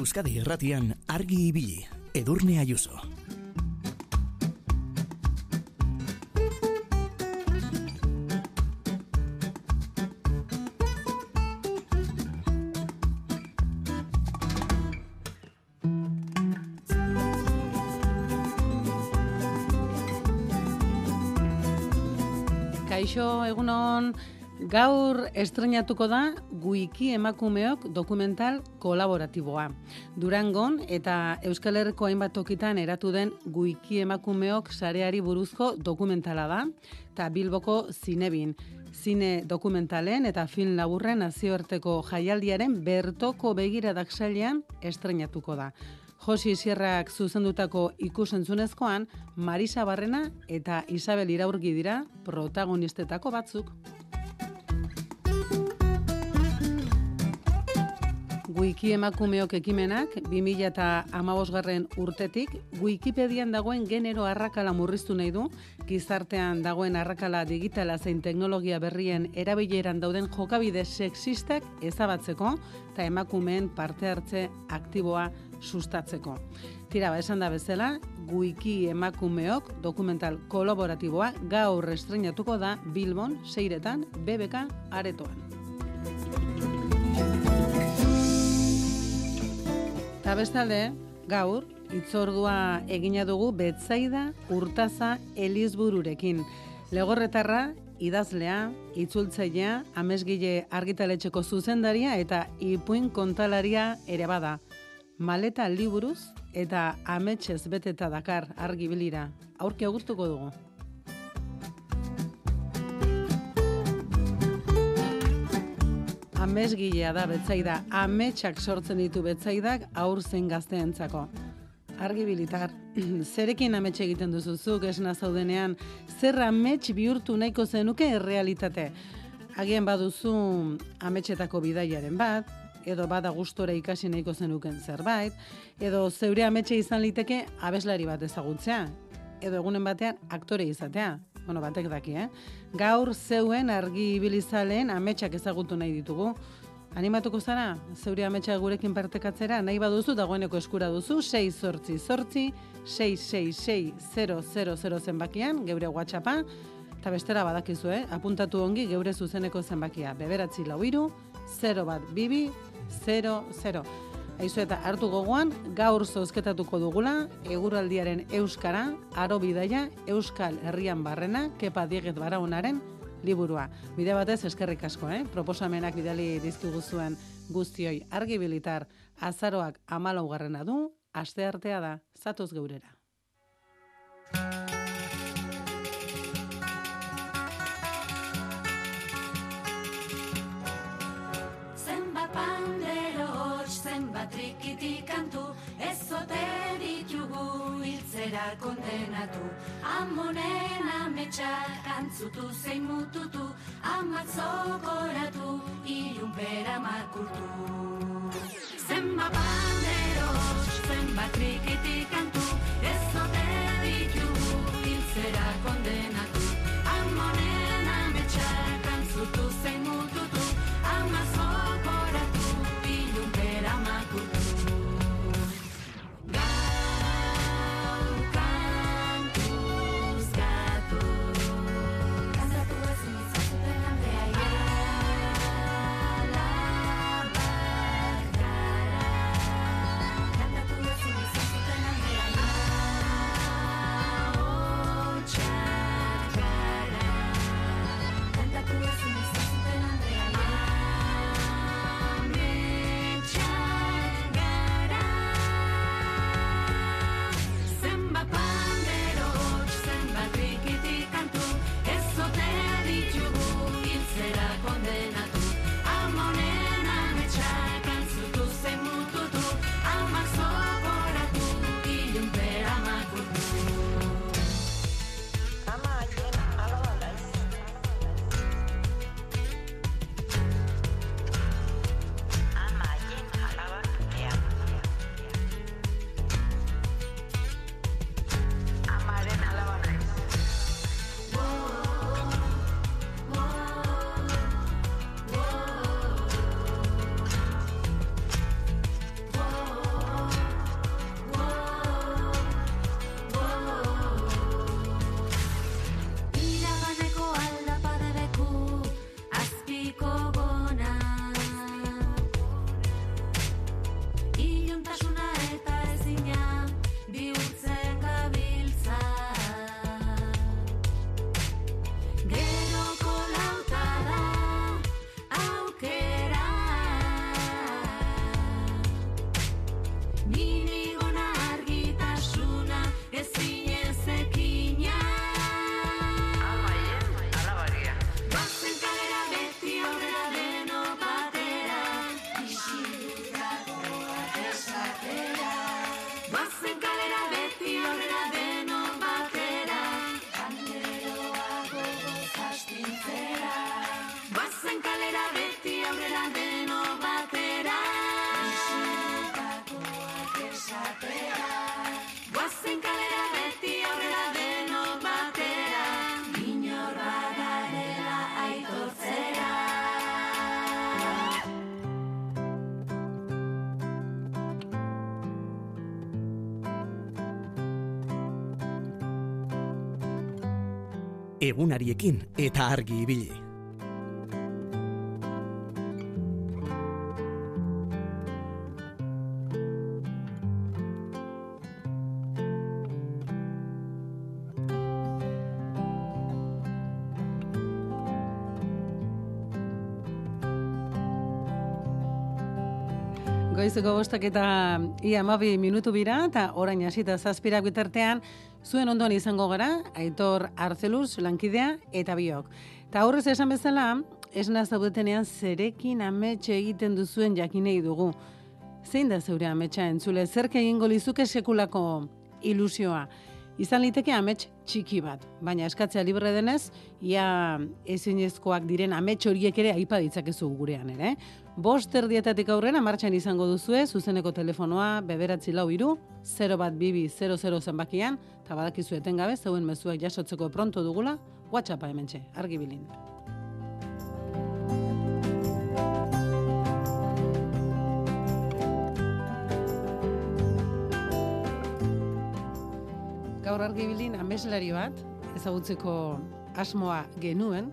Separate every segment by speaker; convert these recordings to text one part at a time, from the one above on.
Speaker 1: Euskadi Erratian argi ibili, Edurne Ayuso.
Speaker 2: Kaixo, egunon, gaur estrenatuko da Guiki emakumeok dokumental kolaboratiboa. Durangon eta Euskal Herriko hainbat tokitan eratu den Guiki emakumeok sareari buruzko dokumentala da, eta Bilboko zinebin. Zine dokumentalen eta film laburren nazioarteko jaialdiaren bertoko begiradak sailean estrenatuko da. Josi Sierrak zuzendutako ikusentzunezkoan, Marisa Barrena eta Isabel Iraurgi dira protagonistetako batzuk. Wiki emakumeok ekimenak 2000 eta amabosgarren urtetik Wikipedian dagoen genero arrakala murriztu nahi du, gizartean dagoen arrakala digitala zein teknologia berrien erabileran dauden jokabide sexistak ezabatzeko eta emakumeen parte hartze aktiboa sustatzeko. Tira, ba, esan da bezala, Wiki emakumeok dokumental kolaboratiboa gaur estrenatuko da Bilbon, seiretan, BBK aretoan. Eta bestalde, gaur, itzordua egina dugu betzaida urtaza elizbururekin. Legorretarra, idazlea, itzultzailea, amesgile argitaletxeko zuzendaria eta ipuin kontalaria ere bada maleta liburuz eta ametxez beteta dakar argibilira. Aurki agurtuko dugu. Amesgilea da betzaida, ametsak sortzen ditu betzaidak aur zen gazteentzako. Argibilitar, zerekin ametxe egiten duzuzuk esna zaudenean, zer amets bihurtu nahiko zenuke errealitate. Agian baduzu ametxetako bidaiaren bat, edo bada gustora ikasi nahiko zenuken zerbait, edo zeure ametxe izan liteke abeslari bat ezagutzea, edo egunen batean aktore izatea. Bueno, batek daki, eh? Gaur zeuen argi ibilizaleen ametsak ezagutu nahi ditugu. Animatuko zara, zeure ametsa gurekin partekatzera, nahi baduzu, dagoeneko eskura duzu, 6 sortzi sortzi, 666 zenbakian, geure WhatsAppa, eta bestera badakizu, eh? apuntatu ongi geure zuzeneko zenbakia. Beberatzi lau iru, 0 bat bibi, 0-0. Aizu eta hartu gogoan, gaur zozketatuko dugula, eguraldiaren euskara, aro bidaia, euskal herrian barrena, kepa dieget baraunaren liburua. Bide batez eskerrik asko, eh? proposamenak bidali dizkigu zuen guztioi argibilitar azaroak amalaugarrena du, aste artea da, zatoz geurera.
Speaker 3: trikiti kantu Ez ote ditugu hiltzera kondenatu. Amonen ametsak antzutu zein mututu Amatzokoratu ilun bera makurtu Zenba
Speaker 1: Egunariekin eta argi ibili.
Speaker 2: Goizeko bostak eta ia amabi minutu bira, eta orain hasita zazpirak bitartean, zuen ondoan izango gara, Aitor Arzeluz, lankidea eta biok. Eta horrez esan bezala, esna zaudetenean zerekin ametxe egiten duzuen jakinei dugu. Zein da zeure ametsa entzule, zerke egingo lizuke sekulako ilusioa. Izan liteke amets txiki bat, baina eskatzea libre denez, ia ezinezkoak diren amets horiek ere aipa ditzakezu gurean ere. Bost erdietatik aurrera martxan izango duzue, zuzeneko telefonoa beberatzi lau iru, 0 bat bibi 00 zenbakian, eta badakizu etengabe, zeuen mezuak jasotzeko pronto dugula, WhatsAppa hementxe, argi bilin. Gaur argi bilin ameslari bat, ezagutzeko asmoa genuen,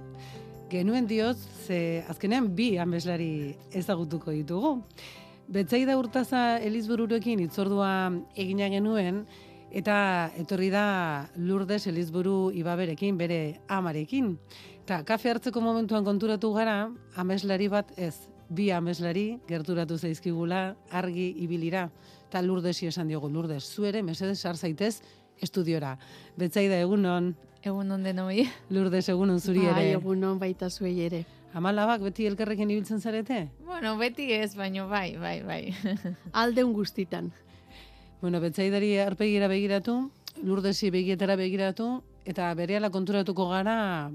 Speaker 2: genuen dioz, ze azkenean bi ameslari ezagutuko ditugu. Betzaida urtaza Elizbururekin itzordua egina genuen, eta etorri da Lourdes Elizburu ibaberekin, bere amarekin. Eta kafe hartzeko momentuan konturatu gara, ameslari bat ez, bi ameslari gerturatu zaizkigula argi ibilira. Eta Lourdesi esan diogu, Lourdes, zu ere, sar zaitez estudiora. Betzaida egunon,
Speaker 4: Egun onden hoi.
Speaker 2: Lourdes egunon zuri
Speaker 5: Bai,
Speaker 2: ere.
Speaker 5: egunon baita zuei ere.
Speaker 2: Amalabak beti elkarrekin ibiltzen zarete?
Speaker 4: Bueno, beti ez, baino bai, bai, bai.
Speaker 5: Aldeun guztitan.
Speaker 2: Bueno, betzaidari arpegira begiratu, Lourdesi begietara begiratu, eta berehala konturatuko gara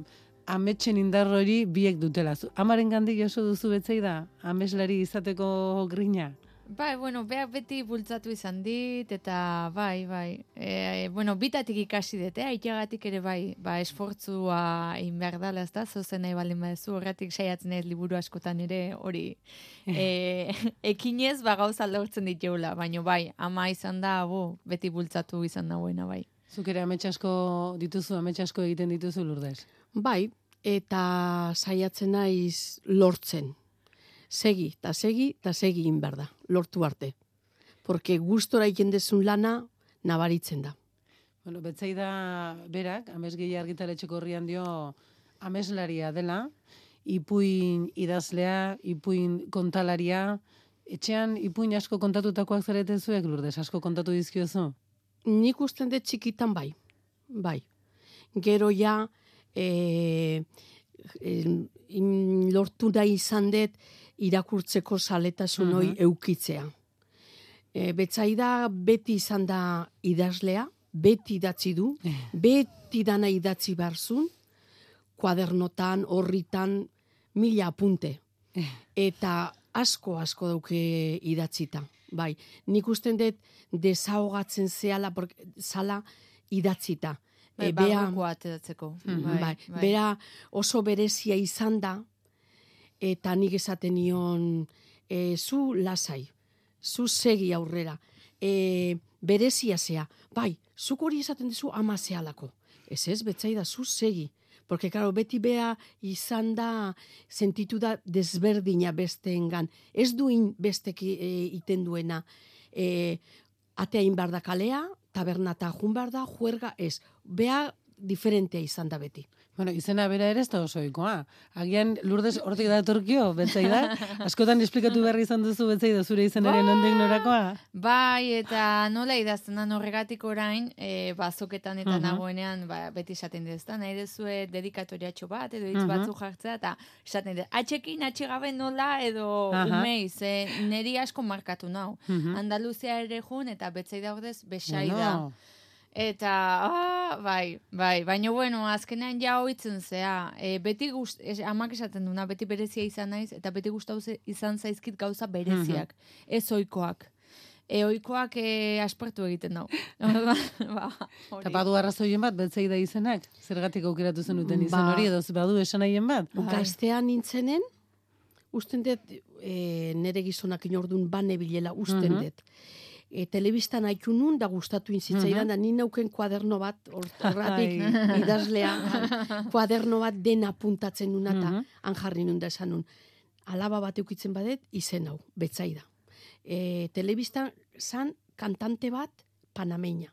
Speaker 2: ametxen indar hori biek dutela. Zu- Amaren gandik jaso duzu betzaida, ameslari izateko grina.
Speaker 4: Bai, bueno, beak beti bultzatu izan dit, eta bai, bai. E, bueno, bitatik ikasi dut, eh? Aitagatik ere bai, ba, esfortzua egin behar dela, ez da, zozen nahi baldin badezu, horretik saiatzen ez liburu askotan ere hori e, ekinez ba gauza lortzen ditugula, baino bai, ama izan da, bo, beti bultzatu izan dagoena, bai.
Speaker 2: Zuk ere amets asko dituzu, amets asko egiten dituzu Lourdes.
Speaker 5: Bai, eta saiatzen naiz lortzen. Segi, eta segi, eta segi egin behar da, lortu arte. Porque gustora egiten dezun lana, nabaritzen da.
Speaker 2: Bueno, betzaida berak, amesgei argitaletxeko horrian dio ameslaria dela, ipuin idazlea, ipuin kontalaria, etxean ipuin asko kontatutakoak zarete zuek, Lourdes, asko kontatu dizkiozu?
Speaker 5: Nik usten dut txikitan bai, bai. Gero ja, e, e, in- lortu nahi izan dut irakurtzeko saletasun hoi
Speaker 2: Mhm.
Speaker 5: eukitzea. E, betzaida beti izan da idazlea, beti idatzi du, beti dana idatzi barzun, kuadernotan, horritan, mila apunte. Eta asko asko dauke idatzita. Bai, nik usten dut desahogatzen zehala, porque, zala idatzita.
Speaker 4: Bai,
Speaker 5: E, bea-
Speaker 4: barrukoa ateratzeko.
Speaker 2: Mhm.
Speaker 5: bai, bera oso berezia izan da, eta nik esaten nion, e, zu lasai, zu segi aurrera, e, berezia zea, bai, zuk hori esaten dizu ama zehalako. Ez ez, betzaida, zu segi. Porque, claro, beti bea izan da, sentitu da desberdina besteengan. Ez duin besteki e, iten duena. E, ateain behar da kalea, tabernata jun behar da, juerga ez. Bea diferentea izan da beti.
Speaker 2: Bueno, izena bera ere ez da oso ohikoa. Agian Lourdes hortik datorkio, betzaida. Askotan esplikatu behar izan duzu betzaida zure izenaren nondik norakoa.
Speaker 4: Bai, eta nola idazten da horregatik orain, e, bazoketan eta
Speaker 2: Mhm.
Speaker 4: nagoenean, ba, beti esaten dut, ezta? nahi dezue dedikatoriatxo bat, edo hitz
Speaker 2: Mhm.
Speaker 4: batzuk jartzea, eta esaten dut, atxekin, atxegabe nola, edo
Speaker 2: Aha.
Speaker 4: umeiz, e, neri asko markatu nau.
Speaker 2: Mhm.
Speaker 4: Andaluzia ere jun, eta betzaida ordez, besaida.
Speaker 2: Bueno,
Speaker 4: Eta, ah, bai, bai, baina bueno, azkenean ja hoitzen zea, e, beti gust, es, amak esaten duna, beti berezia izan naiz, eta beti gustau izan zaizkit gauza bereziak, ez oikoak. E, oikoak e, aspertu egiten dau. ba.
Speaker 2: Eta badu arrazoien bat, betzaida izenak? Zergatik aukeratu zenuten izen
Speaker 5: Ba.
Speaker 2: hori, edo badu esanahien bat?
Speaker 4: Bai.
Speaker 5: Gaztean nintzenen, usten dut, e, nere gizonak inordun bane bilela usten
Speaker 2: Mhm.
Speaker 5: dut. E, telebistan haitu nun, da gustatu inzitzaidan, da ni neuken kuaderno bat, hor- horratik idazlea, kuaderno bat dena puntatzen nuna, eta
Speaker 2: Mhm.
Speaker 5: han jarri nun da esan nun. Alaba bat eukitzen badet, izen hau, betzaida. E, telebistan zan kantante bat panameña.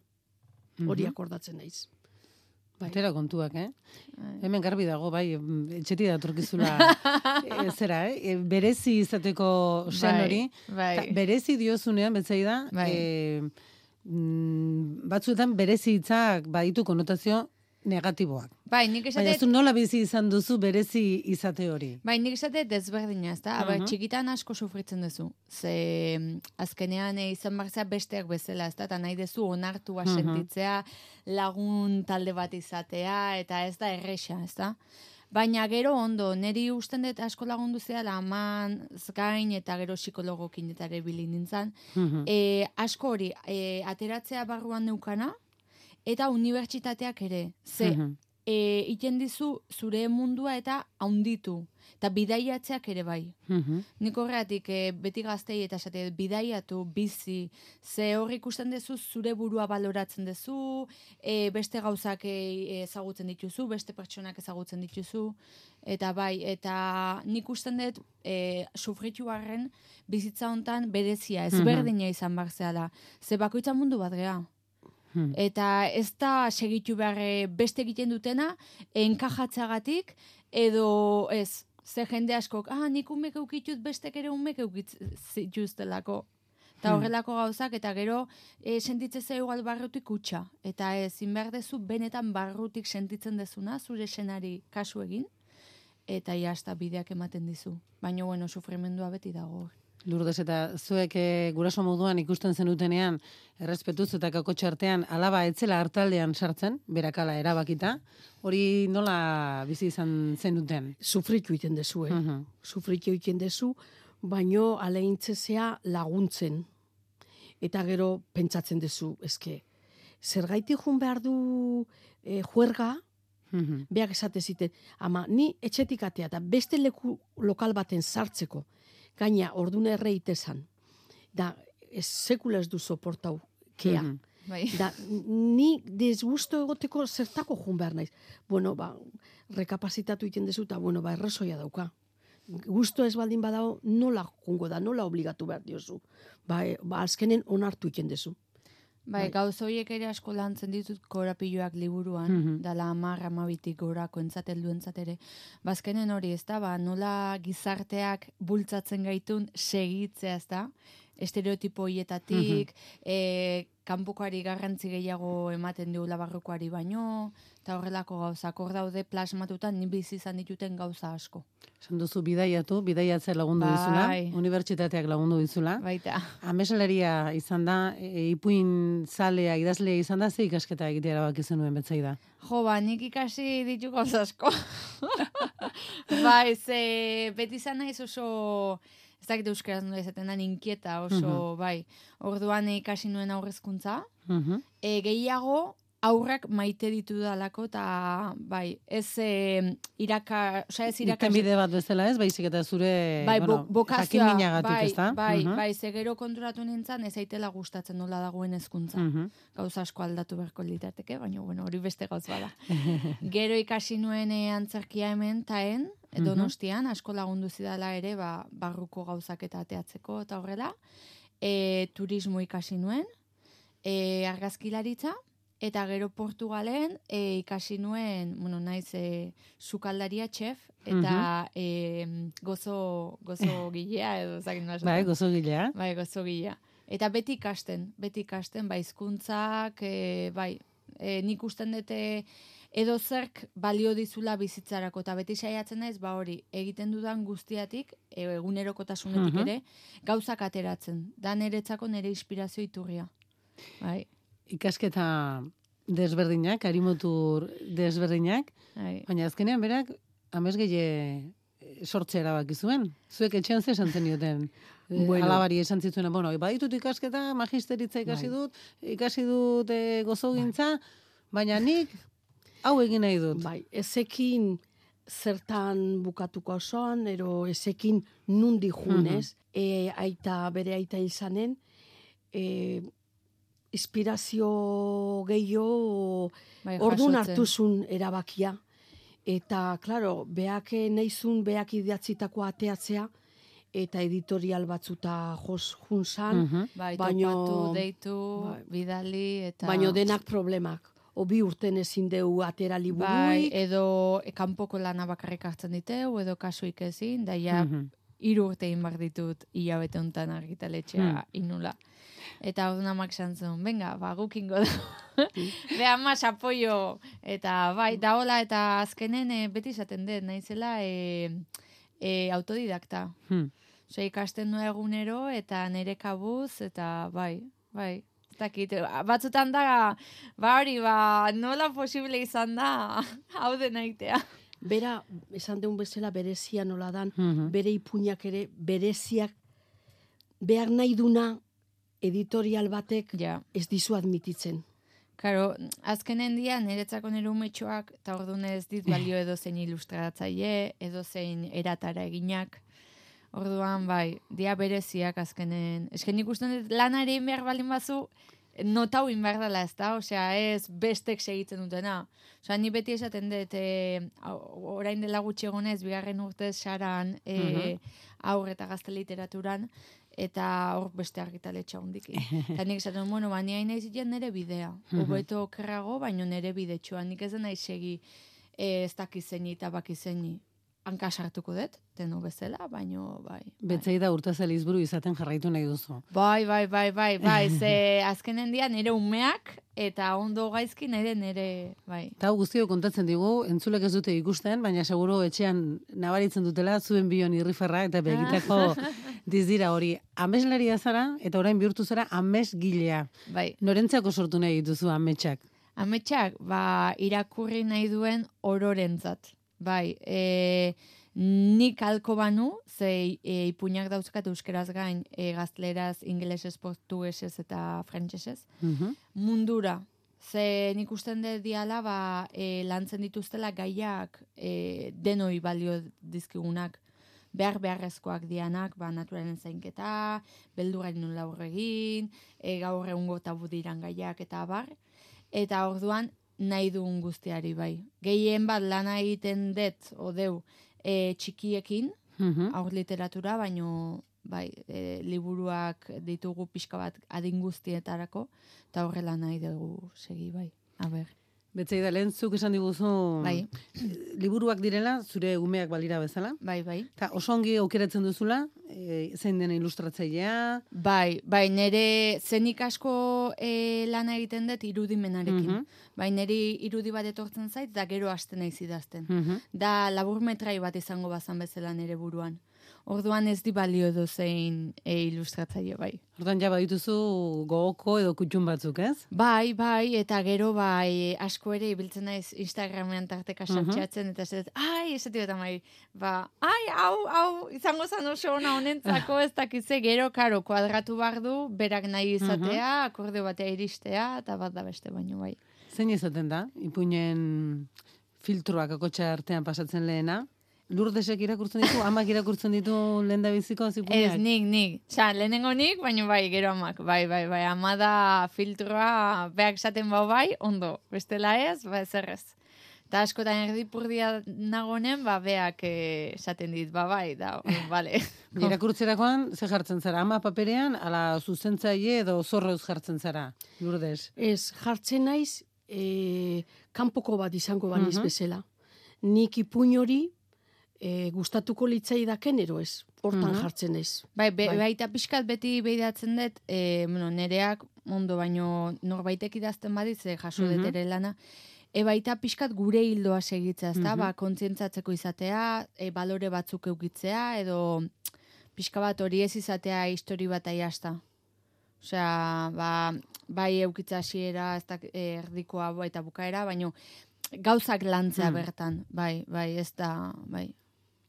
Speaker 5: Hori
Speaker 2: Mhm.
Speaker 5: akordatzen naiz. Bai.
Speaker 2: Atera kontuak, eh?
Speaker 4: Bai.
Speaker 2: Hemen garbi dago, bai, etxeti datorkizula e, zera, eh? E, berezi izateko san
Speaker 4: Bai,
Speaker 2: hori.
Speaker 4: bai.
Speaker 2: Ta, berezi diozunean, betzai da,
Speaker 4: Bai.
Speaker 2: e, mm, batzuetan berezi hitzak baditu konotazio negatiboak.
Speaker 4: Bai, nik
Speaker 2: Baina
Speaker 4: esate,
Speaker 2: zu nola bizi izan duzu berezi izate hori?
Speaker 4: bai, nik esate desberdina, ezta? Uh
Speaker 2: Mhm.
Speaker 4: txikitan asko sufritzen duzu. Ze mm, azkenean eh, izan barzea besteak bezala, ezta? Ta nahi duzu onartua
Speaker 2: Mhm.
Speaker 4: sentitzea, lagun talde bat izatea, eta ez da erresa, ezta? Baina gero ondo, neri usten dut asko lagundu zehala aman, gain eta gero psikologokin eta ere bilin nintzen.
Speaker 2: Mhm.
Speaker 4: e, asko hori, e, ateratzea barruan neukana, eta unibertsitateak ere. Ze,
Speaker 2: Mhm.
Speaker 4: e, iten dizu zure mundua eta haunditu. Eta bidaiatzeak ere bai.
Speaker 2: Mhm.
Speaker 4: Nik horregatik e, beti gaztei eta esate bidaiatu, bizi, ze hor ikusten duzu zure burua baloratzen duzu, e, beste gauzak e, ezagutzen dituzu, beste pertsonak ezagutzen dituzu, eta bai, eta nik usten dut e, sufritu arren bizitza hontan berezia, ezberdina izan bar zehala. Ze bakoitza mundu bat gea.
Speaker 2: Mhm.
Speaker 4: Eta ez da segitu behar eh, beste egiten dutena, enkajatzagatik, edo ez, ze jende askok, ah, nik umek eukitut bestek ere umek eukit zituztelako. Eta
Speaker 2: Hmm.
Speaker 4: horrelako gauzak, eta gero e, sentitzen ze igual barrutik utxa. Eta ezin behar dezu benetan barrutik sentitzen dezuna, zure senari kasu egin, eta jazta bideak ematen dizu. Baina, bueno, sufrimendua beti dago. hor.
Speaker 2: Lourdes, eta zuek e, guraso moduan ikusten zenutenean, errespetuz eta kakotxe artean, alaba etzela hartaldean sartzen, berakala erabakita, hori nola bizi izan zenuten?
Speaker 5: Sufritu egiten dezu, eh?
Speaker 2: Mhm.
Speaker 5: sufritu egiten dezu, baino aleintzezea laguntzen. Eta gero pentsatzen dezu, eske, zergaitik jun behar du e, juerga,
Speaker 2: Mhm.
Speaker 5: beak esate ziten, ama ni etxetik atea eta beste leku lokal baten sartzeko, gaina ordune erre itezan, da ez sekula ez du soportau kea.
Speaker 2: Mhm.
Speaker 4: Bai.
Speaker 5: Da, ni desgusto egoteko zertako jun behar naiz. Bueno, ba, rekapazitatu egiten dezu, eta bueno, ba, errazoia dauka. Gusto ez baldin badao, nola jungo da, nola obligatu behar diozu. Ba, e, ba azkenen onartu egiten dezu.
Speaker 4: Bai,
Speaker 5: Bai.
Speaker 4: gauz horiek ere asko lantzen ditut korapiloak liburuan,
Speaker 2: Mhm.
Speaker 4: dala amar, amabitik gorako entzat helduentzat ere. Bazkenen hori, ez da, ba, nola gizarteak bultzatzen gaitun segitzea, ez da? Estereotipo hietatik, e, kanpokoari garrantzi gehiago ematen diula barrukoari baino, eta horrelako gauzak hor daude plasmatutan ni bizi izan dituten gauza asko.
Speaker 2: Esan duzu bidaiatu, bidaiatzea lagundu
Speaker 4: Bai.
Speaker 2: dizula, unibertsitateak lagundu dizula.
Speaker 4: Baita.
Speaker 2: Amesleria izan da, e, ipuin zalea, idazlea izan da, ze ikasketa egitea erabaki zenuen betzai da.
Speaker 4: Jo, ba, nik ikasi ditu gauza asko. bai, ze beti izan naiz oso, ez dakit euskaraz nola izaten da, inkieta oso, bai. Orduan ikasi nuen aurrezkuntza.
Speaker 2: Mhm.
Speaker 4: E, gehiago, aurrak maite ditu dalako, eta bai, ez e, iraka, osea ez irakas...
Speaker 2: Irtenbide bat bezala ez, baizik eta zure,
Speaker 4: Bai,
Speaker 2: bueno,
Speaker 4: bo, bokazioa, bai,
Speaker 2: ezta?
Speaker 4: bai,
Speaker 2: Mhm.
Speaker 4: bai, ze gero konturatu nintzen, ez aitela gustatzen nola dagoen hezkuntza
Speaker 2: Mhm.
Speaker 4: gauza asko aldatu beharko lirateke, baina bueno, hori beste gauz bada. Gero ikasi nuen eh, antzerkia hemen taen,
Speaker 2: Mhm.
Speaker 4: donostian, asko lagundu zidala ere, ba, barruko gauzak eta ateatzeko eta horrela. E, turismo ikasi nuen, e, argazkilaritza, eta gero Portugalen e, ikasi nuen, bueno, naiz e, sukaldaria txef, eta e, gozo, gozo gilea, edo zakin nola
Speaker 2: Bai,
Speaker 4: esaten.
Speaker 2: gozogilea.
Speaker 4: Bai, gozogila. Eta beti ikasten, beti ikasten, bai, hizkuntzak, e, bai, e, nik usten dute edo zerk balio dizula bizitzarako, eta beti saiatzen naiz, ba hori, egiten dudan guztiatik, e, egunerokotasunetik ere, gauzak ateratzen. Da niretzako nire inspirazio iturria. Bai,
Speaker 2: Ikasketa desberdinak, harimotur desberdinak,
Speaker 4: bai.
Speaker 2: baina azkenean berak, amez gehi sortze erabaki zuen. Zuek etxean ze esan zenioten.
Speaker 5: Bueno.
Speaker 2: Bueno. Alabari esan zituen, bueno, baditut ikasketa, magisteritza ikasi
Speaker 5: Bai.
Speaker 2: dut, ikasi dut e, gozogintza, baina nik hau egin nahi dut.
Speaker 5: Bai, ezekin zertan bukatuko osoan, ero ezekin nundi junez, e, aita, bere aita izanen, e, inspirazio gehiago
Speaker 4: Bai, jasotzen.
Speaker 5: hartuzun erabakia. Eta, klaro, beak neizun, beak idatzitako ateatzea, eta editorial batzuta jos junzan,
Speaker 2: Mhm.
Speaker 4: Bai,
Speaker 5: baino-
Speaker 4: topatu, deitu,
Speaker 5: Bai.
Speaker 4: bidali, eta...
Speaker 5: baino denak problemak. Obi urten ezin deu atera
Speaker 4: Bai,
Speaker 5: liburuik,
Speaker 4: edo e, kanpoko lana bakarrik hartzen diteu, edo kasuik ezin, da ja,
Speaker 2: Mhm.
Speaker 4: hiru urte egin behar ditut hilabete honetan argitaletxea
Speaker 2: Hmm.
Speaker 4: inula. Eta orduan amak esan zuen, venga, ba, gukingo da. Beha mas apoio. Eta bai, da hola, eta azkenen e, beti esaten dut, naizela e, e, autodidakta.
Speaker 2: Hmm.
Speaker 4: Osea, ikasten du egunero, eta nire kabuz, eta bai, bai. Dakit, batzutan da, ba hori, ba, nola posible izan da, hau dena itea.
Speaker 5: bera, esan deun bezala berezia nola dan,
Speaker 2: Mhm.
Speaker 5: bere ipuñak ere bereziak behar nahi duna editorial batek
Speaker 4: Ja.
Speaker 5: ez dizu admititzen.
Speaker 4: Karo, azkenen dia, niretzako nire umetxoak, eta orduan ez dit balio edo zein ilustratzaile, edo zein eratara eginak. Orduan, bai, dia bereziak azkenen. Esken nik uste dut lana ere behar balin bazu, notau egin behar dela ez da, osea, ez bestek segitzen dutena. Osea, ni beti esaten dut, e, orain dela gutxi egonez, bigarren urtez saran, e, aur eta gazte literaturan, eta hor beste argitaletxa hundik. Eta nik esaten, bueno, ba, ni naiz nere bidea. Hobeto okerrago, baino nere bidetxoa. Nik ez nahi segi e, ez dakizeni eta bakizeni. Hanka sartuko dut, tenu bezala, baino, bai. bai.
Speaker 2: Betzaida urtez elizburu izaten jarraitu nahi duzu.
Speaker 4: Bai, bai, bai, bai, bai, ze azkenen dia nire umeak, eta ondo gaizki nire nire, bai.
Speaker 2: Eta guztio kontatzen digu, entzulek ez dute ikusten, baina seguro etxean nabaritzen dutela zuen bion irriferra eta begitako dizdira hori. Ameslaria zara eta orain bihurtu zara amesgilea.
Speaker 4: Bai,
Speaker 2: Norentzako sortu nahi dituzu ametsak?
Speaker 4: ametsak, ba, irakurri nahi duen ororentzat. Bai, e, nik alko banu, ze e, ipuñak dauzkat euskeraz gain, e, gazteleraz, ingelesez, portugesez eta frantsesez.
Speaker 2: Mhm.
Speaker 4: mundura. Ze nik usten dut diala, ba, e, lantzen dituztela gaiak e, denoi balio dizkigunak behar beharrezkoak dianak, ba, naturalen zainketa, belduraren nola aurre egin, e, gaur egungo tabu diran gaiak eta abar. Eta orduan nahi dugun guztiari bai. Gehien bat lana egiten dut, odeu, e, txikiekin,
Speaker 2: Mhm.
Speaker 4: aur literatura, baino bai, e, liburuak ditugu pixka bat adin guztietarako, eta horrela nahi dugu segi, bai. A ber,
Speaker 2: Betzaida, lehen zuk esan diguzu
Speaker 4: bai,
Speaker 2: liburuak direla, zure umeak balira bezala.
Speaker 4: bai, bai.
Speaker 2: Eta oso ongi aukeratzen duzula, e, zein den ilustratzailea.
Speaker 4: Bai, bai, nire zenik asko e, lana egiten dut irudimenarekin.
Speaker 2: Mhm.
Speaker 4: Bai, niri irudi bat etortzen zait, da gero hasten naiz idazten.
Speaker 2: Mhm.
Speaker 4: Da laburmetrai bat izango bazan bezala nire buruan. Orduan ez di balio edo zein e, ilustratzaile, bai.
Speaker 2: Hortan ja badituzu gogoko edo kutxun batzuk, ez?
Speaker 4: Bai, bai, eta gero bai, asko ere ibiltzen naiz Instagramean tarteka sartxatzen, eta ez ai, ez dut amai, ba, ai, hau, hau, izango zan oso ona honentzako ez dakize, gero, karo, kuadratu behar du, berak nahi izatea, akorde batea iristea, eta bat da beste baino, bai.
Speaker 2: Zein izaten da, ipuinen filtroak akotxa artean pasatzen lehena? Lurdesek irakurtzen ditu, amak irakurtzen ditu lehen da biziko
Speaker 4: Ez,
Speaker 2: zipuinak?
Speaker 4: nik, nik. Osa, lehenengo nik, baino bai, gero amak. Bai, bai, bai, ama da filtroa, beak esaten bau bai, ondo. Bestela ez, ba ez errez. Eta askotan erdipurdia nagonen, ba, beak eh, esaten dit, ba, bai, da, bale.
Speaker 2: Irakurtzerakoan, ze jartzen zara? Ama paperean, ala zuzentzaile edo zorroz jartzen zara? Lurdes.
Speaker 5: Ez, jartzen naiz, e, kanpoko bat izango baniz
Speaker 2: Mhm.
Speaker 5: bezala. Nik ipuin hori e, gustatuko litzaidaken ero ez. Hortan
Speaker 2: Mhm.
Speaker 5: jartzen ez.
Speaker 4: Bai, be,
Speaker 5: Bai.
Speaker 4: baita pixkat beti behidatzen dut, e, bueno, nereak ondo baino norbaitek idazten badiz, e, jaso
Speaker 2: Mhm.
Speaker 4: dut ere lana, e, baita pixkat gure hildoa segitzea, ezta?
Speaker 2: Mhm.
Speaker 4: Ba, kontzientzatzeko izatea, e, balore batzuk eukitzea, edo pixka bat hori ez izatea histori bat aiasta. Osea, ba, bai eukitza hasiera, ez da erdikoa eta bukaera, baino gauzak lantzea
Speaker 2: Mm.
Speaker 4: bertan, bai, bai, ez da, bai,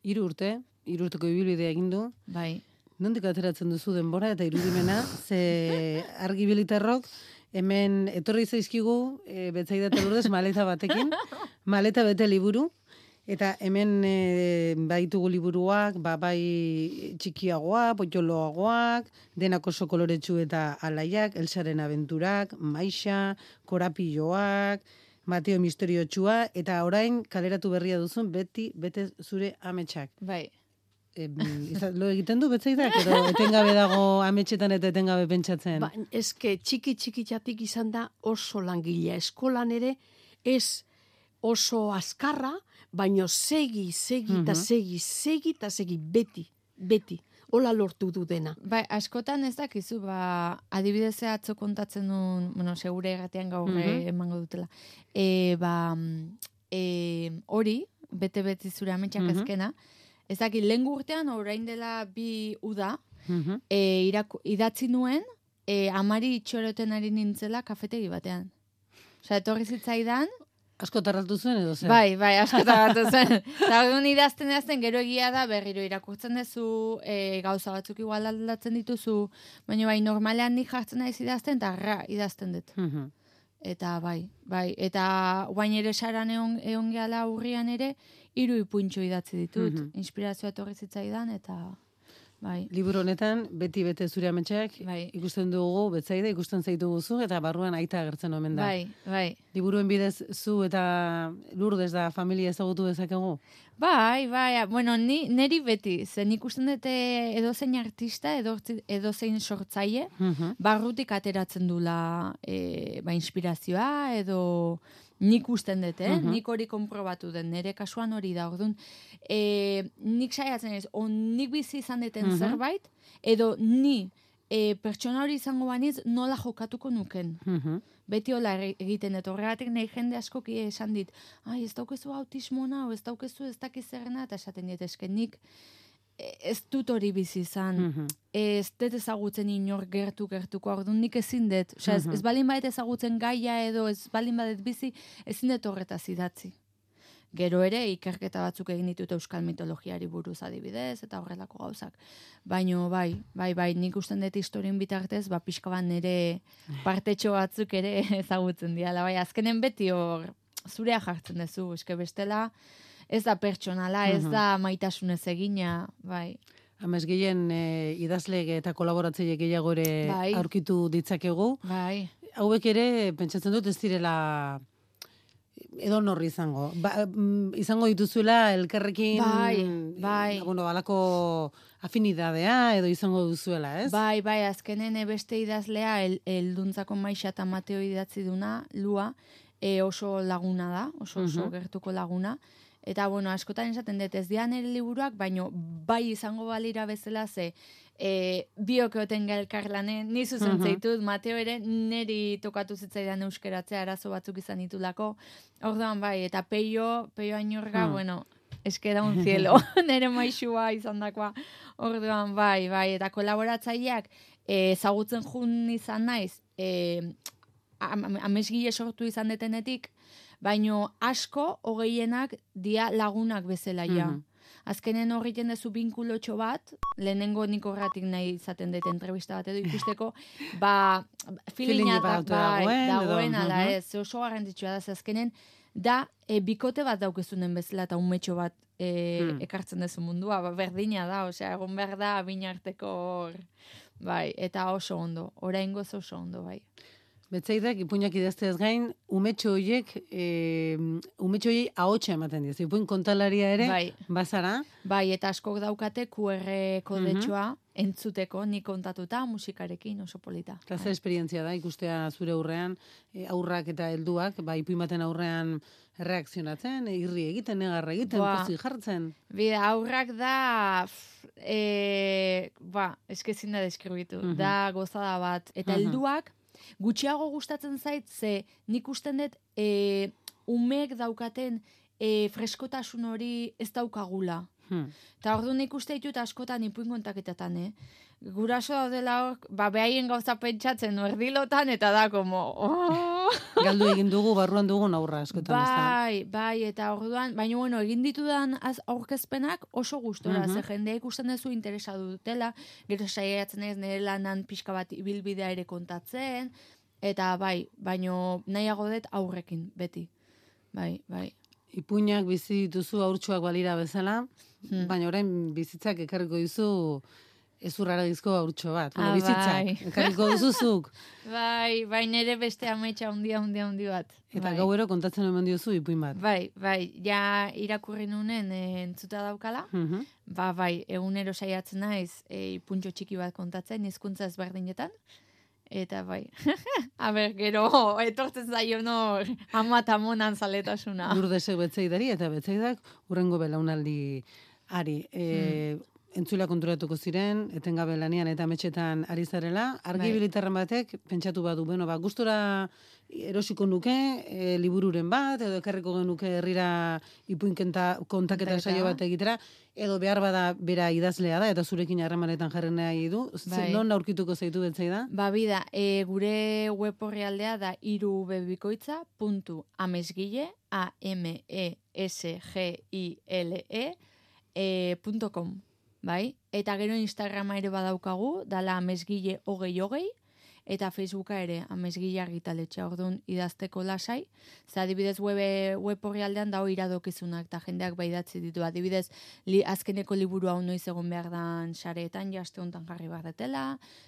Speaker 2: Hiru urte, hiru urteko ibilbidea egin du.
Speaker 4: bai.
Speaker 2: Nondik ateratzen duzu denbora eta irudimena, ze argi bilitarrok, hemen etorri zaizkigu, e, betzaida eta lurdez, maleta batekin, maleta bete liburu, Eta hemen e, baitugu liburuak, ba, bai txikiagoak, potxoloagoak, denak oso koloretsu eta alaiak, Elsaren abenturak, Maixa, Korapilloak, Mateo Misteriotxua, eta orain kaleratu berria duzun beti, bete zure ametsak.
Speaker 4: Bai.
Speaker 2: E, izan- lo egiten du betzaidak, edo etengabe dago ametxetan eta etengabe pentsatzen.
Speaker 5: Ba, eske txiki txikitatik izan da oso langilea. Eskolan ere ez oso azkarra, baino segi, segi eta
Speaker 2: Mhm.
Speaker 5: segi, segi eta segi, beti, beti. Hola lortu du dena.
Speaker 4: Bai, askotan ez dakizu, ba, adibidez atzo kontatzen duen, bueno, segure erratean gaur
Speaker 2: Mhm.
Speaker 4: eh, emango dutela. E, ba, mm, e, hori, bete-beti zure ametsak
Speaker 2: Mhm.
Speaker 4: azkena, ez dakit, lehen urtean, orain dela bi uda,
Speaker 2: Mhm.
Speaker 4: e, iraku, idatzi nuen, e, amari itxoroten ari nintzela kafetegi batean. Osa, etorri zitzaidan,
Speaker 2: Asko tarratu zuen edo zer?
Speaker 4: Bai, bai, asko batu zen. Eta orduan idazten idazten gero egia da berriro irakurtzen duzu, e, gauza batzuk igual aldatzen dituzu, baina bai normalean nik jartzen naiz idazten eta ra idazten dut.
Speaker 2: Mhm.
Speaker 4: Eta bai, bai, eta guain ere saran egon, egon gehala urrian ere, hiru ipuntxo idatzi ditut.
Speaker 2: Mhm.
Speaker 4: Inspirazioa etorri zitzaidan eta bai.
Speaker 2: Liburu honetan, beti bete zure ametsak,
Speaker 4: Bai.
Speaker 2: ikusten dugu, betzaide, ikusten zaitu guzu, eta barruan aita agertzen omen da.
Speaker 4: Bai, bai.
Speaker 2: Liburuen bidez zu eta lurdez da familia ezagutu dezakegu?
Speaker 4: Bai, bai, bueno, ni, neri beti, zen ikusten dute edozein artista, edo, edozein sortzaile,
Speaker 2: Mhm.
Speaker 4: barrutik ateratzen dula e, ba, inspirazioa edo nik usten dut, eh?
Speaker 2: Mhm.
Speaker 4: nik hori konprobatu den, nire kasuan hori da, orduan, e, nik saiatzen ez, o nik bizi izan deten
Speaker 2: Mhm.
Speaker 4: zerbait, edo ni e, pertsona hori izango baniz nola jokatuko nuken.
Speaker 2: Mhm.
Speaker 4: Beti hola egiten dut, horregatik nahi jende askoki esan dit, ai, ez daukezu autismo nau, ez daukezu ez dakiz zerrena, eta esaten dit, esken nik ez dut hori bizi izan
Speaker 2: Mhm.
Speaker 4: ez dut ezagutzen inor gertu gertuko, orduan nik ezin dut. Osea, ez,
Speaker 2: Mhm.
Speaker 4: ez balin badet ezagutzen gaia edo ez balin badet bizi, ezin dut horretaz idatzi. Gero ere, ikerketa batzuk egin ditut euskal mitologiari buruz adibidez, eta horrelako gauzak. Baino, bai, bai, bai, nik usten dut historien bitartez, ba, pixka bat nire partetxo batzuk ere ezagutzen diala. Bai, azkenen beti hor, zurea jartzen duzu, eske bestela, ez da pertsonala, ez
Speaker 2: Mhm.
Speaker 4: da maitasunez egina, bai.
Speaker 2: Hamez gehien e, idazle eta kolaboratzaile gehiago ere
Speaker 4: Bai.
Speaker 2: aurkitu ditzakegu.
Speaker 4: Bai,
Speaker 2: Hauek ere, pentsatzen dut, ez direla edo norri izango. Ba, mm, izango dituzuela elkarrekin
Speaker 4: Bai,
Speaker 2: eh,
Speaker 4: bai.
Speaker 2: bueno, balako afinidadea edo izango duzuela, ez?
Speaker 4: Bai, bai, azkenen eh, beste idazlea el, elduntzako maixa eta Mateo idatzi duna, lua, e, oso laguna da, oso oso
Speaker 2: Mhm.
Speaker 4: gertuko laguna. Eta, bueno, askotan esaten dut ez dian ere liburuak, baino bai izango balira bezala ze e, biok egoten elkarlanen, ni zuzen
Speaker 2: Mhm.
Speaker 4: zaitut, Mateo ere neri tokatu zitzaidan euskeratzea arazo batzuk izan ditulako. Orduan bai, eta peio, peio ainorga,
Speaker 2: Hmm.
Speaker 4: bueno, eske da un cielo, nere maixua izan dakoa. Orduan, bai, bai, eta kolaboratzaileak eh, ezagutzen jun izan naiz, e, amesgile sortu izan detenetik, baino asko hogeienak dia lagunak bezala ja.
Speaker 2: Mhm.
Speaker 4: Azkenen horriten dezu binkulotxo bat, lehenengo nik horratik nahi izaten dut entrevista bat edo ikusteko, ba, filina bai,
Speaker 2: dagoen,
Speaker 4: ala
Speaker 2: mhm.
Speaker 4: ez, oso garrantzitsua da, azkenen, da, e, bikote bat daukezunen bezala eta umetxo bat e,
Speaker 2: Hmm.
Speaker 4: ekartzen duzu mundua, ba, berdina da, osea, egon behar da, bina arteko hor, bai, eta oso ondo, oraingoz oso ondo, bai.
Speaker 2: Betzaidak, ipuinak idazteaz gain, umetxo horiek, e, umetxo horiek ahotsa ematen dira. Ipuin kontalaria ere,
Speaker 4: Bai.
Speaker 2: bazara,
Speaker 4: Bai, eta askok daukate QR kodetxoa entzuteko, nik kontatuta musikarekin oso polita.
Speaker 2: eta zer
Speaker 4: Bai.
Speaker 2: esperientzia da ikustea zure aurrean, e, aurrak eta helduak, ba, ipuin baten aurrean reakzionatzen, irri egiten, negarra egiten,
Speaker 4: Ba.
Speaker 2: pozik jartzen.
Speaker 4: Bide, aurrak da, pff, e, ba, eskezin da deskribitu,
Speaker 2: Mhm.
Speaker 4: da gozada bat. Eta
Speaker 2: Mhm.
Speaker 4: helduak gutxiago gustatzen zait, ze nik usten dut e, umek daukaten e, freskotasun hori ez daukagula.
Speaker 2: Hmm.
Speaker 4: Eta ordu nik uste ditut askotan ipuin kontaketetan, eh? Guraso daudela hor, ba, behaien gauza pentsatzen erdilotan, eta da, como, oh!
Speaker 2: Galdu egin dugu, barruan dugun aurra askotan?
Speaker 4: Bai, bai, eta orduan, baina bueno, egin ditudan az aurkezpenak oso gustora,
Speaker 2: Mhm.
Speaker 4: ze jendea ikusten duzu interesa dutela, gero saiatzen ez nire lanan pixka bat ibilbidea ere kontatzen, eta bai, baino nahiago dut aurrekin, beti. Bai, bai.
Speaker 2: Ipuinak bizi dituzu haurtxoak balira bezala,
Speaker 4: Hmm.
Speaker 2: baina orain bizitzak ekarriko dizu ezurraragizko haurtxo bat. Bueno,
Speaker 4: Ah,
Speaker 2: bizitzak,
Speaker 4: bai.
Speaker 2: ekarriko duzuzuk.
Speaker 4: Bai, bai nere beste ametsa handia handia handi bat.
Speaker 2: Eta
Speaker 4: bai.
Speaker 2: gauero kontatzen eman diozu ipuin bat.
Speaker 4: Bai, bai, ja irakurri nunen e, entzuta daukala.
Speaker 2: Mhm.
Speaker 4: Ba, bai, egunero saiatzen naiz e, puntxo txiki bat kontatzen, hizkuntza ezberdinetan. Eta bai, a ber, gero, etortzen zaio no, ama eta monan zaletasuna.
Speaker 2: Lurdesek betzaidari eta betzaidak urrengo belaunaldi ari. E,
Speaker 4: Hmm.
Speaker 2: Entzula konturatuko ziren, etengabe lanian eta metxetan ari zarela. Argi
Speaker 4: Bai.
Speaker 2: batek, pentsatu badu, bueno, ba, gustora erosiko nuke, e, libururen bat, edo ekarriko genuke herrira ipuinkenta kontaketa
Speaker 4: Kontaketa.
Speaker 2: saio bat egitera, edo behar bada bera idazlea da, eta zurekin harremanetan jarri nahi du.
Speaker 4: Bai.
Speaker 2: Non aurkituko zaitu betzaida?
Speaker 4: Ba, bida, e, gure web orrialdea da irubebikoitza puntu amesgile, a m e s g i l e e, com, bai? Eta gero Instagrama ere badaukagu, dala amesgile hogei hogei, eta Facebooka ere amesgile argitaletxe orduan idazteko lasai. Ze adibidez web, web orrialdean dago iradokizunak eta jendeak bai idatzi ditu. Adibidez, li, azkeneko liburu hau noiz egon behar dan sareetan jaste hontan jarri behar detela,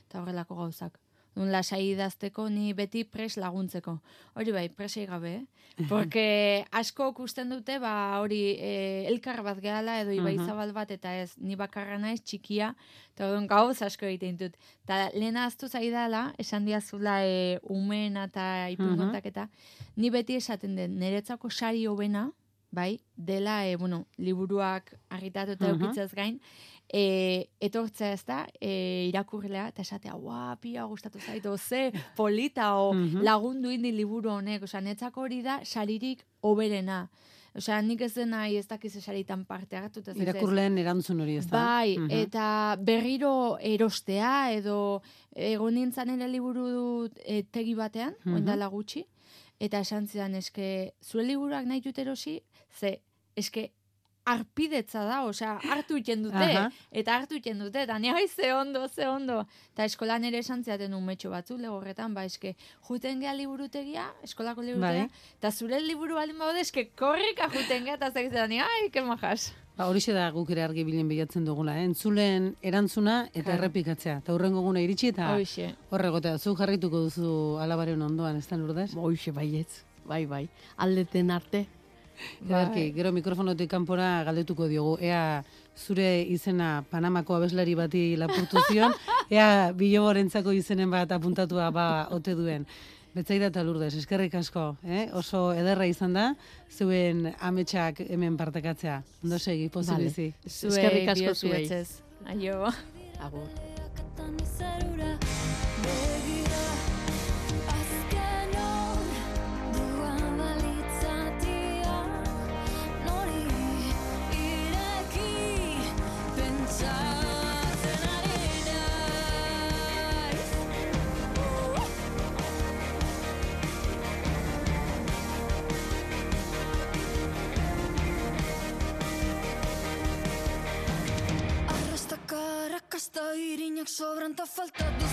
Speaker 4: eta horrelako gauzak. Nun lasai idazteko ni beti pres laguntzeko. Hori bai, presei gabe, eh? Porque asko kusten dute, ba, hori eh, elkar bat gehala edo ibai zabal bat, eta ez, ni bakarra naiz, txikia, eta orduan gauz asko egiten dut. Eta lehena aztu zaidala, esan diazula e, umena eta
Speaker 2: Mhm.
Speaker 4: ipunkontaketa, ni beti esaten den, niretzako sari hobena, bai, dela, e, bueno, liburuak argitatu eta
Speaker 2: Mhm.
Speaker 4: eukitzez gain, e, etortzea ez da, e, irakurlea, eta esatea, ua, pia gustatu zaitu, ze polita, o
Speaker 2: Mhm.
Speaker 4: lagundu indi liburu honek, osea, netzako hori da, saririk oberena. Osea, nik ez dena ez dakiz saritan parte hartu.
Speaker 2: Irakurleen erantzun hori ez da?
Speaker 4: Bai,
Speaker 2: Mhm.
Speaker 4: eta berriro erostea, edo egon nintzen ere liburu e, tegi batean,
Speaker 2: Mhm.
Speaker 4: oindala gutxi, eta esan zidan, eske, zure liburuak nahi dut erosi, ze, eske, arpidetza da, osea, hartu iten dute,
Speaker 2: Aha.
Speaker 4: eta hartu iten dute, eta ni, ze ondo, ze ondo. Eta eskolan ere esan ziaten umetxo batzu, legorretan, ba, eske, juten geha liburutegia, eskolako liburutegia,
Speaker 2: Bai.
Speaker 4: eta zure liburu baldin baude, eske, korrika juten geha, eta zekizetan, ni, ai, ke majas.
Speaker 2: Ba, horixe da guk ere argi bilen bilatzen dugula, eh? Entzulen erantzuna eta errepikatzea. Eta hurrengo guna iritsi eta horregotea, zu jarrituko duzu alabaren ondoan, ez da lurdez?
Speaker 5: Hoxe baietz, bai, bai. Aldeten arte.
Speaker 2: Ederki, gero mikrofonotik kanpora galdetuko diogu, ea zure izena Panamako abeslari bati lapurtu zion, ea biloborentzako izenen bat apuntatua ba ote duen. Betzaida eta lurdez, eskerrik asko, eh? oso ederra izan da, zuen ametsak hemen partekatzea. Ondo segi, pozik
Speaker 5: Vale. Eskerrik asko zuei.
Speaker 4: Aio.
Speaker 5: Agur.
Speaker 3: Arrakasta, irinak sobran ta falta duzuen mamia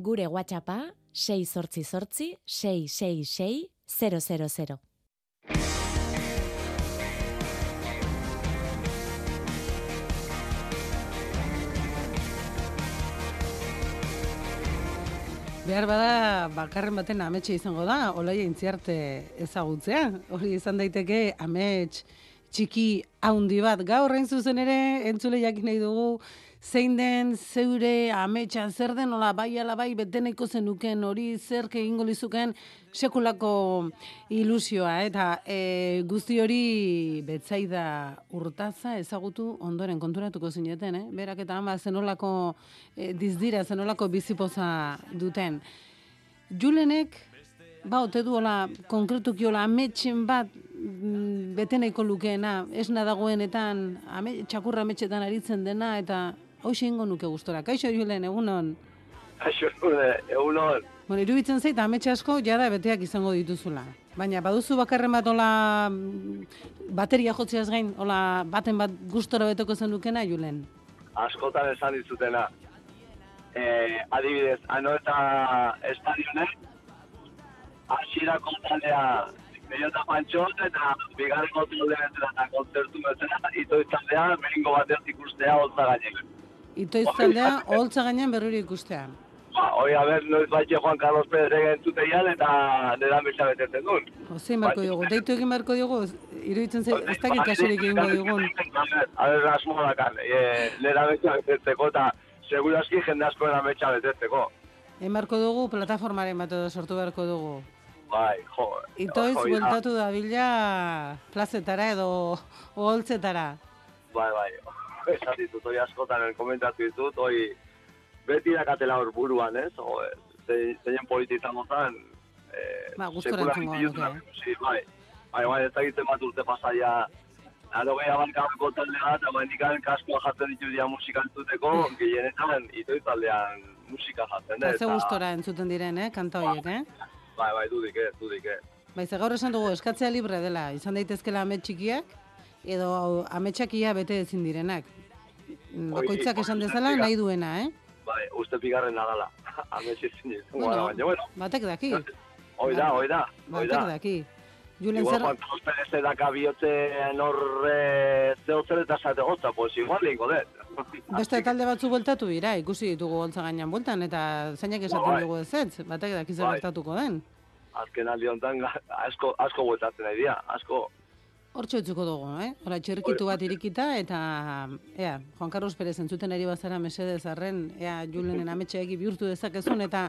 Speaker 6: Gure WhatsAppa 688 666 000.
Speaker 2: Behar bada, bakarren baten ametxe izango da, olaia intziarte ezagutzea. Hori izan daiteke amets txiki haundi bat. Gaur hain zuzen ere, entzule jakin nahi dugu, zein den zeure ametsa zer den, ola bai ala bai, beteneko zenuken hori zer egingo lizuken sekulako ilusioa. Eta e, guzti hori betzaida urtaza ezagutu ondoren konturatuko zineten, eh? Berak eta ama zenolako e, dizdira, zenolako bizipoza duten. Julenek, ba, ote du hola, konkretuki hola, ametxen bat mm, bete nahiko lukeena, esna dagoenetan, ame, txakurra ametxetan aritzen dena, eta hauxe ingo nuke gustora. Kaixo, Julen, egunon.
Speaker 7: Kaixo, egunon.
Speaker 2: Bueno, iruditzen zait, ametxe asko jada beteak izango dituzula. Baina, baduzu bakarren bat hola mm, bateria jotzeaz gain, hola baten bat gustora beteko zen lukena, Julen.
Speaker 7: Askotan esan dizutena. E, adibidez, ano eta estadionek, hasierako taldea Mediota Pantxot eta bigarreko taldea eta kontzertu bezala, ito taldea behingo batean ikustea holtza gainek.
Speaker 2: Itoiz taldea, holtza gainean berruri ikustea.
Speaker 7: Ba, hoi, a ber, noiz baitxe Juan Carlos Pérez egin zuteian eta nera metxa betetzen duen.
Speaker 2: Jose, marko diogu, deitu egin marko diogu, iruditzen zait, ez dakit kasurik egingo digun.
Speaker 7: A ber, asmo dakan, e, nera metxa betetzeko eta seguraski jende asko nera metxa betetzeko.
Speaker 2: Emarko dugu, plataformaren bat edo sortu beharko dugu.
Speaker 7: Bai, jo.
Speaker 2: Itoiz, bueltatu da bila plazetara edo oholtzetara.
Speaker 7: Bai, bai. Esan ditut, hoi askotan komentatu ditut, hoi beti dakatela hor buruan, ez? O, ze- zeinen politizan motan, eh,
Speaker 2: Ba, gustora
Speaker 7: bizitzuna,
Speaker 2: genuke,
Speaker 7: sí, bai. Bai, bai, ez dakitzen bat urte pasaia, Aro gehi abarkabeko talde bat, ama indikan kaskoa jatzen ditu dira musika entzuteko, gehienetan itoi taldean musika jatzen,
Speaker 2: Eta
Speaker 7: eh?
Speaker 2: ze gustora entzuten diren, eh, kanta horiek, eh?
Speaker 7: Bai, bai, dudik, eh, dudik, eh.
Speaker 2: Bai, ze gaur esan dugu, eskatzea libre dela, izan daitezkela amets txikiak, edo ametsakia bete ezin direnak. Bakoitzak esan dezala, nahi duena, eh?
Speaker 7: Bai, uste pigarren nadala. Ametxe zin izango
Speaker 2: Bueno,
Speaker 7: baina, bueno,
Speaker 2: batek daki,
Speaker 7: hoi da, hoi da,
Speaker 2: batek
Speaker 7: da.
Speaker 2: daki. Julen
Speaker 7: Igual
Speaker 2: zer,
Speaker 7: Juan Carlos Pérez daka bihotzen horre zeo zer eta esate gotza, pues igual lehingo dut.
Speaker 2: beste talde batzu bueltatu dira, ikusi ditugu holtza gainean bueltan, eta zeinak esaten
Speaker 7: Bai.
Speaker 2: dugu ez ez, batek daki zer
Speaker 7: Bai.
Speaker 2: gertatuko den.
Speaker 7: Azken aldi honetan asko, asko bueltatzen nahi dira, asko.
Speaker 2: Hortxe utzuko dugu, eh? Hora, txerkitu bat irikita, eta, ea, Juan Carlos Pérez entzuten ari bazara mesedez arren, ea, Julenen ametxeegi bihurtu dezakezun, eta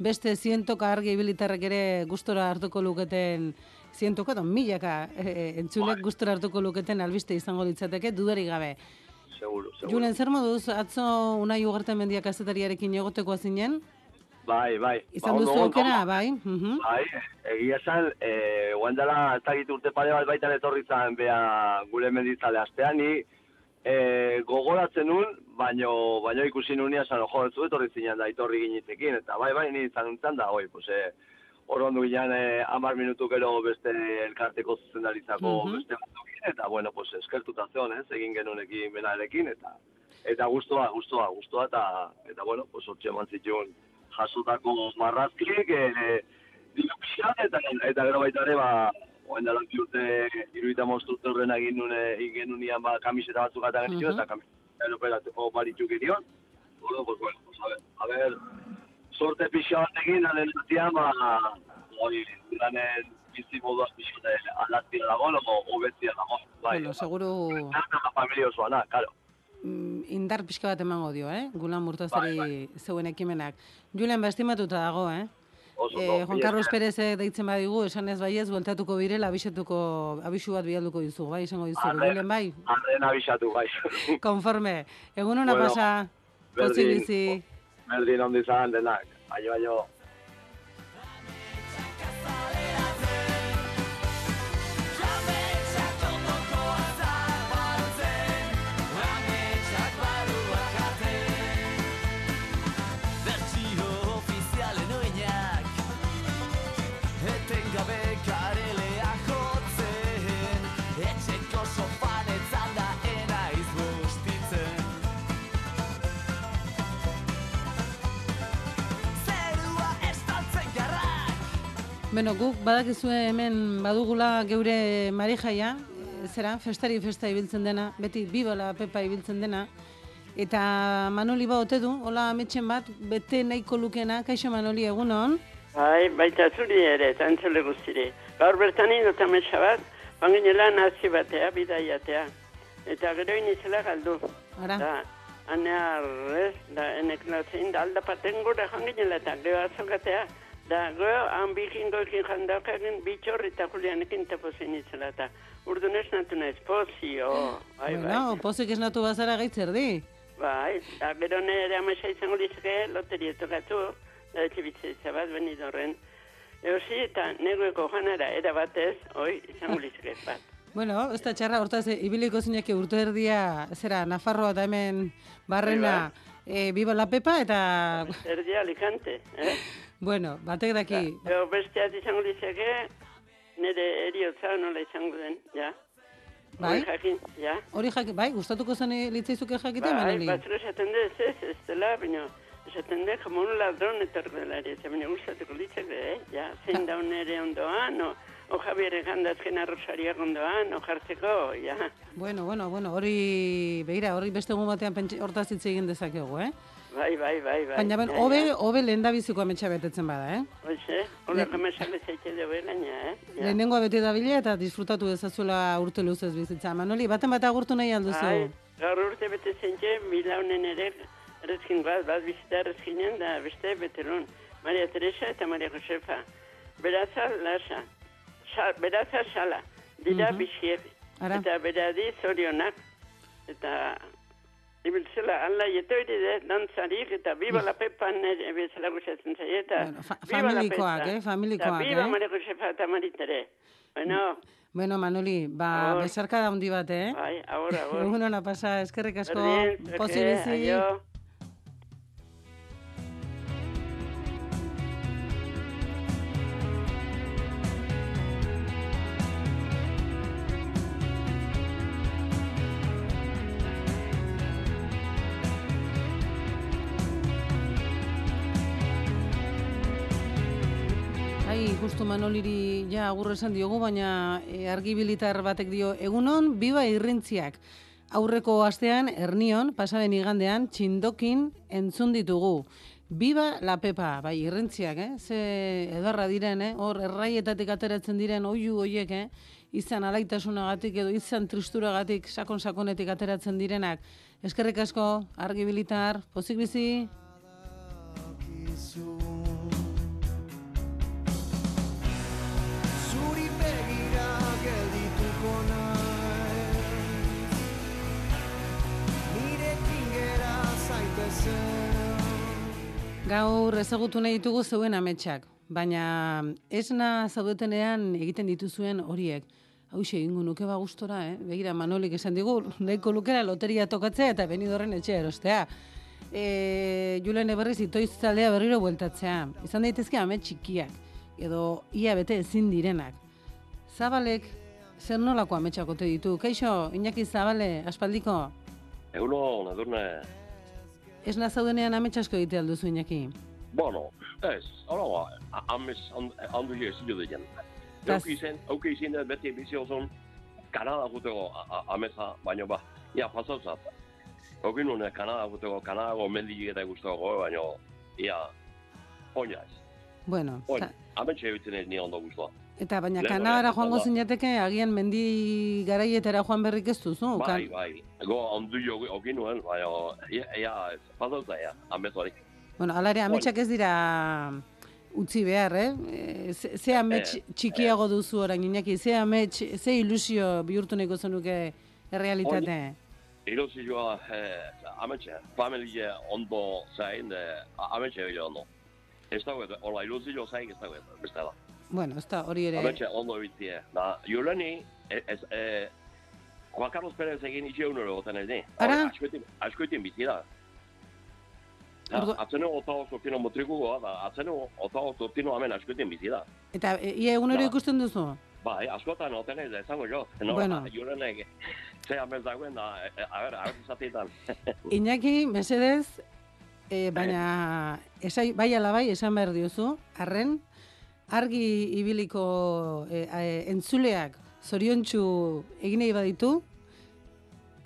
Speaker 2: beste zientoka argi ibilitarrek ere gustora hartuko luketen, zientoka, edo milaka e, entzulek gustora hartuko luketen albiste izango litzateke, dudarik gabe.
Speaker 7: Seguro, seguro.
Speaker 2: Julen, zer moduz, atzo unai ugarte mendiak kazetariarekin egoteko zinen?
Speaker 7: Bai, bai.
Speaker 2: Izan
Speaker 7: Ba,
Speaker 2: duzu aukera, bai? Mhm.
Speaker 7: Bai, egia esan, e, guan dela, ez dakit urte pare bat baitan etorri zan, bea gure menditzale astean, ni e, gogoratzen nun, baino, baino ikusi nun esan, jo, ez etorri zinen da, etorri ginitekin, eta bai, bai, ni izan nuntzen da, oi, pues, e, hor ondo ginen e, amar minutu gero beste elkarteko zuzendaritzako
Speaker 2: Mhm.
Speaker 7: beste batzukin, eta, bueno, pues, eskertuta zeon, ez, egin genunekin benarekin, eta eta gustoa, gustoa, gustoa, eta, eta bueno, pues, hortxe eman zituen jasotako marrazkiek, e, diru pixka, eta, eta gero baita ere, ba, oen dela bi urte, iruita mozturte horren egin nuen, egin genunian, ba, kamiseta batzuk eta genitxo,
Speaker 2: Mhm.
Speaker 7: eta kamiseta operatzeko baritzuk irion. Bueno, pues, bueno, pues, a ver, a ver, sorte pixa batekin, alen zatian, ba, hori, lanen bizi moduaz pixa alaztia dago, logo, hobetzia dago, bai.
Speaker 2: Bueno, seguru
Speaker 7: Eta familia osoa, na, karo.
Speaker 2: Mm, indar pixka bat emango dio, eh? Gulan murtazari
Speaker 7: Bai,
Speaker 2: zeuen ekimenak. Julen, ba, estimatuta dago, eh?
Speaker 7: Oso,
Speaker 2: Eh,
Speaker 7: ondo,
Speaker 2: Juan Carlos. Pérez deitzen badigu, esan ez baiez, bueltatuko birela, abixatuko, abisu bat bialduko dizu, bai, esango dizu. Julen, bai,
Speaker 7: Arren abisatu, bai.
Speaker 2: konforme. Egun hona
Speaker 7: Bueno,
Speaker 2: pasa,
Speaker 7: berdin.
Speaker 2: pozik bizi.
Speaker 7: Berdin ondi zan denak, baino, baino,
Speaker 2: Beno, guk badakizue hemen badugula geure marijaia, zera, festari festa ibiltzen dena, beti bibala pepa ibiltzen dena, eta Manoli ba ote du, hola ametxen bat, bete nahiko lukena, kaixo Manoli egunon,
Speaker 8: Bai, baita zuri ere, eta entzule guztire. Gaur bertan indot ametsa bat, banginela nazi batea, bidaiatea. Eta gero inizela galdu.
Speaker 2: ara,
Speaker 8: Da, anea arrez, da, enek nazein, da aldapaten gure janginela eta gero azokatea. Da, gero, han bikin goikin jandaukagen bitxor eta julianekin tapozen izela eta. Urdu nes natu naiz, pozio, bai,
Speaker 2: bueno,
Speaker 8: bai.
Speaker 2: pozik esnatu bazara gaitzer di.
Speaker 8: Bai, da, gero nire amesa izango lizuke, loteria tokatu, da, etxe bitzitza bat, benidorren. Eusi eta negoeko janara, era batez, oi, izango lizuke bat.
Speaker 2: Bueno, ez da txarra, hortaz, eh, ibiliko zineke urte erdia, zera, Nafarroa da hemen barrena, e, Biba la Pepa, eta,
Speaker 8: Erdia Alicante, eh?
Speaker 2: bueno, batek daki,
Speaker 8: Eo besteat izango lizuke, nire eriotza nola izango den, ja.
Speaker 2: Bai?
Speaker 8: Hori jakin, ja.
Speaker 2: hori jak, bai, gustatuko zen litzaizuke jakitea,
Speaker 8: Bai,
Speaker 2: Manoli?
Speaker 8: batzuk esaten dut, ez, ez, dela, baina esaten dut, como un dela ere, ze baina gustatuko litzake, eh? Ja, zein daun ere ondoan, o, o Javier Gandazken arrosariak ondoan, o jartzeko, ja.
Speaker 2: Bueno, bueno, bueno, hori, begira, hori beste egun batean hortaz hitz egin dezakegu, eh?
Speaker 8: Bai, bai, bai, bai.
Speaker 2: Baina, ben, hobe, hobe lehen da biziko ametsa betetzen bada, eh?
Speaker 8: Hoxe, hola jamesak bezaite dugu gaina, eh? Ja.
Speaker 2: Lehenengoa bete da bila eta disfrutatu dezazuela urte luzez bizitza. Manoli, baten bat agurtu nahi alduzu.
Speaker 8: Bai, gaur urte bete zentxe, milaunen ere, errezkin bat, bat bizita errezkinen, da beste betelon. Maria Teresa eta Maria Josefa. Beraza, lasa. Sa, beraza, sala. Dira
Speaker 2: Mhm.
Speaker 8: bixier.
Speaker 2: Ara.
Speaker 8: Eta beradi zorionak. Eta ibiltzela, ala jetoiri de, dantzarik, eta biba la pepa bezala gustatzen zaie, eta
Speaker 2: Bueno, fa- familikoak, eh, familikoak,
Speaker 8: Eta biba
Speaker 2: eh.
Speaker 8: Maria Josefa eta Maritere. Bueno,
Speaker 2: Bueno, Manoli, ba,
Speaker 8: Agur.
Speaker 2: besarka da hundi bat, eh?
Speaker 8: bai, ahora, ahora.
Speaker 2: Egun hona pasa, eskerrik asko, pozi bizi. Manoliri ja agur esan diogu, baina e, argibilitar batek dio, egunon, biba irrintziak. Aurreko astean, ernion, pasaden igandean, txindokin entzun ditugu. Biba la pepa, bai, irrintziak, eh? Ze edarra diren, eh? Hor, erraietatik ateratzen diren oiu hoiek, eh? Izan alaitasunagatik edo izan tristuragatik sakon-sakonetik ateratzen direnak. Eskerrik asko, argibilitar, pozik bizi. Gaur ezagutu nahi ditugu zeuen ametsak, baina esna zaudetenean egiten dituzuen horiek. Hau egingo nuke ba gustora, eh? Begira, Manolik esan digu, nahiko lukera loteria tokatzea eta benidorren etxea erostea. E, Julen eberriz itoiz taldea berriro bueltatzea. Izan daitezke amets txikiak, edo ia bete ezin direnak. Zabalek, zer nolako ametsak ote ditu? Kaixo, Iñaki Zabale, aspaldiko,
Speaker 9: Egunon, edurne,
Speaker 2: esna zaudenean amets asko egite alduzu Iñaki.
Speaker 9: bueno, ez, hori ba, amez handu jo ez diren.
Speaker 2: Tas-
Speaker 9: Auki izen, auki izen dut beti bizi oson, Kanada juteko a- a- ameza, baino ba, ia pasatzat. Auki nune Kanada juteko, Kanadago mendik eta guztoko, baino, ia, oina ez.
Speaker 2: Bueno,
Speaker 9: Oina, ametxe ebitzen ez ni ondo guztua.
Speaker 2: Eta baina Kanadara joango zinateke, agian mendi garaietara joan berrik ez duzu.
Speaker 9: Bai, bai, go handu jo auki nuen, ez, pasatzat, ia, amez hori.
Speaker 2: Bueno, alare, ametsak ez dira utzi behar, eh? E, Ze, ze amets txikiago duzu orain, Iñaki, ze amets, ze ilusio bihurtu nahiko zenuke errealitate.
Speaker 9: Ilusioa, eh, ametxe, familie ondo zain, eh, ametxe egin ondo. Ez dago, hola, ilusio zain ez dago, beste da.
Speaker 2: Bueno, ez da hori ere.
Speaker 9: Ametxe ondo ebitie. Da, Juleni, e- ez, eh, Juan Carlos Pérez egin itxe unero goten ez ni.
Speaker 2: Ara?
Speaker 9: Askoetin, askoetin bizi da. Da,
Speaker 2: Ordu-
Speaker 9: atzenu otago zortino motrikugoa, da, atzenu otago zortino amen askoetin bizi da.
Speaker 2: Eta e, ia egunero
Speaker 9: Da.
Speaker 2: ikusten duzu?
Speaker 9: Bai, askotan oten ez, esango jo. No,
Speaker 2: Bueno.
Speaker 9: Julenek, ze amen dagoen da, e, a ber, a ber, zatetan.
Speaker 2: Iñaki, mesedez, e, baina esai, bai ala bai esan behar diozu, arren, argi ibiliko e, e, entzuleak zoriontsu egin nahi baditu,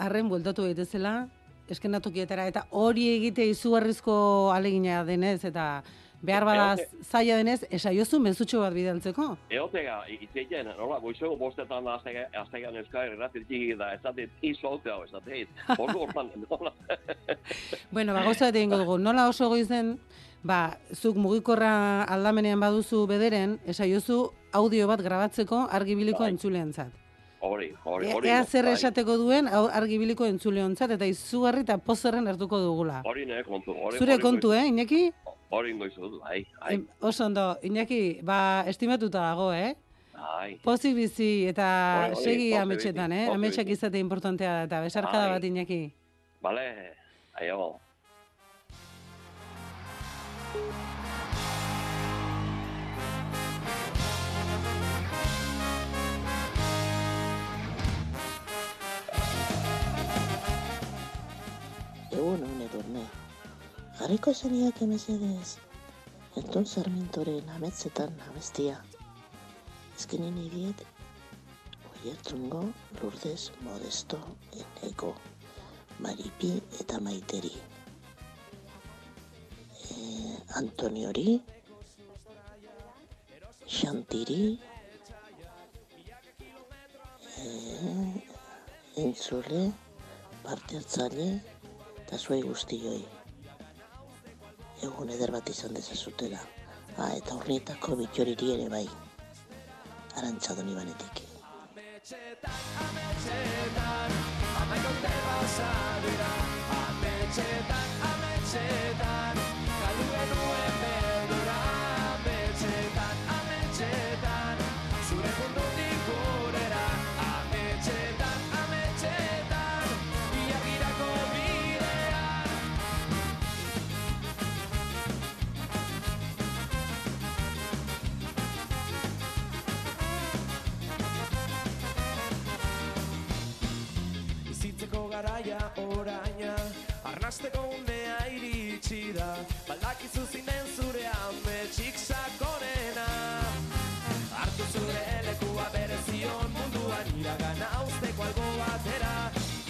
Speaker 2: arren bueltatu daitezela, eskenatokietara, eta hori egite izugarrizko alegina denez, eta behar bada zaila denez, esaiozu mezutxo bat bidaltzeko.
Speaker 9: Eotega, itzeiten, nola, goizego bostetan aztegan euskal erratirtik da, ez datit, izolte hau, ez datit. Ordu hortan, nola.
Speaker 2: Bueno, ba, gauza bat egingo dugu. Nola oso goizen, ba, zuk mugikorra aldamenean baduzu bederen, esaiozu audio bat grabatzeko argibiliko
Speaker 9: Bai.
Speaker 2: entzuleentzat.
Speaker 9: Hori, hori,
Speaker 2: E,
Speaker 9: hori.
Speaker 2: ea zer
Speaker 9: bai.
Speaker 2: esateko duen argibiliko entzuleontzat eta izugarri eta pozerren hartuko dugula.
Speaker 9: Hori nire kontu. Hori,
Speaker 2: Zure
Speaker 9: hori
Speaker 2: kontu, eh, Iñaki?
Speaker 9: Hori ingoizu bai, bai,
Speaker 2: Oso ondo, Iñaki, ba, estimatuta dago, eh?
Speaker 9: bai.
Speaker 2: Pozik bizi eta
Speaker 9: Hori, hori,
Speaker 2: segi
Speaker 9: pozik
Speaker 2: ametxetan, eh? Ametxak izate importantea da, eta besarkada
Speaker 9: Bai.
Speaker 2: bat, Iñaki.
Speaker 9: Bale, aio.
Speaker 10: Egun hone durne. Jarriko zeniak emesedez. Enton Sarmientoren ametzetan abestia. Ezkenen idiet, Oiertzungo, Lourdes, Modesto, Eneko, Maripi eta Maiteri. Antoniori, Xantiri, e, entzule, parte hartzaile, eta zuei guztioi. Egun eder bat izan dezazutela. Ah, eta urnietako bitxoriri ere bai. Arantxadon ibanetik.
Speaker 11: Bizitzeko oraina Arnasteko unea iritsi da. Baldakizu zinen zure ametxik sakonena. Hartu zure lekua bere zion munduan iragana usteko albo batera.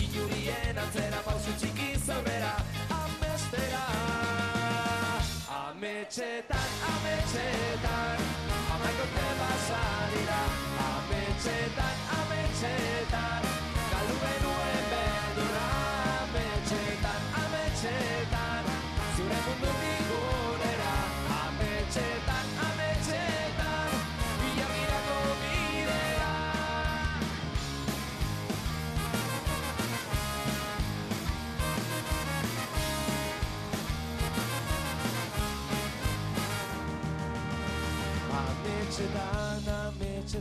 Speaker 11: Inurien antzera pausu txiki zaurera Amestera Ametxetan, ametxetan Amaiko te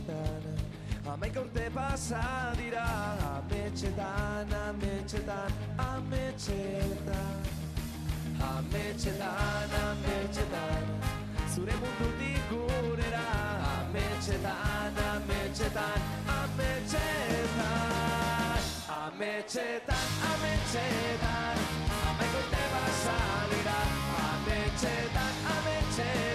Speaker 11: ametxetan Amaika urte pasa dira. Ametxetan, ametxetan, ametxetan. Ametxetan, ametxetan Zure mundutik gurera Ametxetan, ametxetan, ametxetan. Ametxetan, ametxetan Amaika urte pasa dira. Ametxetan, ametxetan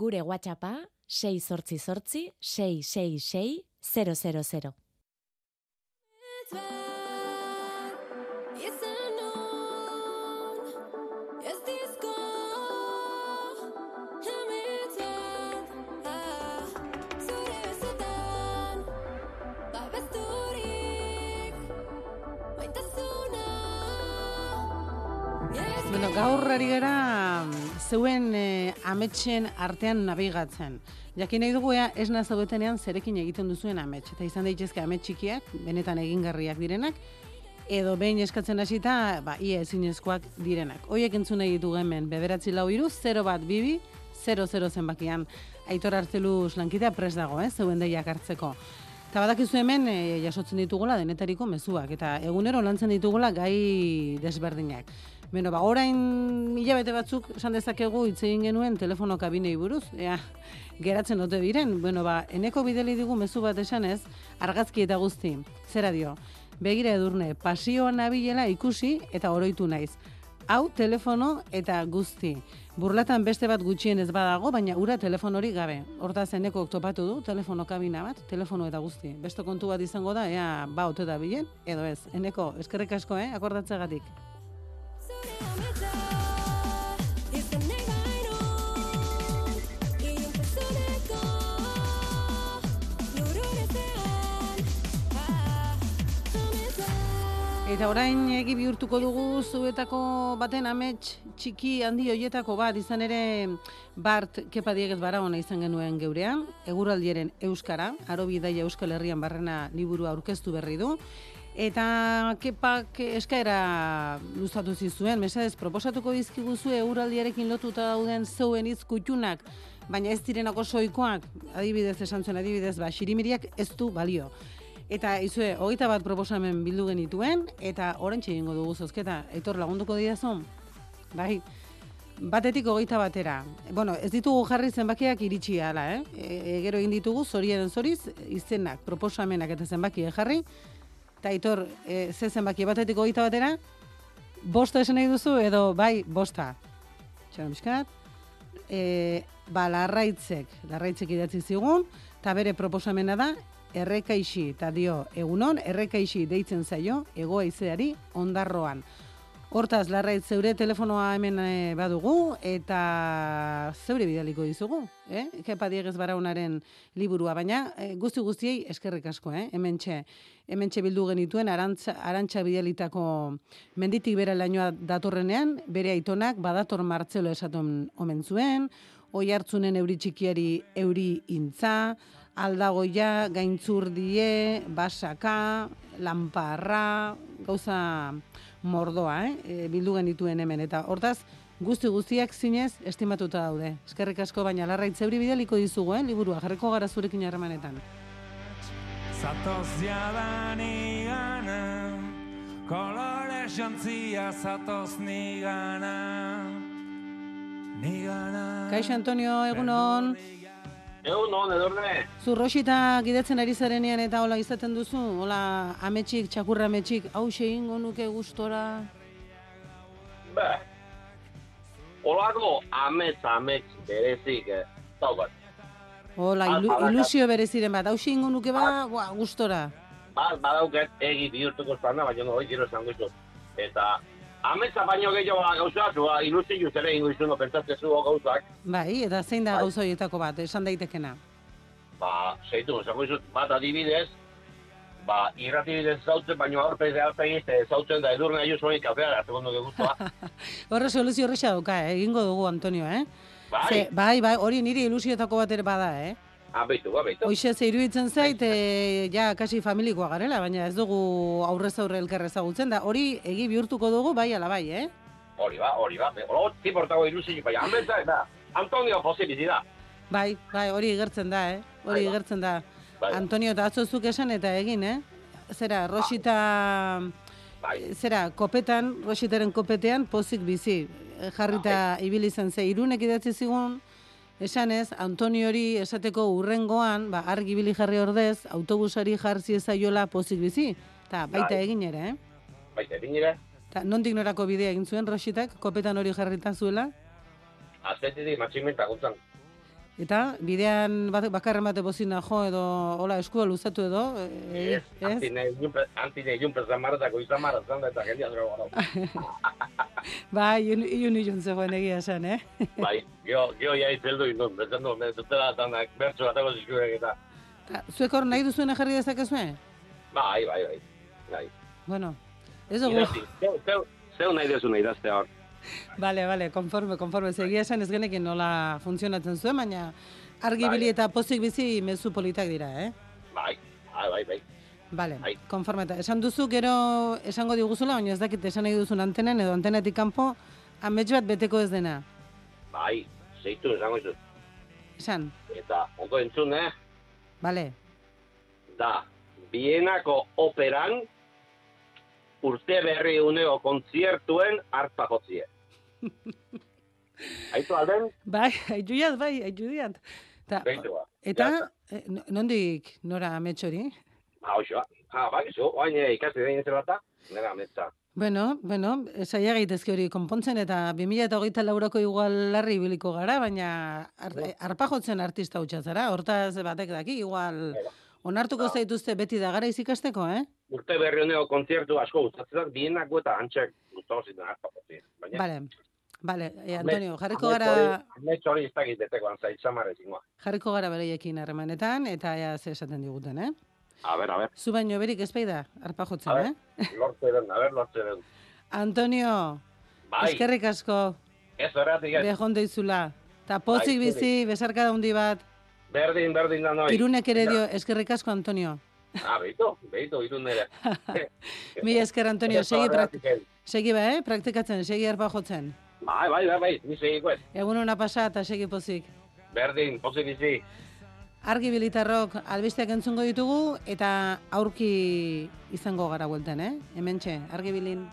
Speaker 6: Gure WhatsAppa 688 666 000.
Speaker 2: Gaur ari gara mm, zeuen e, ametsen artean nabigatzen. Jakin nahi dugu ea esna zaudetenean zerekin egiten duzuen amets. Eta izan daitezke amets txikiak, benetan egingarriak direnak, edo behin eskatzen hasita, ba, ia ezinezkoak direnak. Hoiek entzun nahi ditugu hemen, bederatzi lau iru, 0 bat bibi, 00 zenbakian. Aitor Artzelu lankidea pres dago, eh, zeuen deiak hartzeko. Eta badakizu hemen e, jasotzen ditugula denetariko mezuak eta egunero lantzen ditugula gai desberdinak. Beno, ba, orain hilabete batzuk esan dezakegu hitz egin genuen telefono kabinei buruz, ea, geratzen ote diren. Bueno, ba, eneko bideli digu mezu bat esanez, argazki eta guzti. Zera dio, begira edurne, pasioan nabilela ikusi eta oroitu naiz. Hau telefono eta guzti. Burlatan beste bat gutxien ez badago, baina ura telefono hori gabe. Hortaz eneko topatu du, telefono kabina bat, telefono eta guzti. Beste kontu bat izango da, ea, ba, ote da bilen, edo ez. Eneko, eskerrik asko, eh, akordatzegatik. Eta orain egi bihurtuko dugu zuetako baten amets txiki handi hoietako bat izan ere Bart Kepa Dieguez Barahona izan genuen geurean, eguraldiaren euskara, aro bidaia Euskal Herrian barrena liburua aurkeztu berri du. Eta kepak eskaera luzatu zizuen, mesedez, proposatuko dizkiguzu eguraldiarekin lotuta dauden zeuen hitz kutxunak, baina ez direnako soikoak, adibidez esan zuen adibidez, ba, xirimiriak ez du balio. Eta izue, hogeita bat proposamen bildu genituen, eta orentxe egingo dugu zozketa, etor lagunduko didazu? Bai, batetik hogeita batera. Bueno, ez ditugu jarri zenbakiak iritsi ala, eh? E, gero egin ditugu, zoriaren zoriz, izenak, proposamenak eta zenbakiak jarri, eta aitor, e, ze zenbaki batetik hogeita batera, bosta esan nahi duzu, edo bai, bosta. Txaram bizkat. E, ba, larraitzek, larraitzek idatzi zigun, eta bere proposamena da, errekaixi, eta dio, egunon, errekaixi deitzen zaio, egoaizeari ondarroan. Hortaz, larraitz, zeure telefonoa hemen e, badugu, eta zeure bidaliko dizugu, eh? Kepa Diegez Baraunaren liburua, baina e, guzti guztiei eskerrik asko, eh? Hementxe, hementxe bildu genituen, arantza, arantxa bidalitako menditik bera lainoa datorrenean, bere aitonak badator martzelo esaton omen zuen, oi hartzunen euri txikiari euri intza, aldagoia, gaintzurdie, basaka, lanparra, gauza mordoa, eh? E, bildu genituen hemen. Eta hortaz, guzti guztiak zinez estimatuta daude. Eskerrik asko, baina larraitz euri bidaliko dizugu, eh? liburua, jarriko gara zurekin harremanetan.
Speaker 12: Zatoz jadan igana Kolore jantzia zatoz nigana Nigana
Speaker 2: Kaixo Antonio, egunon.
Speaker 13: Egun, non, edurne?
Speaker 2: Zu Rosita gidatzen ari zarenean eta hola izaten duzu? Hola ametxik, txakurra ametxik, hau egingo nuke gustora.
Speaker 13: Ba, olako amets, amets, berezik, eh, zaukat.
Speaker 2: Hola, ilu, ilusio bereziren bat, hau egingo nuke ba, ba, gustora.
Speaker 13: Ba, badauket egi bihurtuko espana, baina no, gero esango. Eta, ametsa baino gehiago gauza, zua, ilusio zere ingo izuno, pentsatzezu gauzak,
Speaker 2: Bai, eta zein da
Speaker 13: Bai.
Speaker 2: gauza horietako bat, esan daitekena.
Speaker 13: ba, zeitu, esango izut, bat adibidez, ba, irrati bidez zautzen, baino aurpez aurpegi zautzen da edurne aizu zoin kafea, hartzeko nuke guztua.
Speaker 2: Horre soluzio horrexa dauka, eh? egingo dugu Antonio, eh?
Speaker 13: Bai,
Speaker 2: Ze, bai, bai, hori niri ilusiotako bat ere bada, eh?
Speaker 13: Abeitu, abeitu.
Speaker 2: Hoxe ze iruditzen zait, e, ja, kasi familikoa garela, baina ez dugu aurrez aurre elkar ezagutzen da. Hori egi bihurtuko dugu, bai ala bai, eh?
Speaker 13: Hori ba, hori ba, hori tiportago ilusio, baina ametsa eta Antonio posibilidad.
Speaker 2: Bai, bai, hori igertzen da, eh? Hori
Speaker 13: Bai ba.
Speaker 2: igertzen da.
Speaker 13: Bai.
Speaker 2: Antonio, eta atzo zuk esan eta egin, eh? Zera, Rosita,
Speaker 13: Bai,
Speaker 2: zera, kopetan, Rositaren kopetean, pozik bizi. Eh, Jarrita
Speaker 13: Bai.
Speaker 2: ibili zen ze, irunek idatzi zigun, esanez, Antonio hori esateko urrengoan, ba, argi ibili jarri ordez, autobusari jarzi ezaiola pozik bizi. Eta baita
Speaker 13: Bai.
Speaker 2: egin ere, eh?
Speaker 13: baita egin ere,
Speaker 2: Ta, nondik norako bidea egin zuen Rositak, kopetan hori jarrita zuela,
Speaker 13: aztetik matximenta guntzan.
Speaker 2: Eta bidean bat, bakarren bate bozina jo edo hola eskua luzatu edo, e,
Speaker 13: Ez, antine ilunpe, antine ilunpe zamarretako izamarra zan da eta jendia zero gara.
Speaker 2: Bai, iun, iun ilun zegoen egia esan, eh?
Speaker 13: Bai, geho, geho ja itzeldu indun, betzen du, dutela tanak bertsu batako zizkuek eta.
Speaker 2: Ta, zuek hor nahi duzuena jarri dezakezue?
Speaker 13: Bai, bai, bai. bai.
Speaker 2: Bueno, ez dugu,
Speaker 13: zeu, nahi dezu nahi dazte hor.
Speaker 2: Bale, bale, konforme, konforme. Zegia esan ez genekin nola funtzionatzen zuen, baina argibili
Speaker 13: Bai.
Speaker 2: eta pozik bizi mezu politak dira, eh?
Speaker 13: Bai, bai, bai, bai.
Speaker 2: Bale,
Speaker 13: Bai.
Speaker 2: konforme. Esan duzu gero esango diguzula, baina ez dakit esan nahi duzun antenen edo antenetik kanpo, amets bat beteko ez dena.
Speaker 13: Bai, zeitu esango izut.
Speaker 2: Esan,
Speaker 13: Eta, ondo entzun, eh?
Speaker 2: bale.
Speaker 13: Da, Bienako operan urte berri uneo kontziertuen hartza jotzie. Aitu alden,
Speaker 2: Bai, aitu jat, bai, aitu diat. Ta,
Speaker 13: ba.
Speaker 2: eta, eh, no- nondik nora amets hori?
Speaker 13: Ha, hoxoa. Ha, bakizu, oain eh, ikasi den zela eta, nera metza.
Speaker 2: Bueno, bueno, saia gaitezke hori konpontzen eta 2008 lauroko igual larri ibiliko gara, baina ar, arpa jotzen artista hutsa zara, hortaz batek daki, igual onartuko zaituzte beti da gara ikasteko, eh?
Speaker 13: Urte berri uneo kontziertu asko gustatzen Bienako eta antxek gustatzen ziren hartza jotzie. Baina,
Speaker 2: Vale, vale, e, Antonio, jarriko gara,
Speaker 13: Amets hori ez dakit zingoa.
Speaker 2: jarriko gara bereiekin harremanetan, eta ea ze esaten diguten, eh?
Speaker 13: A ber, a ber,
Speaker 2: Zu baino berik ez bai da, arpa jotzen,
Speaker 13: A
Speaker 2: eh?
Speaker 13: lortze den, a ber, lortze den.
Speaker 2: Antonio,
Speaker 13: Bai,
Speaker 2: eskerrik asko,
Speaker 13: ez horretik ez.
Speaker 2: behon deizula. Ta pozik
Speaker 13: Bai,
Speaker 2: bizi, besarka handi bat,
Speaker 13: Berdin, berdin da noi.
Speaker 2: irunek ere dio, eskerrik asko, Antonio.
Speaker 13: Ah, behitu, behitu, irun nire.
Speaker 2: Mi esker, Antonio, segi, segi ba, eh? praktikatzen, segi arpa jotzen.
Speaker 13: Bai, bai, bai, bai, ni segiko ez.
Speaker 2: Egun hona pasa eta segi pozik.
Speaker 13: Berdin, pozik bizi.
Speaker 2: Argi bilitarrok albisteak entzungo ditugu eta aurki izango gara buelten, eh? Hementxe, argi bilin.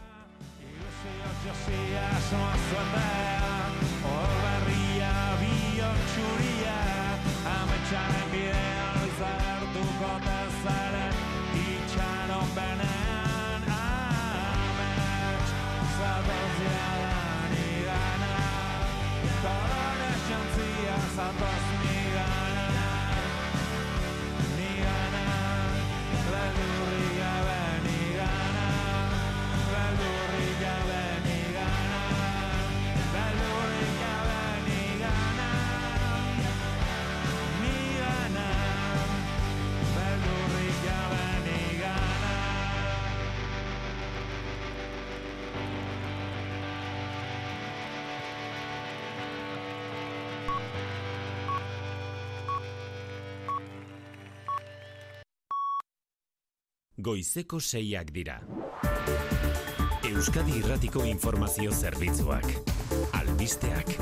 Speaker 14: Goizeko seiak dira. Euskadi Irratiko Informazio Zerbitzuak. Albisteak.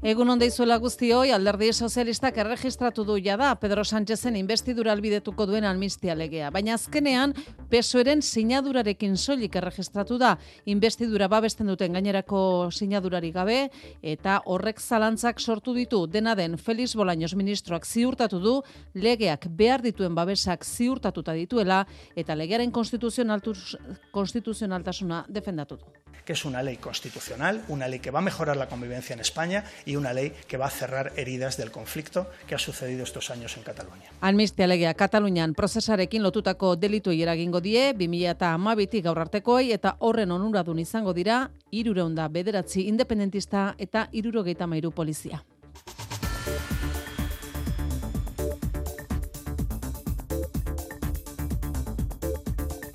Speaker 15: Egun onde izuela guztioi, alderdi sozialistak erregistratu du jada Pedro Sánchezen investidura albidetuko duen almistia legea. Baina azkenean, PSOEren sinadurarekin soilik erregistratu da investidura babesten duten gainerako sinadurari gabe, eta horrek zalantzak sortu ditu dena den Felix Bolaños ministroak ziurtatu du legeak behar dituen babesak ziurtatuta dituela, eta legearen konstituzionaltus- konstituzionaltasuna defendatu du.
Speaker 16: que es una ley constitucional, una ley que va a mejorar la convivencia en España y una ley que va a cerrar heridas del conflicto que ha sucedido estos años en Cataluña.
Speaker 15: Amnistia legea Katalunian prozesarekin lotutako delituei eragingo die 2012tik gaur artekoei eta horren onuradun izango dira 300 bederatzi independentista eta 73 polizia.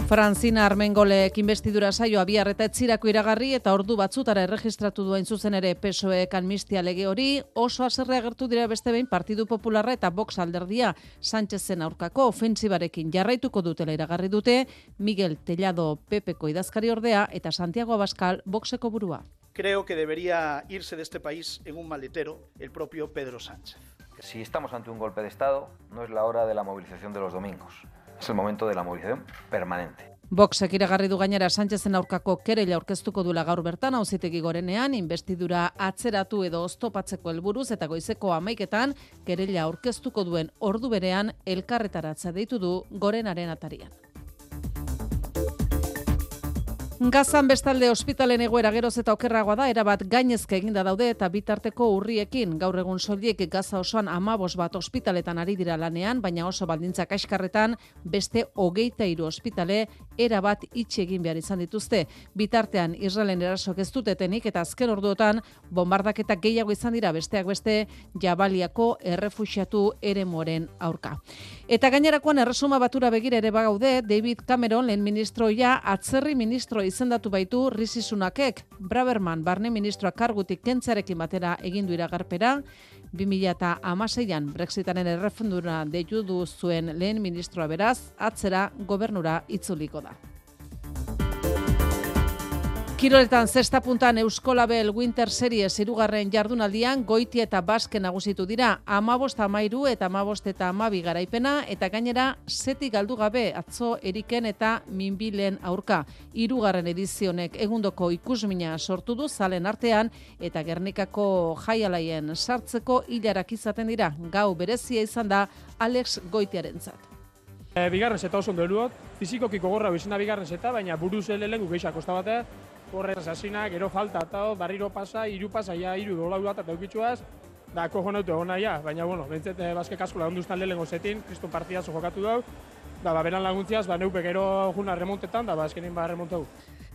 Speaker 15: Franzina Armengolek investidura saioa bihar eta etzirako iragarri eta ordu batzutara erregistratu duen zuzen ere PSOEk amnistia lege hori oso haserre agertu dira beste behin Partidu Popularra eta Vox alderdia Sánchezen aurkako ofentsibarekin jarraituko dutela iragarri dute Miguel Tellado Pepeko idazkari ordea eta Santiago Abascal Voxeko burua.
Speaker 17: Creo que debería irse de este país en un maletero el propio Pedro Sánchez.
Speaker 18: Si estamos ante un golpe de Estado, no es la hora de la movilización de los domingos. Es el momento de la movilización permanente.
Speaker 15: Voxek iragarri du gainera Sánchezen aurkako kereila aurkeztuko duela gaur bertan auzitegi gorenean investidura atzeratu edo oztopatzeko helburuz eta goizeko amaiketan kereila aurkeztuko duen ordu berean elkarretaratza deitu du gorenaren atarian. Gazan bestalde ospitalen egoera geroz eta okerragoa da, erabat gainezke eginda daude eta bitarteko urriekin. Gaur egun soliek Gaza osoan amabos bat ospitaletan ari dira lanean, baina oso baldintzak aiskarretan beste hogeita hiru ospitale erabat itxi egin behar izan dituzte. Bitartean Israelen erasok ez dutetenik eta azken orduotan bombardaketak gehiago izan dira besteak beste Jabaliako errefuxiatu eremoren aurka. Eta gainerakoan erresuma batura begira ere bagaude, David Cameron lehen ministroia atzerri ministro izendatu baitu Rishi Sunakek. Braverman barne ministroa kargutik kentzarekin batera egin du iragarpera, 2016an Brexitaren errefundura deitu du zuen lehen ministroa beraz, atzera gobernura itzuliko da. Kiroletan zesta puntan Euskolabel Winter Series irugarren jardunaldian goiti eta baske nagusitu dira amabost amairu eta amabost eta amabi garaipena eta gainera setik galdu gabe atzo eriken eta minbilen aurka. Hirugarren edizionek egundoko ikusmina sortu du zalen artean eta Gernikako jaialaien sartzeko hilarak izaten dira. Gau berezia izan da Alex Goitiarentzat.
Speaker 19: E, bigarren zeta oso ondo eluot, fizikoki gogorra bizina bigarren zeta, baina buruz elelen gukeixa kosta batea, horren asasina, gero falta, eta barriro pasa, hiru pasa, ja, hiru dolau bat, eta eukitzuaz, da, kojo nautu egon nahi, baina, bueno, bentzet, eh, bazke kasko lagunduztan lehenengo zetin, kriston partidazo jokatu dau, da, ba, beran laguntziaz, ba, neupe gero juna remontetan, da, ba, azkenin ba, remontau.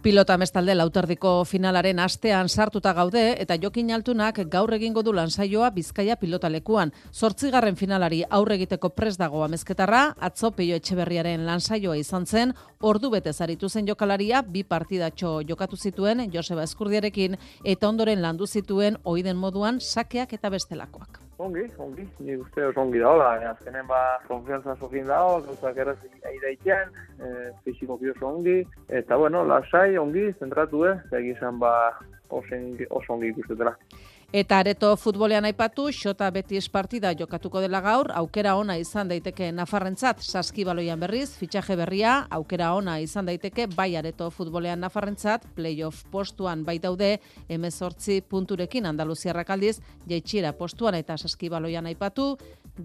Speaker 15: Pilota mestalde lauterdiko finalaren astean sartuta gaude eta Jokin Altunak gaur egingo du lansaioa Bizkaia pilotalekuan. Zortzigarren finalari aurre egiteko pres dago amezketarra, atzo Peio Etxeberriaren lansaioa izan zen, ordu bete zaritu zen jokalaria, bi partidatxo jokatu zituen Joseba Eskurdiarekin eta ondoren landu zituen oiden moduan sakeak eta bestelakoak.
Speaker 20: Ongi, ongi, ni uste oso ongi daola, e, azkenen ba, konfianza sokin dago, gauzak errazik aidaitean, e, fizikoki oso ongi, eta bueno, lasai, ongi, zentratu, eh, egizan ba, oso ongi, oso ongi ikustetela.
Speaker 15: Eta areto futbolean aipatu, xota betis partida jokatuko dela gaur, aukera ona izan daiteke Nafarrentzat, saskibaloian berriz, fitxaje berria, aukera ona izan daiteke, bai areto futbolean Nafarrentzat, playoff postuan bai daude, emezortzi punturekin Andaluziarrak aldiz, jaitxiera postuan eta saskibaloian aipatu,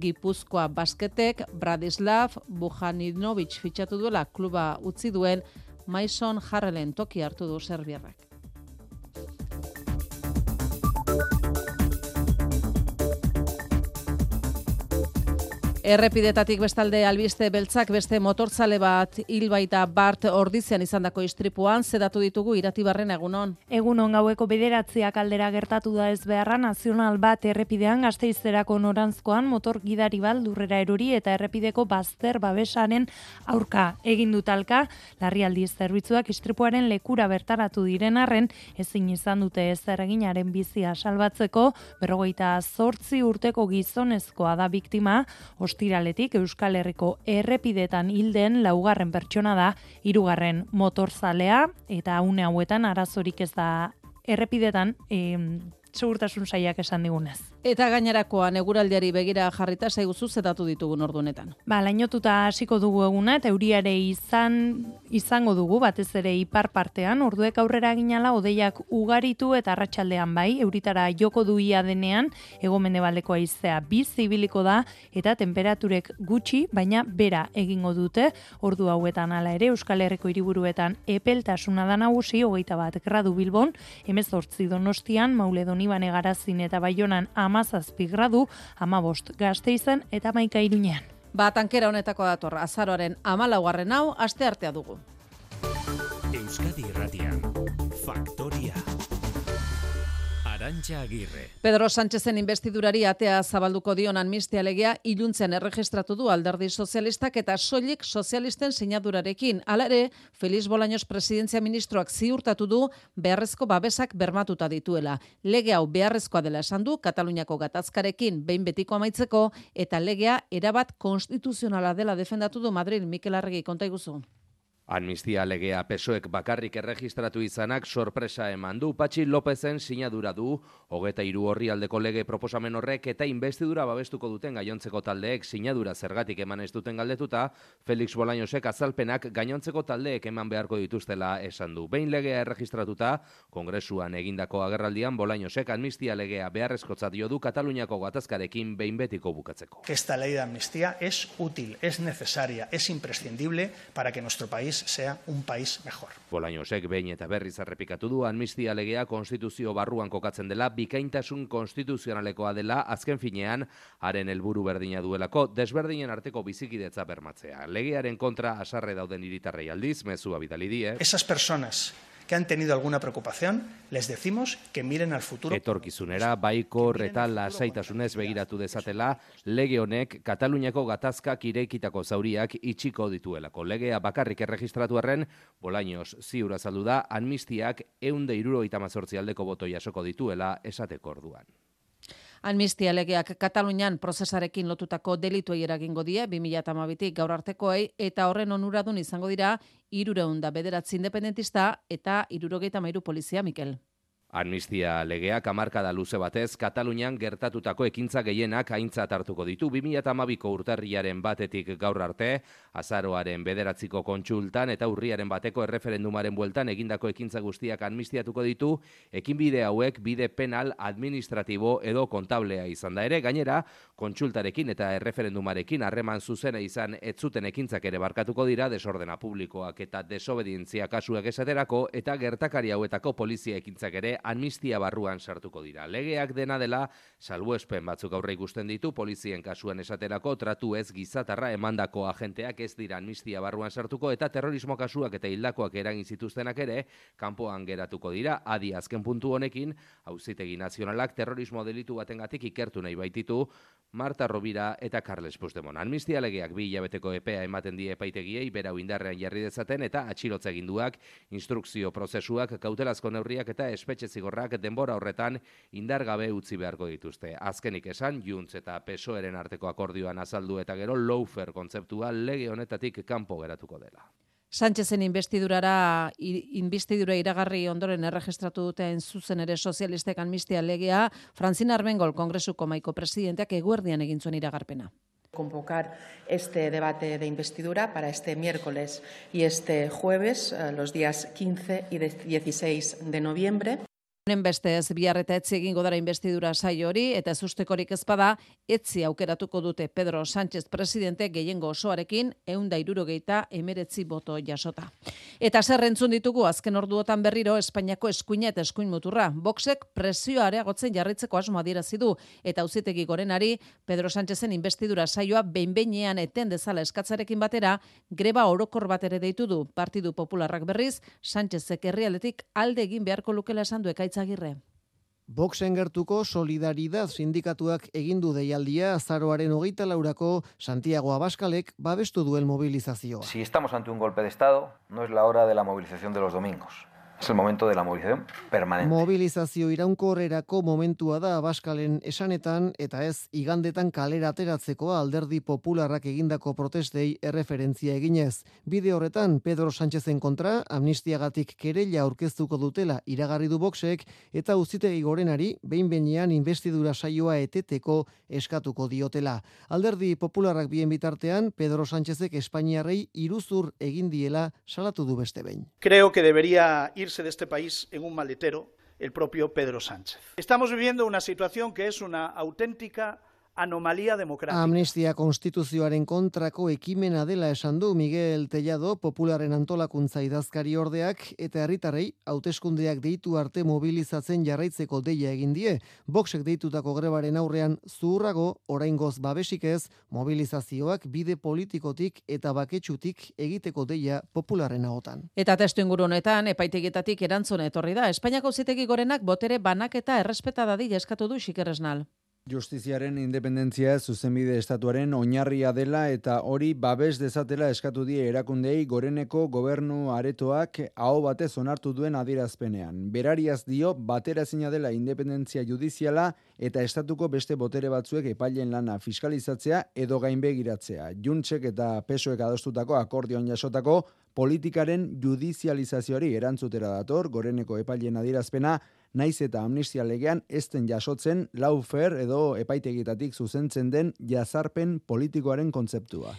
Speaker 15: Gipuzkoa basketek, Bradislav, Bujaninovic fitxatu duela kluba utzi duen, Maison Harrelen toki hartu du Serbiarrak. Errepidetatik bestalde albiste beltzak beste motorzale bat hil baita Bart Ordizian izandako istripuan zedatu ditugu iratibarren egunon.
Speaker 21: Egunon gaueko bederatziak aldera gertatu da ez beharra nazional bat errepidean gazteizerako norantzkoan motor gidari bal lurrera erori eta errepideko bazter babesaren aurka egin dutalka larrialdi zerbitzuak istripuaren lekura bertaratu diren arren ezin izan dute ez erreginaren bizia salbatzeko. Berrogeita zortzi urteko gizonezkoa da biktima ostiraletik Euskal Herriko errepidetan hilden laugarren pertsona da, hirugarren motorzalea eta une hauetan arazorik ez da errepidetan em, segurtasun saiak esan digunez.
Speaker 15: Eta gainerakoan eguraldiari begira jarrita zaiguzu zetatu ditugun ordunetan.
Speaker 21: Ba, lainotuta hasiko dugu eguna eta euriare izan izango dugu batez ere ipar partean, orduek aurrera ginala odeiak ugaritu eta arratsaldean bai, euritara joko duia denean, ego mendebaldeko aizea biz zibiliko da eta temperaturek gutxi, baina bera egingo dute, ordu hauetan hala ere Euskal Herriko hiriburuetan epeltasuna da nagusi, hogeita bat gradu bilbon, emezortzi donostian, mauledon ibane garazin eta baionan amazazpi gradu, amabost gazteizen eta maika irunean.
Speaker 15: Ba, tankera honetako dator, azaroaren amalaugarren hau, aste artea dugu.
Speaker 14: Arantxa Agirre.
Speaker 15: Pedro Sánchezen investidurari atea zabalduko dion amnistia legea iluntzen erregistratu du alderdi sozialistak eta soilik sozialisten sinadurarekin. Hala ere, Feliz Bolaños presidentzia ministroak ziurtatu du beharrezko babesak bermatuta dituela. Lege hau beharrezkoa dela esan du Kataluniako gatazkarekin behin betiko amaitzeko eta legea erabat konstituzionala dela defendatu du Madrid Mikel Arregi konta iguzu.
Speaker 22: Amnistia legea pesoek bakarrik erregistratu izanak sorpresa eman du. Patxi Lopezen sinadura du, hogeta hiru horri aldeko lege proposamen horrek eta investidura babestuko duten gainontzeko taldeek sinadura zergatik eman ez duten galdetuta, Felix Bolañosek azalpenak gainontzeko taldeek eman beharko dituztela esan du. Behin legea erregistratuta, kongresuan egindako agerraldian Bolañosek amnistia legea beharrezkotzat dio du Kataluniako gatazkarekin behin betiko bukatzeko.
Speaker 16: Esta ley de amnistía es útil, es necesaria, es imprescindible para que nuestro país país sea un país mejor.
Speaker 22: Bolañosek behin eta berriz errepikatu du amnistia legea konstituzio barruan kokatzen dela bikaintasun konstituzionalekoa dela azken finean haren helburu berdina duelako desberdinen arteko bizikidetza bermatzea. Legearen kontra asarre dauden hiritarrei aldiz mezua bidali die.
Speaker 16: Esas personas que han tenido alguna preocupación, les decimos que miren al futuro.
Speaker 22: Etorkizunera baikor eta lasaitasunez begiratu dezatela, lege honek Kataluniako gatazkak irekitako zauriak itxiko dituelako. Legea bakarrik erregistratu arren, Bolaños ziur azaldu da, amnistiak eunde iruro itamazortzi aldeko boto jasoko dituela esateko orduan.
Speaker 15: Amnistia legeak Katalunian prozesarekin lotutako delituei eragingo die 2012tik gaur artekoei eta horren onuradun izango dira 300 bederatzi independentista eta 73 polizia Mikel.
Speaker 22: Amnistia legeak hamarkada luze batez Katalunian gertatutako ekintza gehienak aintzat hartuko ditu 2012ko urtarriaren batetik gaur arte, azaroaren bederatziko kontsultan eta urriaren bateko erreferendumaren bueltan egindako ekintza guztiak amnistiatuko ditu, ekinbide hauek bide penal administratibo edo kontablea izan da ere, gainera, kontsultarekin eta erreferendumarekin harreman zuzena izan ez zuten ekintzak ere barkatuko dira. Desordena publikoak eta desobedientzia kasuak esaterako eta gertakari hauetako polizia ekintzak ere amnistia barruan sartuko dira. Legeak dena dela, salbuespen batzuk aurre ikusten ditu, polizien kasuan esaterako, tratu ez gizatarra emandako agenteak ez dira amnistia barruan sartuko, eta terrorismo kasuak eta hildakoak eragin zituztenak ere, kanpoan geratuko dira, adi azken puntu honekin, hauzitegi nazionalak terrorismo delitu batengatik ikertu nahi baititu, Marta Rovira eta Carles Puigdemont. Amnistia legeak bi hilabeteko epea ematen die epaitegiei berau indarrean jarri dezaten eta atxilotze eginduak, instrukzio prozesuak, kautelazko neurriak eta espetxe zigorrak denbora horretan indargabe utzi beharko dituzte. Azkenik esan, Junts eta PSOEren arteko akordioan azaldu eta gero lawfare kontzeptua lege honetatik kanpo geratuko dela.
Speaker 15: Sánchezen investidurara investidura iragarri ondoren erregistratu duten zuzen ere sozialistek amnistia legea, Franzina Arbengol Kongresuko maiko presidenteak eguerdian egin zuen iragarpena.
Speaker 23: convocar este debate de investidura para este miércoles y este jueves, eh, los días 15 y de- 16 de noviembre.
Speaker 15: Honen bestez, bihar eta etzi egingo dara investidura saio hori, eta ez ustekorik ez bada, etzi aukeratuko dute Pedro Sánchez presidente gehiengo osoarekin, eunda irurogeita emeretzi boto jasota. Eta zer entzun ditugu azken orduotan berriro Espainiako eskuina eta eskuin muturra. Boxek presioa areagotzen jarritzeko asmoa adierazi du eta auzitegi gorenari Pedro Sánchezen investidura saioa behin-behinean eten dezala eskatzarekin batera, greba orokor bat ere deitu du Partidu Popularrak berriz, Sánchezek herrialetik alde egin beharko lukela esan du ekaitzagirre.
Speaker 24: Boxen gertuko solidaridad sindikatuak egindu deialdia azaroaren hogeita laurako Santiago Abaskalek babestu duen mobilizazioa.
Speaker 18: Si estamos ante un golpe de Estado, no es la hora de la movilización de los domingos. Es el momento de la movilización permanente.
Speaker 24: Mobilizazio iraunkorrerako momentua da Abaskalen esanetan eta ez igandetan kalera ateratzeko alderdi popularrak egindako protestei erreferentzia eginez. Bide horretan Pedro Sánchezen kontra amnistiagatik kereila aurkeztuko dutela iragarri du boxek eta uzitegi gorenari behin behinean investidura saioa eteteko eskatuko diotela. Alderdi popularrak bien bitartean Pedro Sánchezek Espainiarrei iruzur egin diela salatu du beste behin.
Speaker 17: Creo que debería irse de este país en un maletero el propio Pedro Sánchez. Estamos viviendo una situación que es una auténtica anomalía democrática.
Speaker 24: Amnistia konstituzioaren kontrako ekimena dela esan du Miguel Tellado popularen antolakuntza idazkari ordeak eta herritarrei hauteskundeak deitu arte mobilizatzen jarraitzeko deia egin die. Boxek deitutako grebaren aurrean zuhurrago oraingoz babesik ez mobilizazioak bide politikotik eta baketsutik egiteko deia popularren ahotan.
Speaker 15: Eta testu inguru honetan, epaitegetatik erantzuna etorri da, Espainiako zitegi gorenak botere banak eta errespeta dadila eskatu du xikerresnal.
Speaker 25: Justiziaren independentzia zuzenbide estatuaren oinarria dela eta hori babes dezatela eskatu die erakundei goreneko gobernu aretoak aho batez onartu duen adierazpenean. Berariaz dio baterazina dela independentzia judiziala eta estatuko beste botere batzuek epailen lana fiskalizatzea edo gainbegiratzea. Juntsek eta pesoek adostutako akordion jasotako politikaren judizializazioari erantzutera dator goreneko epailen adierazpena naiz eta amnistia legean ezten jasotzen laufer edo epaitegitatik zuzentzen den jazarpen politikoaren kontzeptua.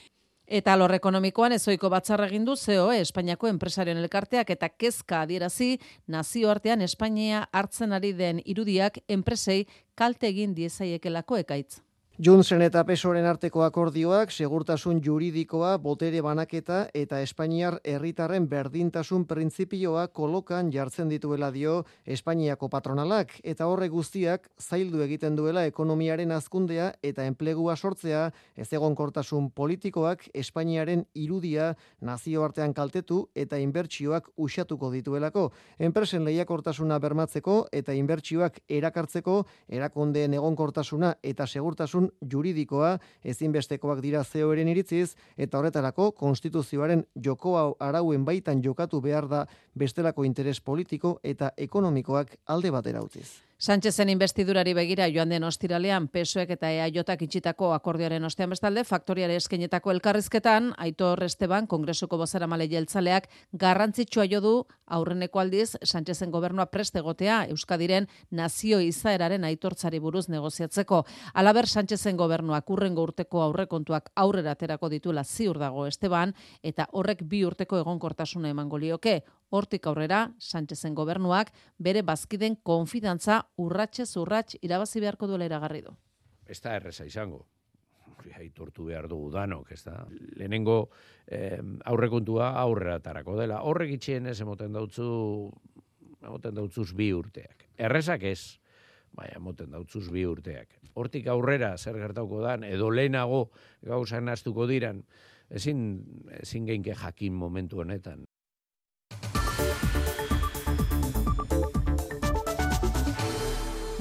Speaker 15: Eta alor ekonomikoan ezoiko batzarra egin du COE Espainiako enpresarioen elkarteak eta kezka adierazi nazioartean Espainia hartzen ari den irudiak enpresei kalte egin diezaiekelako ekaitz.
Speaker 24: Juntzen eta Pesoren arteko akordioak segurtasun juridikoa, botere banaketa eta Espainiar herritarren berdintasun printzipioa kolokan jartzen dituela dio Espainiako patronalak eta horre guztiak zaildu egiten duela ekonomiaren azkundea eta enplegua sortzea ez egonkortasun politikoak Espainiaren irudia nazioartean kaltetu eta inbertsioak usatuko dituelako. Enpresen lehiakortasuna bermatzeko eta inbertsioak erakartzeko erakundeen egonkortasuna eta segurtasun juridikoa ezinbestekoak dira zeoeren iritziz eta horretarako konstituzioaren joko arauen baitan jokatu behar da bestelako interes politiko eta ekonomikoak alde batera utziz.
Speaker 15: Sánchezen investidurari begira joan den ostiralean pesoek eta EAJak itxitako akordioaren ostean bestalde faktoriare eskenetako elkarrizketan Aitor Esteban Kongresuko bozeramale jeltzaleak garrantzitsua jo du aurreneko aldiz Sánchezen gobernua preste egotea Euskadiren nazio izaeraren aitortzari buruz negoziatzeko. Alaber Sánchezen gobernuak urrengo urteko aurrekontuak aurrera aterako ditula ziur dago Esteban eta horrek bi urteko egonkortasuna emango lioke. Hortik aurrera, Sánchezen gobernuak bere bazkiden konfidantza urratxez urrats irabazi beharko duela iragarri du.
Speaker 26: ez da erreza izango. Aitortu behar dugu danok, ez da. Lehenengo eh, aurrekontua aurrera tarako dela. Horrek itxien ez emoten dautzu, emoten dautzuz bi urteak. Errezak ez, bai, emoten dautzuz bi urteak. Hortik aurrera zer gertauko dan, edo lehenago gauza naztuko diran, ezin, ezin geinke jakin momentu honetan.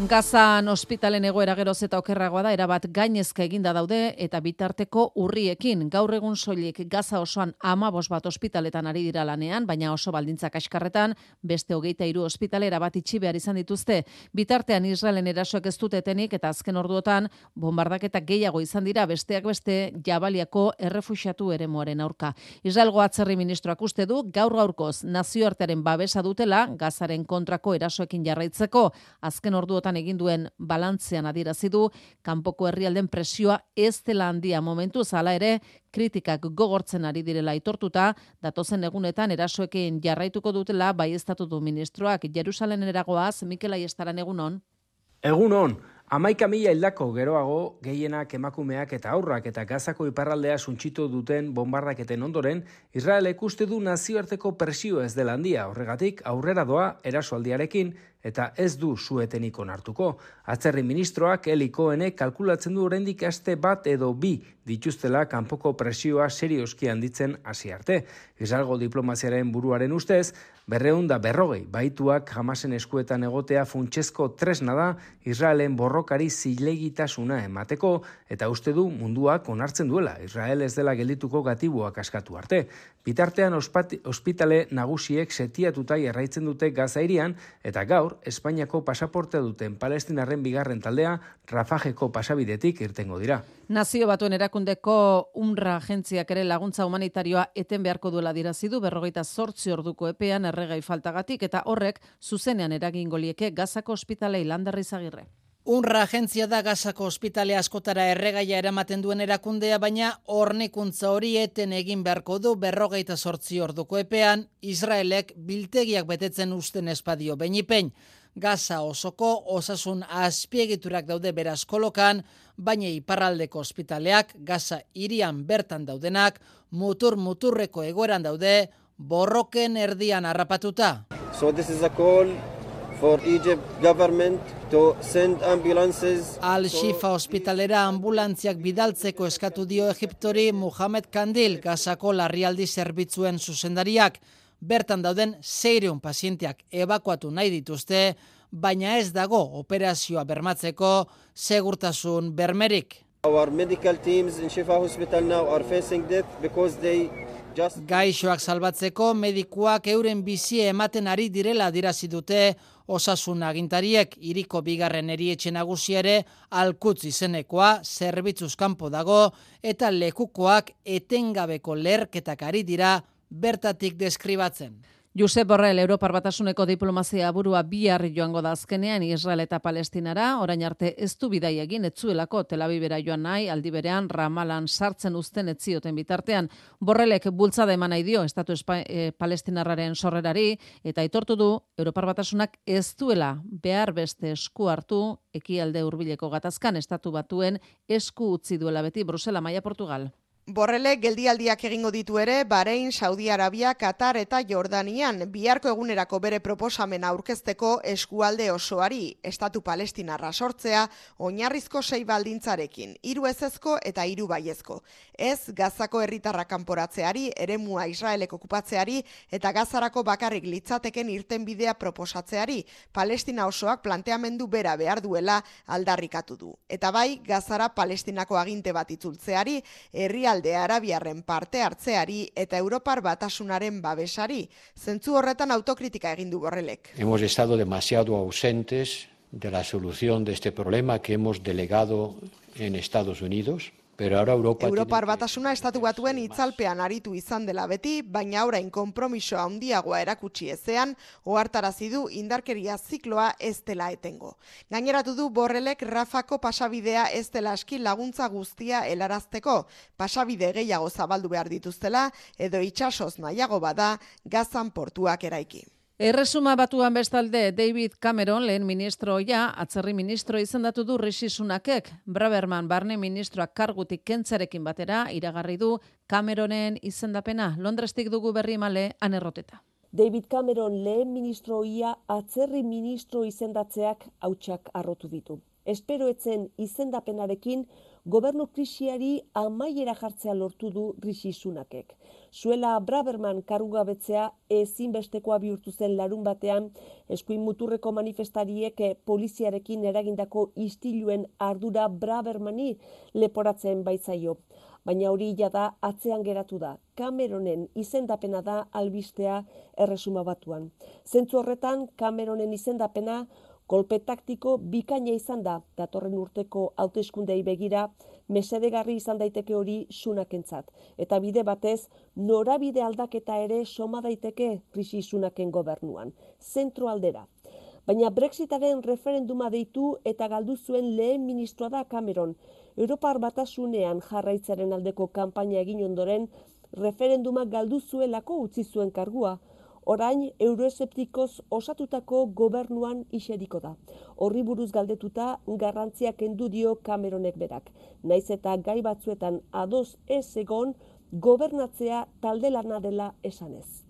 Speaker 15: Gazan ospitalen egoera geroz eta okerragoa da, erabat gainezka eginda daude eta bitarteko urriekin. Gaur egun soilik Gaza osoan amabos bat ospitaletan ari dira lanean, baina oso baldintzak askarretan, beste hogeita hiru ospitale erabat itxi behar izan dituzte. Bitartean Israelen erasoak ez dutetenik eta azken orduotan bombardaketak gehiago izan dira besteak beste jabaliako errefuxiatu eremuaren aurka. Israelgo atzerri ministroak uste du gaur gaurkoz nazioartearen babesa dutela Gazaren kontrako erasoekin jarraitzeko. Azken orduotan egin duen balantzean adierazi du kanpoko herrialden presioa ez dela handia. Momentu zala ere kritikak gogortzen ari direla aitortuta datozen egunetan erasoekin jarraituko dutela baieztatu du ministroak. Jerusalen eragoaz Mikel Aiestaran egunon
Speaker 27: Egun hon, amaika mila hildako geroago, gehienak emakumeak eta aurrak eta gazako iparraldea suntxitu duten bombardaketen ondoren, Israelek uste du nazioarteko presio ez dela handia, horregatik aurrera doa erasoaldiarekin eta ez du suetenik onartuko. Atzerri ministroak Eli Cohenek kalkulatzen du oraindik aste bat edo bi dituztela kanpoko presioa serioski handitzen hasi arte. Israelgo diplomaziaren buruaren ustez, berreun da berrogei baituak jamasen eskuetan egotea funtsezko tresna da Israelen borrokari zilegitasuna emateko eta uste du munduak onartzen duela Israel ez dela geldituko gatibuak askatu arte. Bitartean ospitale nagusiek setiatuta jarraitzen dute gazairian eta gaur Espainiako pasaportea duten palestinarren bigarren taldea Rafajeko pasabidetik irtengo dira.
Speaker 15: Nazio batuen erakundeko UNRWA agentziak ere laguntza humanitarioa eten beharko duela dirazi du berrogeita zortzi orduko epean erregai faltagatik eta horrek zuzenean eragingo lieke Gazako ospitalei landarri zagirre.
Speaker 28: Unra agentzia da Gazako ospitale askotara erregaia eramaten duen erakundea, baina hornikuntza hori eten egin beharko du berrogeita sortzi orduko epean, Israelek biltegiak betetzen usten espadio benipein. Gaza osoko osasun azpiegiturak daude beraz kolokan, baina iparraldeko ospitaleak Gaza irian bertan daudenak, mutur-muturreko egoeran daude, borroken erdian harrapatuta.
Speaker 29: So this is a call for Egypt government to send ambulances.
Speaker 28: Al-Shifa ospitalera ambulantziak bidaltzeko eskatu dio Egiptori Muhammad Kandil Gazako larrialdi zerbitzuen zuzendariak. Bertan dauden zeireun pazienteak ebakuatu nahi dituzte, baina ez dago operazioa bermatzeko segurtasun bermerik.
Speaker 29: Our medical teams in Shifa Hospital now are facing death because they
Speaker 28: Gaixoak salbatzeko medikuak euren bizi ematen ari direla dirazi dute osasun agintariek iriko bigarren erietxe nagusia ere alkutz izenekoa zerbitzuz kanpo dago eta lekukoak etengabeko lerketak ari dira bertatik deskribatzen.
Speaker 15: Josep Borrell, Europar Batasuneko diplomazia burua bihar joango da azkenean Israel eta Palestinara, orain arte ez du bidai egin etzuelako Tel Avivera joan nahi, aldi berean Ramalan sartzen uzten etzioten bitartean. Borrelek bultzada eman nahi dio Estatu Espa, e, Palestinarraren sorrerari eta aitortu du Europar Batasunak ez duela behar beste esku hartu ekialde hurbileko gatazkan Estatu Batuen esku utzi duela beti Brusela Maia Portugal.
Speaker 30: Borrelek geldialdiak egingo ditu ere Bahrein, Saudi Arabia, Katar eta Jordanian biharko egunerako bere proposamena aurkezteko eskualde osoari estatu palestinarra sortzea oinarrizko sei baldintzarekin, hiru ezezko eta hiru baiezko. Ez Gazako herritarra kanporatzeari, eremua Israelek okupatzeari eta Gazarako bakarrik litzateken irtenbidea proposatzeari, Palestina osoak planteamendu bera behar duela aldarrikatu du. Eta bai, Gazara Palestinako aginte bat itzultzeari, herri alde arabiarren parte hartzeari eta Europar batasunaren babesari. Zentzu horretan autokritika egin du borrelek.
Speaker 31: Hemos estado demasiado ausentes de la solución de este problema que hemos delegado en Estados Unidos. Pero ahora Europa
Speaker 30: Europar batasuna estatu batuen itzalpean aritu izan dela beti, baina orain konpromiso handiagoa erakutsi ezean, ohartarazi du indarkeria zikloa ez dela etengo. Gaineratu du borrelek Rafako pasabidea ez dela aski laguntza guztia helarazteko, pasabide gehiago zabaldu behar dituztela, edo itxasoz nahiago bada, gazan portuak eraiki.
Speaker 15: Erresuma batuan bestalde David Cameron lehen ministroia atzerri ministro izendatu du Rishi Sunakek. Braverman barne ministroak kargutik kentzarekin batera iragarri du Cameronen izendapena. Londrestik dugu berri male anerroteta.
Speaker 32: David Cameron lehen ministroia atzerri ministro izendatzeak hautsak arrotu ditu. Espero etzen izendapenarekin gobernu krisiari amaiera jartzea lortu du Rishi Sunakek. Zuela Braverman karugabetzea ezinbestekoa bihurtu zen larun batean, eskuin muturreko manifestariek poliziarekin eragindako istiluen ardura Bravermani leporatzen baitzaio. Baina hori jada atzean geratu da. Cameronen izendapena da albistea erresuma batuan. Zentzu horretan, Cameronen izendapena kolpe taktiko bikaina izan da, datorren urteko hauteskundei begira, mesedegarri izan daiteke hori sunakentzat. Eta bide batez, norabide aldaketa ere soma daiteke krisi sunaken gobernuan. Zentro aldera. Baina Brexitaren referenduma deitu eta galdu zuen lehen ministroa da Cameron. Europar batasunean jarraitzaren aldeko kanpaina egin ondoren, referenduma galdu zuelako utzi zuen kargua, orain euroeseptikoz osatutako gobernuan iseriko da. Horri buruz galdetuta garrantzia kendu dio Cameronek berak. Naiz eta gai batzuetan ados ez egon gobernatzea talde lana dela esanez.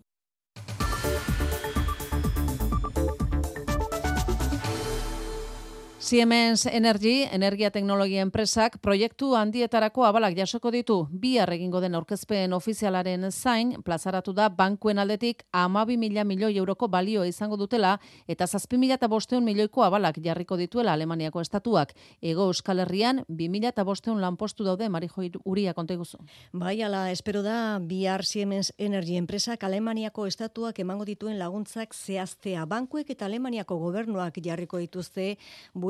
Speaker 15: Siemens Energy, energia teknologia enpresak, proiektu handietarako abalak jasoko ditu. Bihar egingo den aurkezpen ofizialaren zain, plazaratu da bankuen aldetik amabi mila milioi euroko balio izango dutela, eta zazpi mila eta bosteun milioiko abalak jarriko dituela Alemaniako estatuak. Ego Euskal Herrian, bi mila eta bosteun lanpostu daude, Marijo Uria konteguzu.
Speaker 33: Bai, ala, espero da, bihar Siemens Energy enpresak Alemaniako estatuak emango dituen laguntzak zehaztea. Bankuek eta Alemaniako gobernuak jarriko dituzte,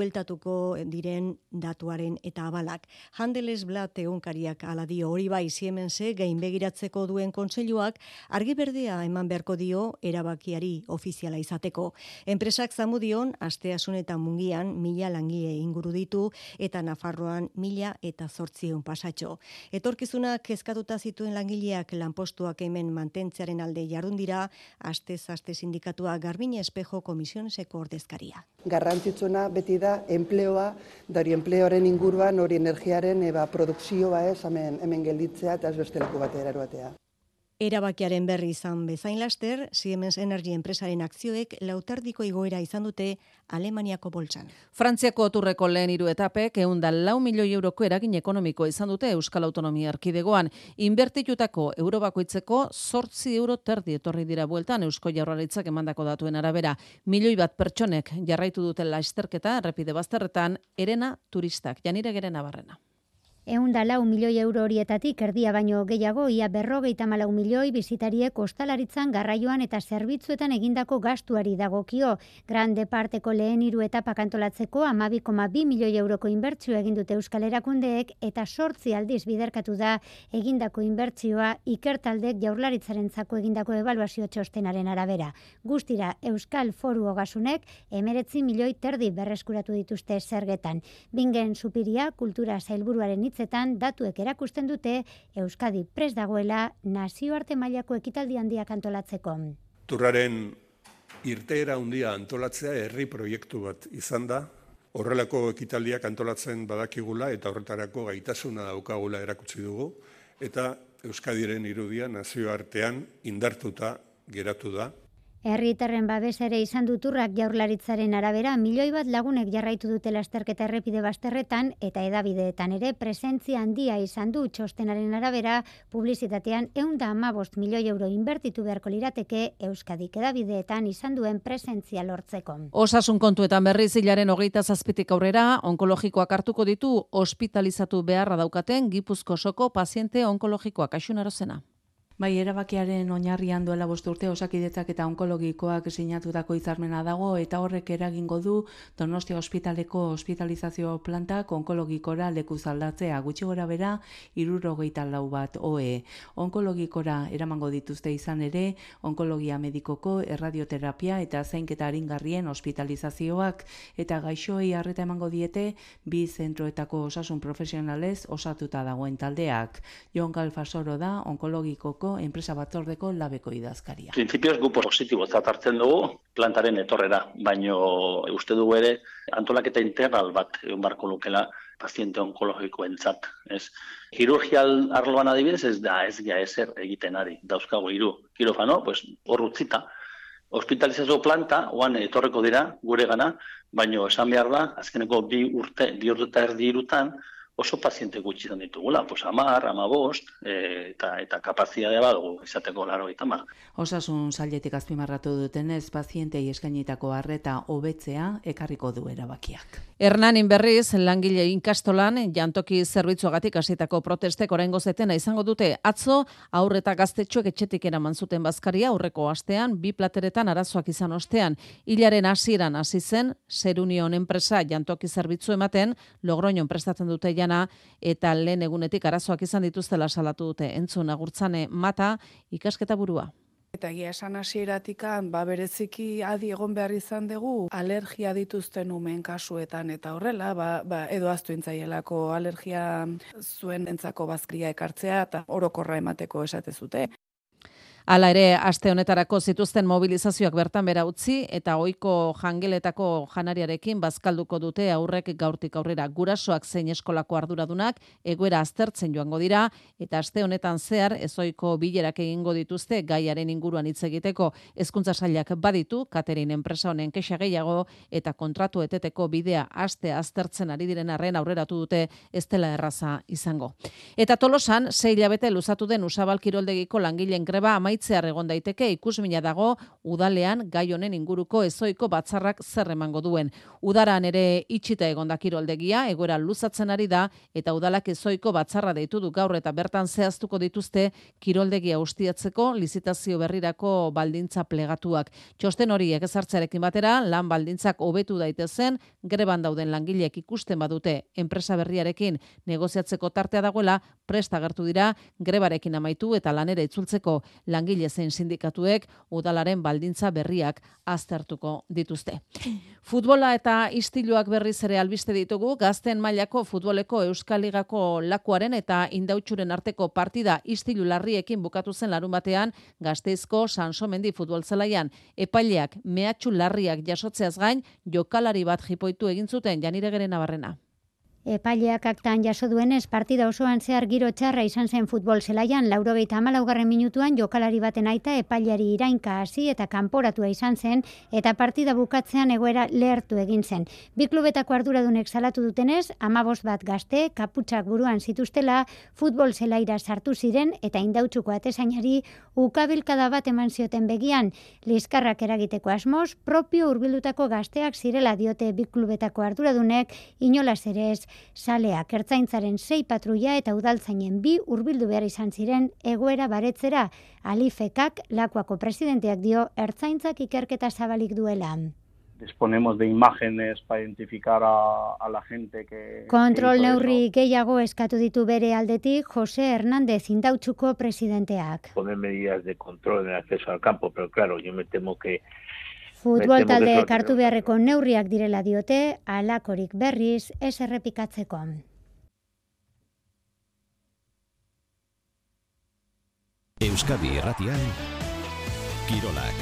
Speaker 33: bueltatuko diren datuaren eta abalak. Handelsblatt egunkariak ala dio hori bai Siemense gain begiratzeko duen kontseiluak argi berdea eman beharko dio erabakiari ofiziala izateko. Enpresak zamudion asteasun eta mungian mila langie inguru ditu eta Nafarroan mila eta zortzion pasatxo. Etorkizunak kezkatuta zituen langileak lanpostuak hemen mantentzearen alde jarun dira, astez aste sindikatua Garbine Espejo komisioneseko ordezkaria.
Speaker 34: Garrantzitsuna beti da enpleoa, da hori enpleoaren inguruan, hori energiaren eba produkzioa ez, hemen, hemen gelditzea eta ez besteleko batera eruatea.
Speaker 33: Erabakiaren berri izan bezain laster, Siemens Energy enpresaren akzioek lautardiko igoera izan dute Alemaniako boltsan.
Speaker 15: Frantziako oturreko lehen hiru etapek eunda lau milioi euroko eragin ekonomiko izan dute Euskal Autonomia Erkidegoan. Inbertitutako euro bakoitzeko sortzi euro terdi etorri dira bueltan Eusko Jaurlaritzak emandako datuen arabera. Milioi bat pertsonek jarraitu duten lasterketa errepide bazterretan erena turistak. Janire geren abarrena.
Speaker 35: Eunda lau milioi euro horietatik erdia baino gehiago ia berrogeita malau milioi bizitariek ostalaritzan garraioan eta zerbitzuetan egindako gastuari dagokio. Grande parteko lehen hiru etapa kantolatzeko amabikoma bi milioi euroko inbertzio egin dute Euskal Erakundeek eta sortzi aldiz biderkatu da egindako inbertzioa ikertaldek jaurlaritzaren zako egindako evaluazio txostenaren arabera. Guztira Euskal Foru Ogasunek emeretzi milioi terdi berreskuratu dituzte zergetan. Bingen supiria kultura zailburuaren hitzetan datuek erakusten dute Euskadi pres dagoela nazioarte mailako ekitaldi handiak antolatzeko.
Speaker 36: Turraren irteera handia antolatzea herri proiektu bat izan da, horrelako ekitaldiak antolatzen badakigula eta horretarako gaitasuna daukagula erakutsi dugu, eta Euskadiren irudia nazioartean indartuta geratu da,
Speaker 35: Herritarren babes ere izan duturrak jaurlaritzaren arabera, milioi bat lagunek jarraitu dute lasterketa errepide basterretan eta edabideetan ere presentzia handia izan du txostenaren arabera, publizitatean eunda amabost milioi euro inbertitu beharko lirateke Euskadik edabideetan izan duen presentzia lortzeko.
Speaker 15: Osasun kontuetan berriz hilaren hogeita zazpitik aurrera, onkologikoak hartuko ditu hospitalizatu beharra daukaten gipuzko soko paziente onkologikoak asunarozena.
Speaker 37: Bai, erabakiaren oinarrian duela bost urte osakidetzak eta onkologikoak sinatutako hitzarmena dago eta horrek eragingo du Donostia ospitaleko hospitalizazio plantak onkologikora leku zaldatzea gutxi gora bera irurogeita lau bat OE. Onkologikora eramango dituzte izan ere, onkologia medikoko erradioterapia eta zeinketa haringarrien hospitalizazioak eta gaixoei harreta emango diete bi zentroetako osasun profesionalez osatuta dagoen taldeak. Jon Galfasoro da onkologikoko enpresa batzordeko labeko idazkaria.
Speaker 38: Printzipioz gu positibo hartzen dugu plantaren etorrera, baino uste dugu ere antolaketa integral bat egon barko lukela paziente onkologikoentzat, ez? Kirurgial arloan adibidez ez da ez ja ezer egiten ari. Dauzkago hiru kirofano, pues hor utzita. Hospitalizazio planta oan etorreko dira gure gana, baino esan behar da azkeneko bi urte, bi urte eta erdi irutan, oso paziente gutxi izan ditugula, pues amar, amabost, e, eta, eta kapazitatea badugu izateko laro eta mar.
Speaker 37: Osasun zailetik azpimarratu dutenez, pazientei eskainitako harreta hobetzea ekarriko du erabakiak.
Speaker 15: Hernanin berriz, langile inkastolan, jantoki zerbitzuagatik hasitako protestek oraingo zetena izango dute atzo, aurreta gaztetxoek etxetik eraman zuten bazkaria aurreko astean, bi plateretan arazoak izan ostean, hilaren hasieran hasi zen, Serunion enpresa jantoki zerbitzu ematen, Logroñon prestatzen dute eta lehen egunetik arazoak izan dituztela salatu dute entzun agurtzane mata ikasketa burua.
Speaker 39: Eta egia esan hasieratikan ba bereziki adi egon behar izan dugu alergia dituzten umen kasuetan eta horrela ba, ba edo aztu intzaielako alergia zuen entzako bazkria ekartzea eta orokorra emateko esate zute.
Speaker 15: Hala ere, aste honetarako zituzten mobilizazioak bertan bera utzi eta ohiko jangeletako janariarekin bazkalduko dute aurrek gaurtik aurrera gurasoak zein eskolako arduradunak egoera aztertzen joango dira eta aste honetan zehar ezoiko bilerak egingo dituzte gaiaren inguruan hitz egiteko hezkuntza sailak baditu Katerin enpresa honen kexa gehiago eta kontratu eteteko bidea aste aztertzen ari diren arren aurreratu dute ez dela erraza izango. Eta Tolosan 6 hilabete luzatu den Usabal Kiroldegiko langileen greba amaitzear egon daiteke ikusmina dago udalean gai honen inguruko ezoiko batzarrak zer emango duen. Udaran ere itxita egon da kiroldegia, egoera luzatzen ari da eta udalak ezoiko batzarra deitu du gaur eta bertan zehaztuko dituzte kiroldegia ustiatzeko lizitazio berrirako baldintza plegatuak. Txosten horiek ezartzarekin batera lan baldintzak hobetu daitezen greban dauden langileek ikusten badute enpresa berriarekin negoziatzeko tartea dagoela presta agertu dira grebarekin amaitu eta lanera itzultzeko lan langile zen sindikatuek udalaren baldintza berriak aztertuko dituzte. Futbola eta istiluak berriz ere albiste ditugu, gazten mailako futboleko Euskal Ligako lakuaren eta indautxuren arteko partida istilu larriekin bukatu zen larun batean, gazteizko Sansomendi futbol zelaian, epaileak mehatxu larriak jasotzeaz gain, jokalari bat jipoitu egin zuten janire nabarrena.
Speaker 35: Epaileak aktan jaso duenez, partida osoan zehar giro txarra izan zen futbol zelaian, laurogeita amalaugarren minutuan jokalari baten aita epaileari irainka hasi eta kanporatua izan zen, eta partida bukatzean egoera lehertu egin zen. Bi klubetako arduradunek salatu dutenez, amabos bat gazte, kaputsak buruan zituztela, futbol zelaira sartu ziren eta indautxuko atesainari ukabilkada bat eman zioten begian, liskarrak eragiteko asmoz, propio urbildutako gazteak zirela diote bi klubetako arduradunek, inolaz ere ez, Saleak ertzaintzaren sei patruia eta udaltzainen bi hurbildu behar izan ziren egoera baretzera, alifekak lakuako presidenteak dio ertzaintzak ikerketa zabalik duela.
Speaker 40: Disponemos de imágenes para identificar a, a la gente que...
Speaker 35: Kontrol neurri gehiago eskatu ditu bere aldetik Jose Hernández indautxuko presidenteak.
Speaker 41: Poner medidas de control en el acceso al campo, pero claro, yo me temo que...
Speaker 35: Futbol talde kartu beharreko neurriak direla diote, alakorik berriz ez errepikatzeko.
Speaker 42: Euskadi Erratian, Kirolak.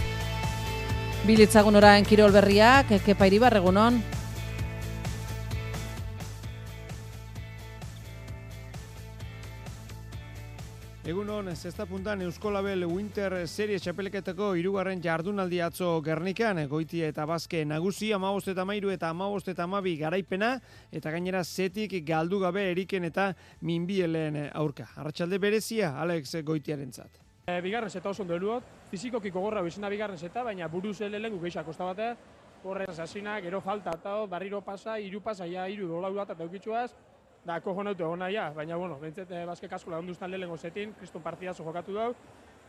Speaker 15: Bilitzagun orain kirol berriak, kepa iribar egunon.
Speaker 43: Egunon, zesta puntan Euskolabel Winter Series txapeleketako irugarren jardunaldi atzo Gernikan, goitia eta bazke nagusi, amabost eta mairu eta amabost eta amabi garaipena, eta gainera zetik galdu gabe eriken eta minbieleen aurka. Arratxalde berezia, Alex goitiaren zat.
Speaker 19: E, bigarren zeta oso ondo eluot, fizikoki gogorra bizena bigarren zeta, baina buruz lehen gukeixa kosta bate, horre zasina, gero falta, eta barriro pasa, iru pasa, ja, iru dolau bat, eta eukitzuaz, da, kojo nautu egon nahi, baina, bueno, bentset, e, bazke kasko lagunduztan lehen zetin, kriston partidazo jokatu dau,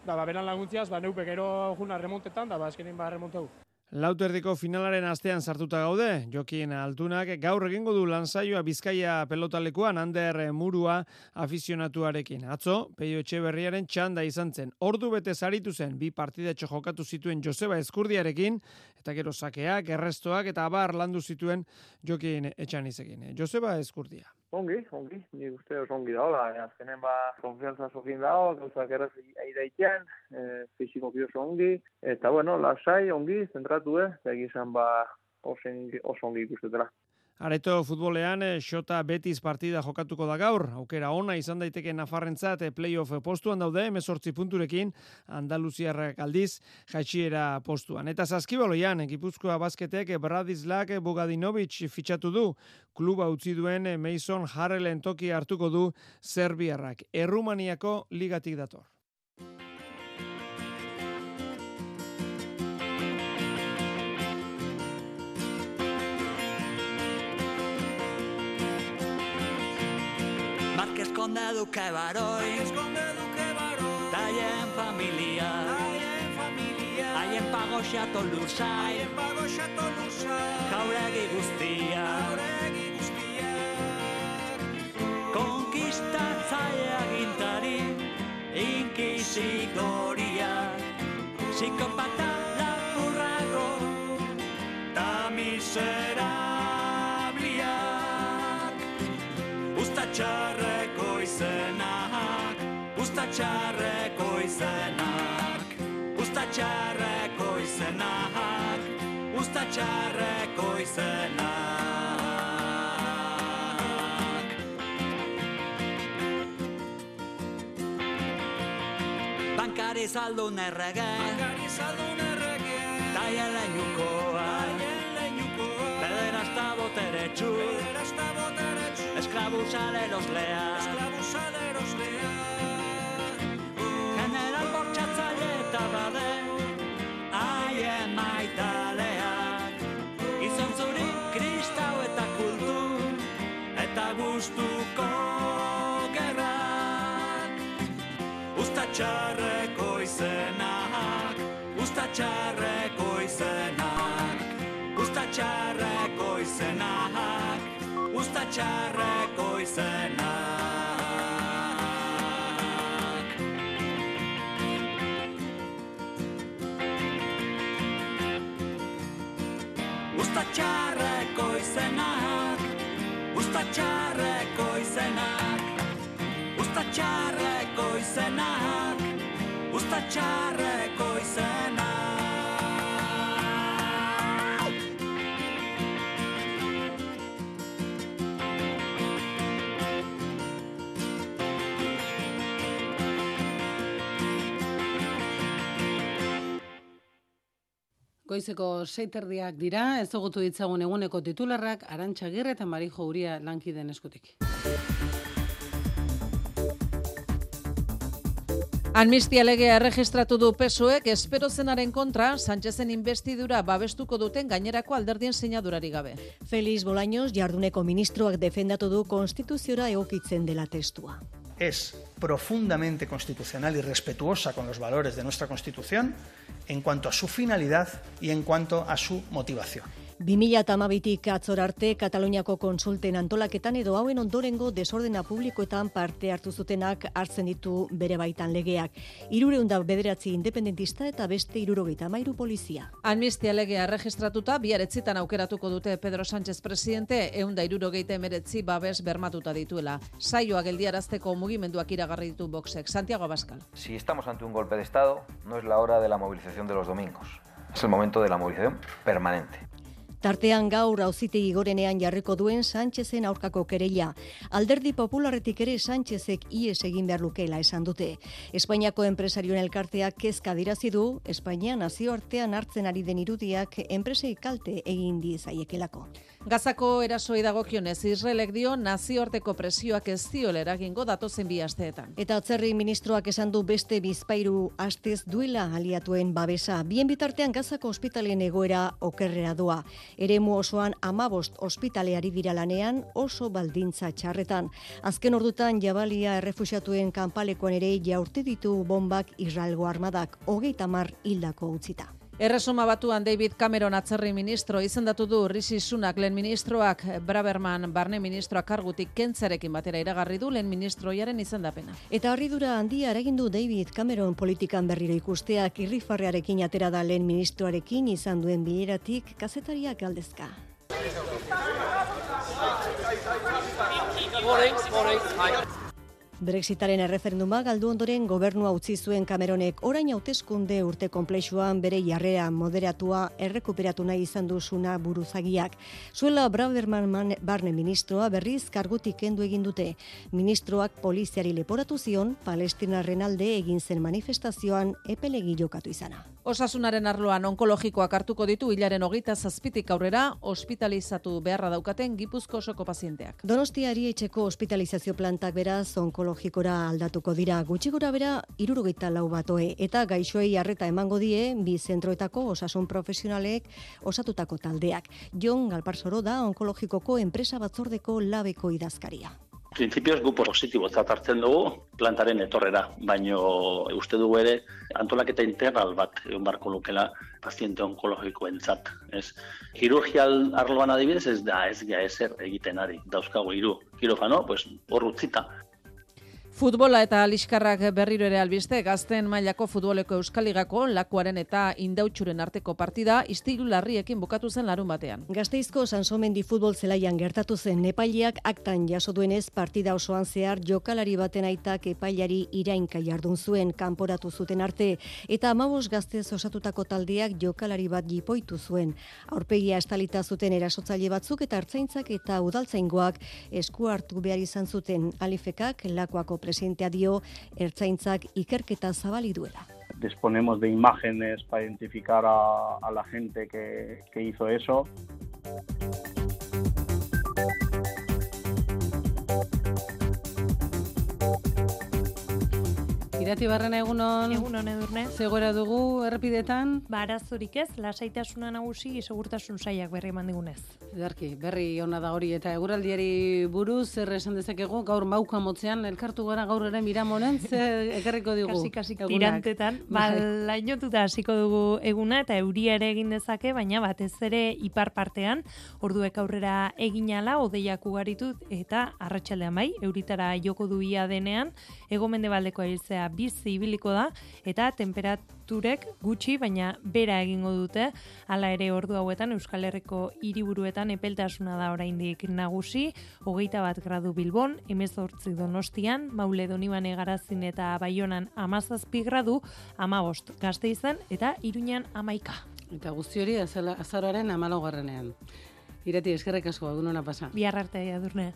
Speaker 19: da, ba, beran laguntziaz, ba, neupe gero juna remontetan, da, ba, eskenin ba, remontau.
Speaker 43: Lauterdiko finalaren astean sartuta gaude, Jokin Altunak gaur egingo du lansaioa Bizkaia pelotalekuan Ander Murua afizionatuarekin. Atzo, Peio Etxeberriaren txanda izan zen. Ordu bete zaritu zen bi partidetxo jokatu zituen Joseba Eskurdiarekin eta gero sakeak, errestoak eta abar landu zituen Jokin Etxanizekin. Joseba Eskurdia.
Speaker 20: Ongi, ongi, ni uste oso ongi daola, e, azkenen ba, konfianza sokin dago, gauzak erraz aidaitean, e, fiziko oso ongi, eta bueno, lasai, ongi, zentratu, eh, egizan ba, oso ongi ikustetela.
Speaker 43: Areto futbolean, eh, Xota Betis partida jokatuko da gaur. Aukera ona izan daiteke Nafarrentzat eh, playoff postuan daude, emezortzi punturekin, Andaluziarrak aldiz, jaitsiera postuan. Eta zaskibaloian, Gipuzkoa basketek Bradislak Bugadinovic fitxatu du. Kluba utzi duen Mason Harrelen toki hartuko du Serbiarrak. Errumaniako ligatik dator.
Speaker 12: Esconde Duque Baroi, esconde Duque Baroi, Taien familia, Taien familia, Haien pago xato lusa, Haien pago xato lusa, Jauregi guztia, Jauregi guztia, Konkistatzaia gintari, Inkisigoria, Psikopata lapurrago, Ta miserabliak, Ustatxarra, txarreko izenak, usta txarreko izenak, usta txarreko izenak. Bankari saldu nerrege, bankari saldu nerrege, taien lehiukoa, taien lehiukoa, pederasta boteretsu, pederasta boteretsu, esklabu saleros lea, esklabu saleros bade Aien maitaleak. Izan zuri kristau eta kultu Eta gustuko gerrak. Usta txarreko izenak Usta txarreko izenak Usta txarreko izenak Usta txarreko izenak txarreko izenak, usta txarreko izenak, usta txarreko izenak, usta izenak.
Speaker 2: Goizeko seiterdiak dira, ez dugutu ditzagun eguneko titularrak, Arantxa Girre eta Marijo Uria lankiden eskutik.
Speaker 15: Amnistia legea erregistratu du pesoek espero zenaren kontra Sánchezen investidura babestuko duten gainerako alderdien sinadurari gabe.
Speaker 33: Feliz Bolaños jarduneko ministroak defendatu du konstituziora egokitzen dela testua.
Speaker 16: Es profundamente constitucional y respetuosa con los valores de nuestra Constitución en cuanto a su finalidad y en cuanto a su motivación.
Speaker 33: 2008tik atzor arte Kataluniako konsulten antolaketan edo hauen ondorengo desordena publikoetan parte hartu zutenak hartzen ditu bere baitan legeak. Irureunda bederatzi independentista eta beste irurogeita mairu polizia.
Speaker 15: Amnistia legea registratuta biaretzitan aukeratuko dute Pedro Sánchez presidente eunda irurogeita emeretzi babes bermatuta dituela. Saioa geldiarazteko mugimenduak iragarri ditu boxek. Santiago Abascal.
Speaker 18: Si estamos ante un golpe de Estado, no es la hora de la movilización de los domingos. Es el momento de la movilización permanente.
Speaker 33: Tartean gaur auzitegi gorenean jarriko duen Sánchezen aurkako kereila. Alderdi popularretik ere Sánchezek ies egin behar lukela esan dute. Espainiako enpresarioen elkarteak kezka dirazi du, Espainia nazioartean hartzen ari den irudiak enpresei kalte egin di zaiekelako.
Speaker 15: Gazako erasoi dagokionez Israelek dio nazioarteko presioak ez ziola eragingo datozen bi asteetan.
Speaker 33: Eta atzerri ministroak esan du beste bizpairu astez duela aliatuen babesa. Bien bitartean Gazako ospitalen egoera okerrera doa. Eremu osoan amabost ospitaleari dira lanean oso baldintza txarretan. Azken ordutan jabalia errefusiatuen kanpalekoan ere jaurte ditu bombak Israelgo armadak hogeita mar hildako utzita.
Speaker 15: Erresuma batuan David Cameron atzerri ministro izendatu du Rishi Sunak lehen ministroak Braberman barne ministroak kargutik kentzarekin batera iragarri du lehen ministroiaren izendapena.
Speaker 33: Eta harridura handia eragin du David Cameron politikan berriro ikusteak irrifarrearekin atera da lehen ministroarekin izan duen bileratik kazetariak galdezka. Brexitaren erreferenduma galdu ondoren gobernua utzi zuen Cameronek orain hauteskunde urte konplexuan bere jarrea moderatua errekuperatu nahi izan duzuna buruzagiak. Zuela Braverman barne ministroa berriz kargutik kendu egin dute. Ministroak poliziari leporatu zion Palestinarren alde egin zen manifestazioan epelegi jokatu izana.
Speaker 15: Osasunaren arloan onkologikoak hartuko ditu hilaren hogeita zazpitik aurrera ospitalizatu beharra daukaten gipuzko osoko pazienteak.
Speaker 33: Donostiari etxeko hospitalizazio plantak beraz onkologikora aldatuko dira gutxi gora bera irurogeita lau batoe eta gaixoei harreta emango die bi zentroetako osasun profesionalek osatutako taldeak. Jon Galparsoro da onkologikoko enpresa batzordeko labeko idazkaria.
Speaker 38: Printzipioz gu positibo hartzen dugu plantaren etorrera, baino uste dugu ere antolaketa integral bat egon barko lukela paziente onkologikoentzat, ez? Kirurgial arloan adibidez ez da ez ja ezer egiten ari, dauzkago hiru kirofano, pues hor utzita.
Speaker 15: Futbola eta liskarrak berriro ere albiste, gazten mailako futboleko euskaligako lakuaren eta indautxuren arteko partida istilu larriekin bukatu zen larun batean.
Speaker 33: Gazteizko Sansomendi futbol zelaian gertatu zen epailiak aktan jaso duenez partida osoan zehar jokalari baten aitak epailari irainka jardun zuen kanporatu zuten arte eta amabos gaztez osatutako taldeak jokalari bat jipoitu zuen. Aurpegia estalita zuten erasotzaile batzuk eta hartzaintzak eta udaltzaingoak esku hartu behar izan zuten alifekak lakoako presidentea dio ertzaintzak ikerketa zabali duela.
Speaker 44: Disponemos de imágenes para identificar a, a la gente que, que hizo eso.
Speaker 2: Irati barrena egunon.
Speaker 21: Egunon edurne.
Speaker 2: Zegoera dugu errepidetan.
Speaker 21: Barazurik ez, lasaitasuna nagusi segurtasun saiak berri eman digunez.
Speaker 2: Edarki, berri ona da hori eta eguraldiari buruz zer esan dezakegu gaur mauka motzean elkartu gara gaur ere miramonen ze ekarriko dugu.
Speaker 21: Kasi kasi tirantetan, ba lainotuta hasiko dugu eguna eta euria ere egin dezake, baina batez ere ipar partean orduek aurrera eginala odeiak ugaritut eta arratsaldean bai euritara joko duia denean egomendebaldeko hiltzea bizi ibiliko da eta temperaturek gutxi baina bera egingo dute hala ere ordu hauetan Euskal Herriko hiriburuetan epeltasuna da oraindik nagusi hogeita bat gradu Bilbon emezortzi Donostian Maule Donibane Garazin eta Baionan amazazpi gradu amabost gazte eta iruñan amaika.
Speaker 2: Eta guzti hori azaroaren amalogarrenean. Irati, eskerrek asko, egun hona pasa.
Speaker 21: Biarra arte, adurne.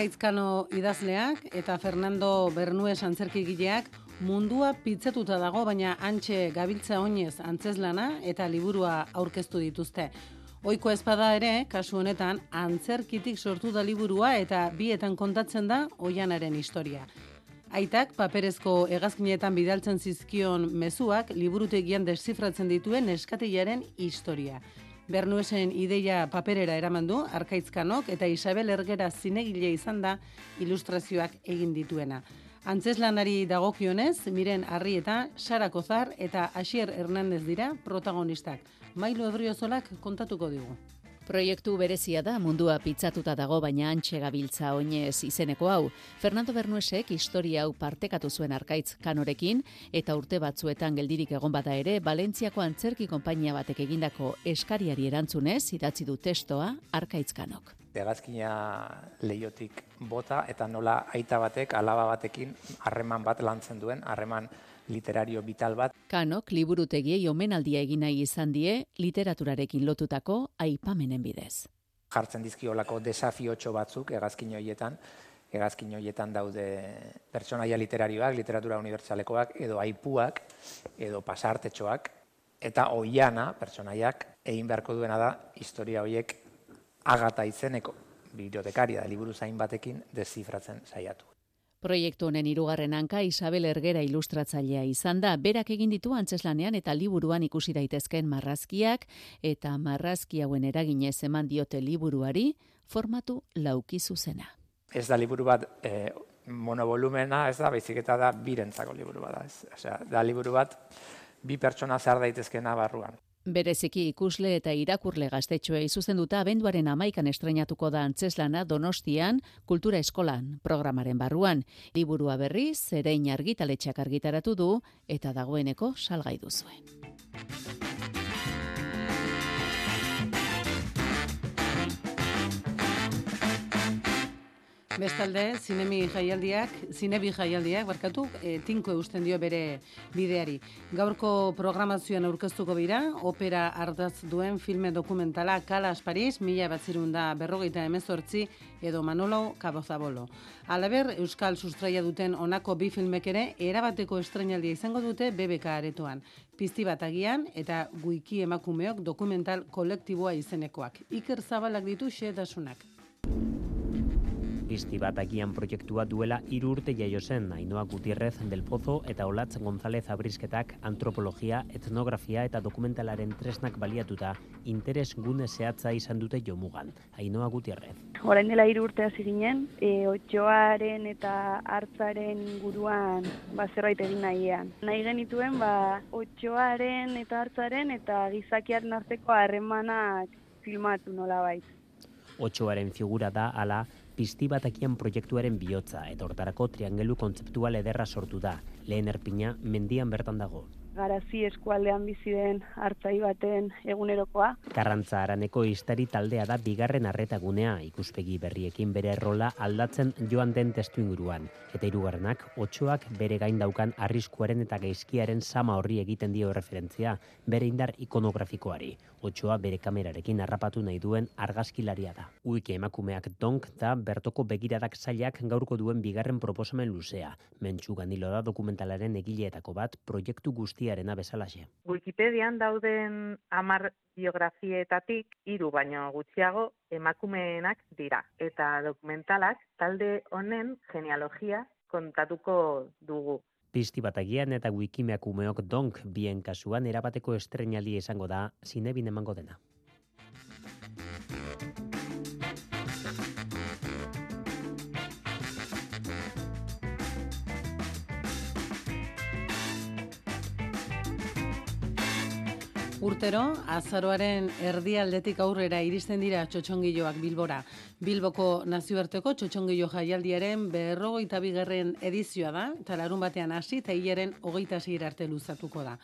Speaker 2: Arkaitzkano idazleak eta Fernando Bernues antzerkigileak mundua pitzetuta dago, baina antxe gabiltza oinez antzeslana eta liburua aurkeztu dituzte. Oiko ezpada ere, kasu honetan, antzerkitik sortu da liburua eta bietan kontatzen da oianaren historia. Aitak paperezko hegazkinetan bidaltzen zizkion mezuak liburutegian desifratzen dituen eskatilaren historia. Bernuesen ideia paperera eraman du Arkaitzkanok eta Isabel Ergera zinegile izan da ilustrazioak egin dituena. Antzeslanari dagokionez, miren harri eta Sara Kozar eta Asier Hernandez dira protagonistak. Mailu Ebriozolak kontatuko digu.
Speaker 45: Proiektu berezia da mundua pitzatuta dago baina antxe gabiltza oinez izeneko hau. Fernando Bernuesek historia hau partekatu zuen arkaitz kanorekin eta urte batzuetan geldirik egon bada ere, Valentziako antzerki konpainia batek egindako eskariari erantzunez idatzi du testoa arkaitz kanok.
Speaker 46: Egazkina leiotik bota eta nola aita batek alaba batekin harreman bat lantzen duen, harreman literario vital bat.
Speaker 45: Kanok liburutegiei omenaldia egin nahi izan die literaturarekin lotutako aipamenen bidez.
Speaker 46: Jartzen dizkiolako desafiotxo batzuk hegazkin hoietan, hegazkin hoietan daude pertsonaia literarioak, literatura unibertsalekoak edo aipuak edo pasartetxoak eta oiana pertsonaiak egin beharko duena da historia hoiek agata izeneko bibliotekaria da liburu zain batekin dezifratzen saiatu.
Speaker 45: Proiektu honen hirugarren hanka Isabel Ergera ilustratzailea izan da, berak egin ditu antzeslanean eta liburuan ikusi daitezken marrazkiak eta marrazki hauen eraginez eman diote liburuari formatu lauki zuzena.
Speaker 46: Ez da liburu bat e, monovolumena, ez da, baizik eta da birentzako liburu bat. Ez. Osea, da liburu bat bi pertsona zar daitezkena barruan.
Speaker 45: Bereziki ikusle eta irakurle gaztetxoei zuzenduta abenduaren amaikan estrenatuko da antzeslana Donostian Kultura Eskolan programaren barruan. Liburua berriz, zerein argitaletxak argitaratu du eta dagoeneko salgai duzuen.
Speaker 2: Bestalde, zinemi jaialdiak, zinebi jaialdiak, barkatu, e, tinko eusten dio bere bideari. Gaurko programazioan aurkeztuko bira, opera ardaz duen filme dokumentala Kalas Paris, mila batzirun da berrogeita emezortzi, edo Manolo Cabozabolo. Alaber, Euskal Sustraia duten onako bi filmek ere, erabateko estrenaldia izango dute BBK aretoan. Pizti bat agian eta guiki emakumeok dokumental kolektiboa izenekoak. Iker zabalak ditu xetasunak
Speaker 47: pizti bat agian proiektua duela hiru urte jaio zen Ainoa Gutierrez del Pozo eta Olatz González Abrisketak antropologia, etnografia eta dokumentalaren tresnak baliatuta interes gune zehatza izan dute jomugan. Ainoa Gutierrez.
Speaker 48: Horain dela hiru urte hasi ginen, e, otxoaren eta hartzaren inguruan ba, zerbait egin nahian. Nahi genituen ba, otxoaren eta hartzaren eta gizakiaren arteko harremanak filmatu nola bait.
Speaker 47: Otxoaren figura da ala pizti batakian proiektuaren bihotza eta hortarako triangelu kontzeptual ederra sortu da. Lehen erpina mendian bertan dago.
Speaker 48: Garazi eskualdean bizi den hartzai baten egunerokoa.
Speaker 47: Karrantza araneko istari taldea da bigarren arretagunea ikuspegi berriekin bere rola aldatzen joan den testu inguruan. Eta hirugarrenak otxoak bere gain daukan arriskuaren eta gaizkiaren sama horri egiten dio referentzia, bere indar ikonografikoari. Otxoa bere kamerarekin harrapatu nahi duen argazkilaria da. Uike emakumeak donk da bertoko begiradak zailak gaurko duen bigarren proposamen luzea. Mentxu ganilo da dokumentalaren egileetako bat proiektu guztiarena bezalaxe.
Speaker 49: Wikipedian dauden amar biografietatik hiru baino gutxiago emakumeenak dira. Eta dokumentalak talde honen genealogia kontatuko dugu.
Speaker 47: Pizti bat agian eta wikimeak umeok donk bien kasuan erabateko estrenaldi izango da zinebin emango dena.
Speaker 2: Urtero, azaroaren erdialdetik aurrera iristen dira txotxongiloak bilbora. Bilboko nazioarteko txotxongilo jaialdiaren berrogeita bigarren edizioa da, eta larun batean hasi eta hilaren hogeita arte luzatuko da.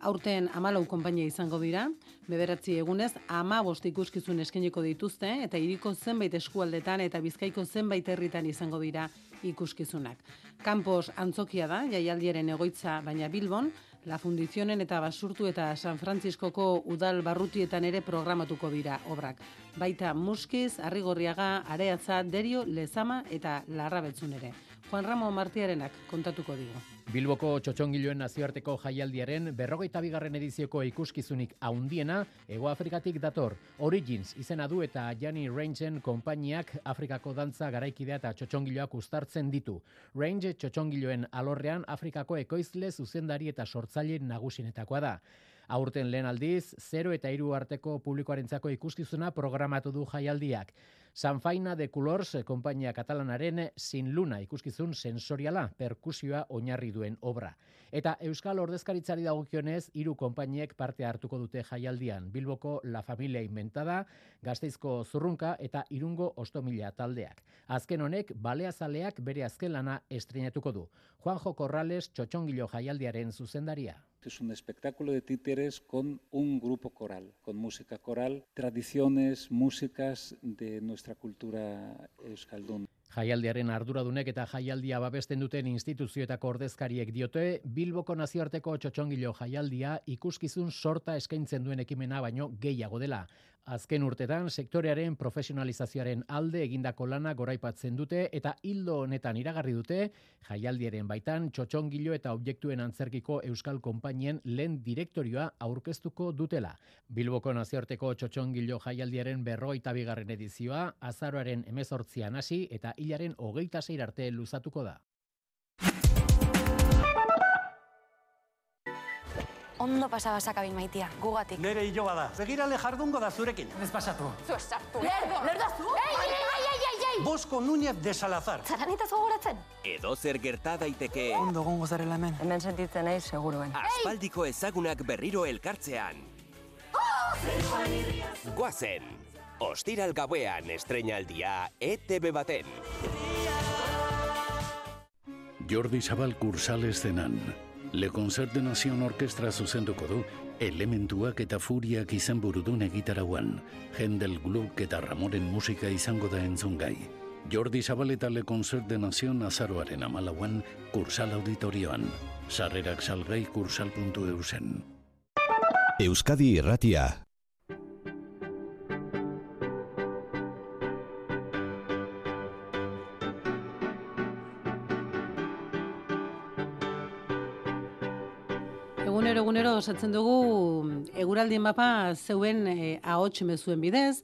Speaker 2: Aurten amalau konpainia izango dira, beberatzi egunez ama bost ikuskizun eskeniko dituzte eta iriko zenbait eskualdetan eta bizkaiko zenbait herritan izango dira ikuskizunak. Campos antzokia da, jaialdiaren egoitza, baina Bilbon, La Fundizionen eta Basurtu eta San Frantziskoko udal barrutietan ere programatuko dira obrak. Baita Muskiz, Arrigorriaga, Areatza, Derio, Lezama eta Larrabetzun ere. Juan Ramo Martiarenak kontatuko digo.
Speaker 40: Bilboko txotxongiloen nazioarteko jaialdiaren berrogeita bigarren edizioko ikuskizunik haundiena Ego Afrikatik dator. Origins izena du eta Jani Rangeen konpainiak Afrikako dantza garaikidea eta txotxongiloak ustartzen ditu. Range txotxongiloen alorrean Afrikako ekoizle zuzendari eta sortzaile nagusinetakoa da. Aurten lehen aldiz, 0 eta 3 arteko publikoarentzako ikuskizuna programatu du jaialdiak. Sanfaina de Colors konpainia katalanaren Sin Luna ikuskizun sensoriala perkusioa oinarri duen obra. Eta Euskal Ordezkaritzari dagokionez hiru konpainiek parte hartuko dute jaialdian. Bilboko La Familia Inventada, Gasteizko Zurrunka eta Irungo Ostomila taldeak. Azken honek baleazaleak bere azken lana estrenatuko du. Juanjo Corrales Txotxongilo jaialdiaren zuzendaria.
Speaker 50: Es un espectáculo de títeres con un grupo coral, con música coral, tradiciones, músicas de nuestra cultura euskaldun.
Speaker 40: Jaialdiaren arduradunek eta jaialdia babesten duten instituzioetako ordezkariek diote, Bilboko nazioarteko txotxongilo jaialdia ikuskizun sorta eskaintzen duen ekimena baino gehiago dela. Azken urtetan sektorearen profesionalizazioaren alde egindako lana goraipatzen dute eta hildo honetan iragarri dute jaialdiaren baitan txotxongilo eta objektuen antzerkiko euskal konpainien lehen direktorioa aurkeztuko dutela. Bilboko nazioarteko txotxongilo jaialdiaren berroita bigarren edizioa azaroaren emezortzian hasi eta hilaren hogeita arte luzatuko da.
Speaker 5: Ondo pasaba sakabil maitia, gugatik.
Speaker 51: Nere hilo bada. Begirale jardungo da zurekin. Ez pasatu.
Speaker 5: Zu esartu. Lerdo! Lerdo zu! Ei, ei, ei, ei, ei, ei!
Speaker 51: Bosko Núñez de Salazar.
Speaker 5: Zaranitaz gogoratzen?
Speaker 52: Edo zer gerta daiteke
Speaker 5: Ondo gongo zarela hemen. Hemen sentitzen nahi, seguruen.
Speaker 52: aspaldiko ezagunak berriro elkartzean. Goazen, ostiral gauean estreinaldia ETV baten.
Speaker 53: Jordi Zabal kursal eszenan. Le Concert de Nación Orkestra zuzenduko du, elementuak eta furiak izan burudun egitarauan, Hendel Gluck eta Ramoren musika izango da entzungai. Jordi Zabal eta Le Concert de Nación azaroaren amalauan, kursal auditorioan. Sarrerak salgai kursal.eusen.
Speaker 42: Euskadi Irratia.
Speaker 2: Egunero, osatzen dugu eguraldien mapa zeuen e, ahots mezuen bidez,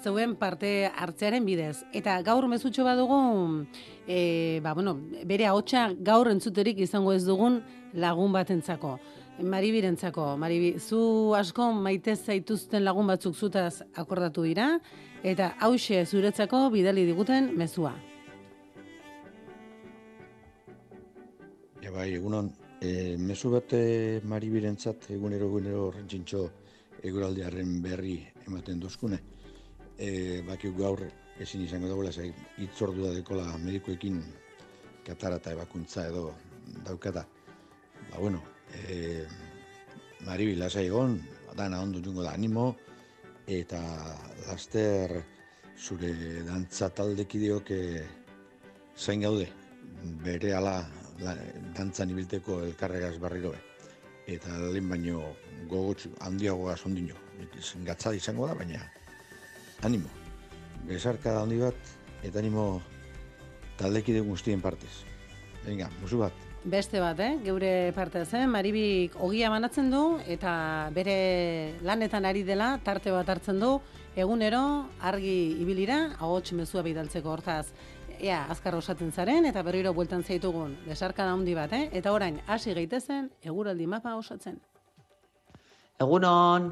Speaker 2: zeuen parte hartzearen bidez. Eta gaur mezutxo badugu, e, ba, bueno, bere ahotsa gaur entzuterik izango ez dugun lagun batentzako. Maribirentzako, Maribi, zu asko maite zaituzten lagun batzuk zutaz akordatu dira, eta hause zuretzako bidali diguten mezua.
Speaker 54: Ja bai, egunon, e, mezu bat e, maribirentzat egunero egunero rentzintxo eguraldiaren berri ematen duzkune. E, bakik gaur ezin izango dagoela, zai, itzordu da dekola medikoekin katara eta ebakuntza edo daukata. Ba, bueno, e, maribi lasai egon, dana ondo jungo da animo, eta laster zure dantza taldekideok e, zain gaude, bere ala la, dantzan ibilteko elkarregaz barriro be. Eta lehen baino gogotz handiagoa sondino. Gatzada izango da, baina animo. Besarka da handi bat, eta animo taldekide guztien partez. Venga, musu bat.
Speaker 2: Beste bat, eh? geure partez, eh? Maribik ogia banatzen du eta bere lanetan ari dela tarte bat hartzen du egunero argi ibilira ahots mezua bidaltzeko hortaz. Ea, azkar osatzen zaren eta berriro bueltan zaitugun desarka handi bat, eh? Eta orain hasi gaitezen eguraldi mapa osatzen.
Speaker 55: Egunon,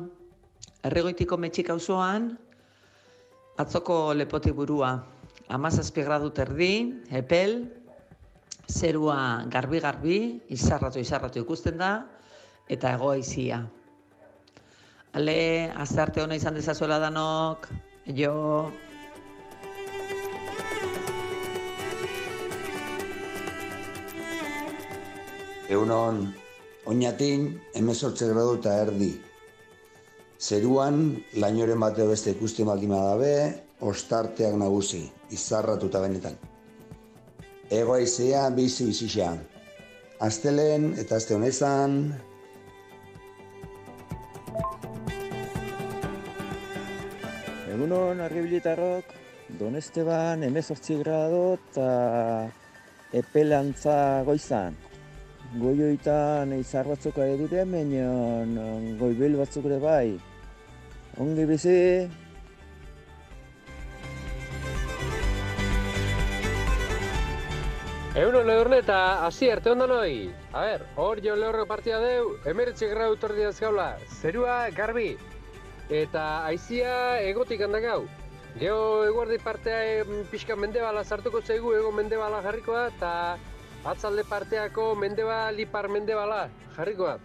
Speaker 55: erregoitiko metxik auzoan, atzoko lepotik burua, amazazpi gradu terdi, epel, zerua garbi-garbi, izarratu izarratu ikusten da, eta egoaizia. Ale, azarte hona izan dezazuela danok, jo...
Speaker 56: Egunon, Oinatin, emezortze gradu eta erdi. Zeruan, lainoren bateo beste ikusten baldin badabe, ostarteak nagusi, izarratuta benetan. Ego aizea bizi bizixea. Aztelen eta azte honezan,
Speaker 57: Egunon, argibilitarrok, Don Esteban, emezortzi grado eta epelantza goizan. Goioitan izar batzuk ari dire, menion goibil batzuk ere bai. Ongi bizi,
Speaker 48: Egunon lehorne eta hasi arte ondan hoi. A ber, hor jo lehorre partia deu, emeretxe grau tordi gaula. Zerua garbi. Eta aizia egotik handak hau. Geo eguardi partea em, pixka mendebala sartuko zaigu, ego mendebala jarrikoa, eta atzalde parteako mendebal, ipar mendebala jarrikoa.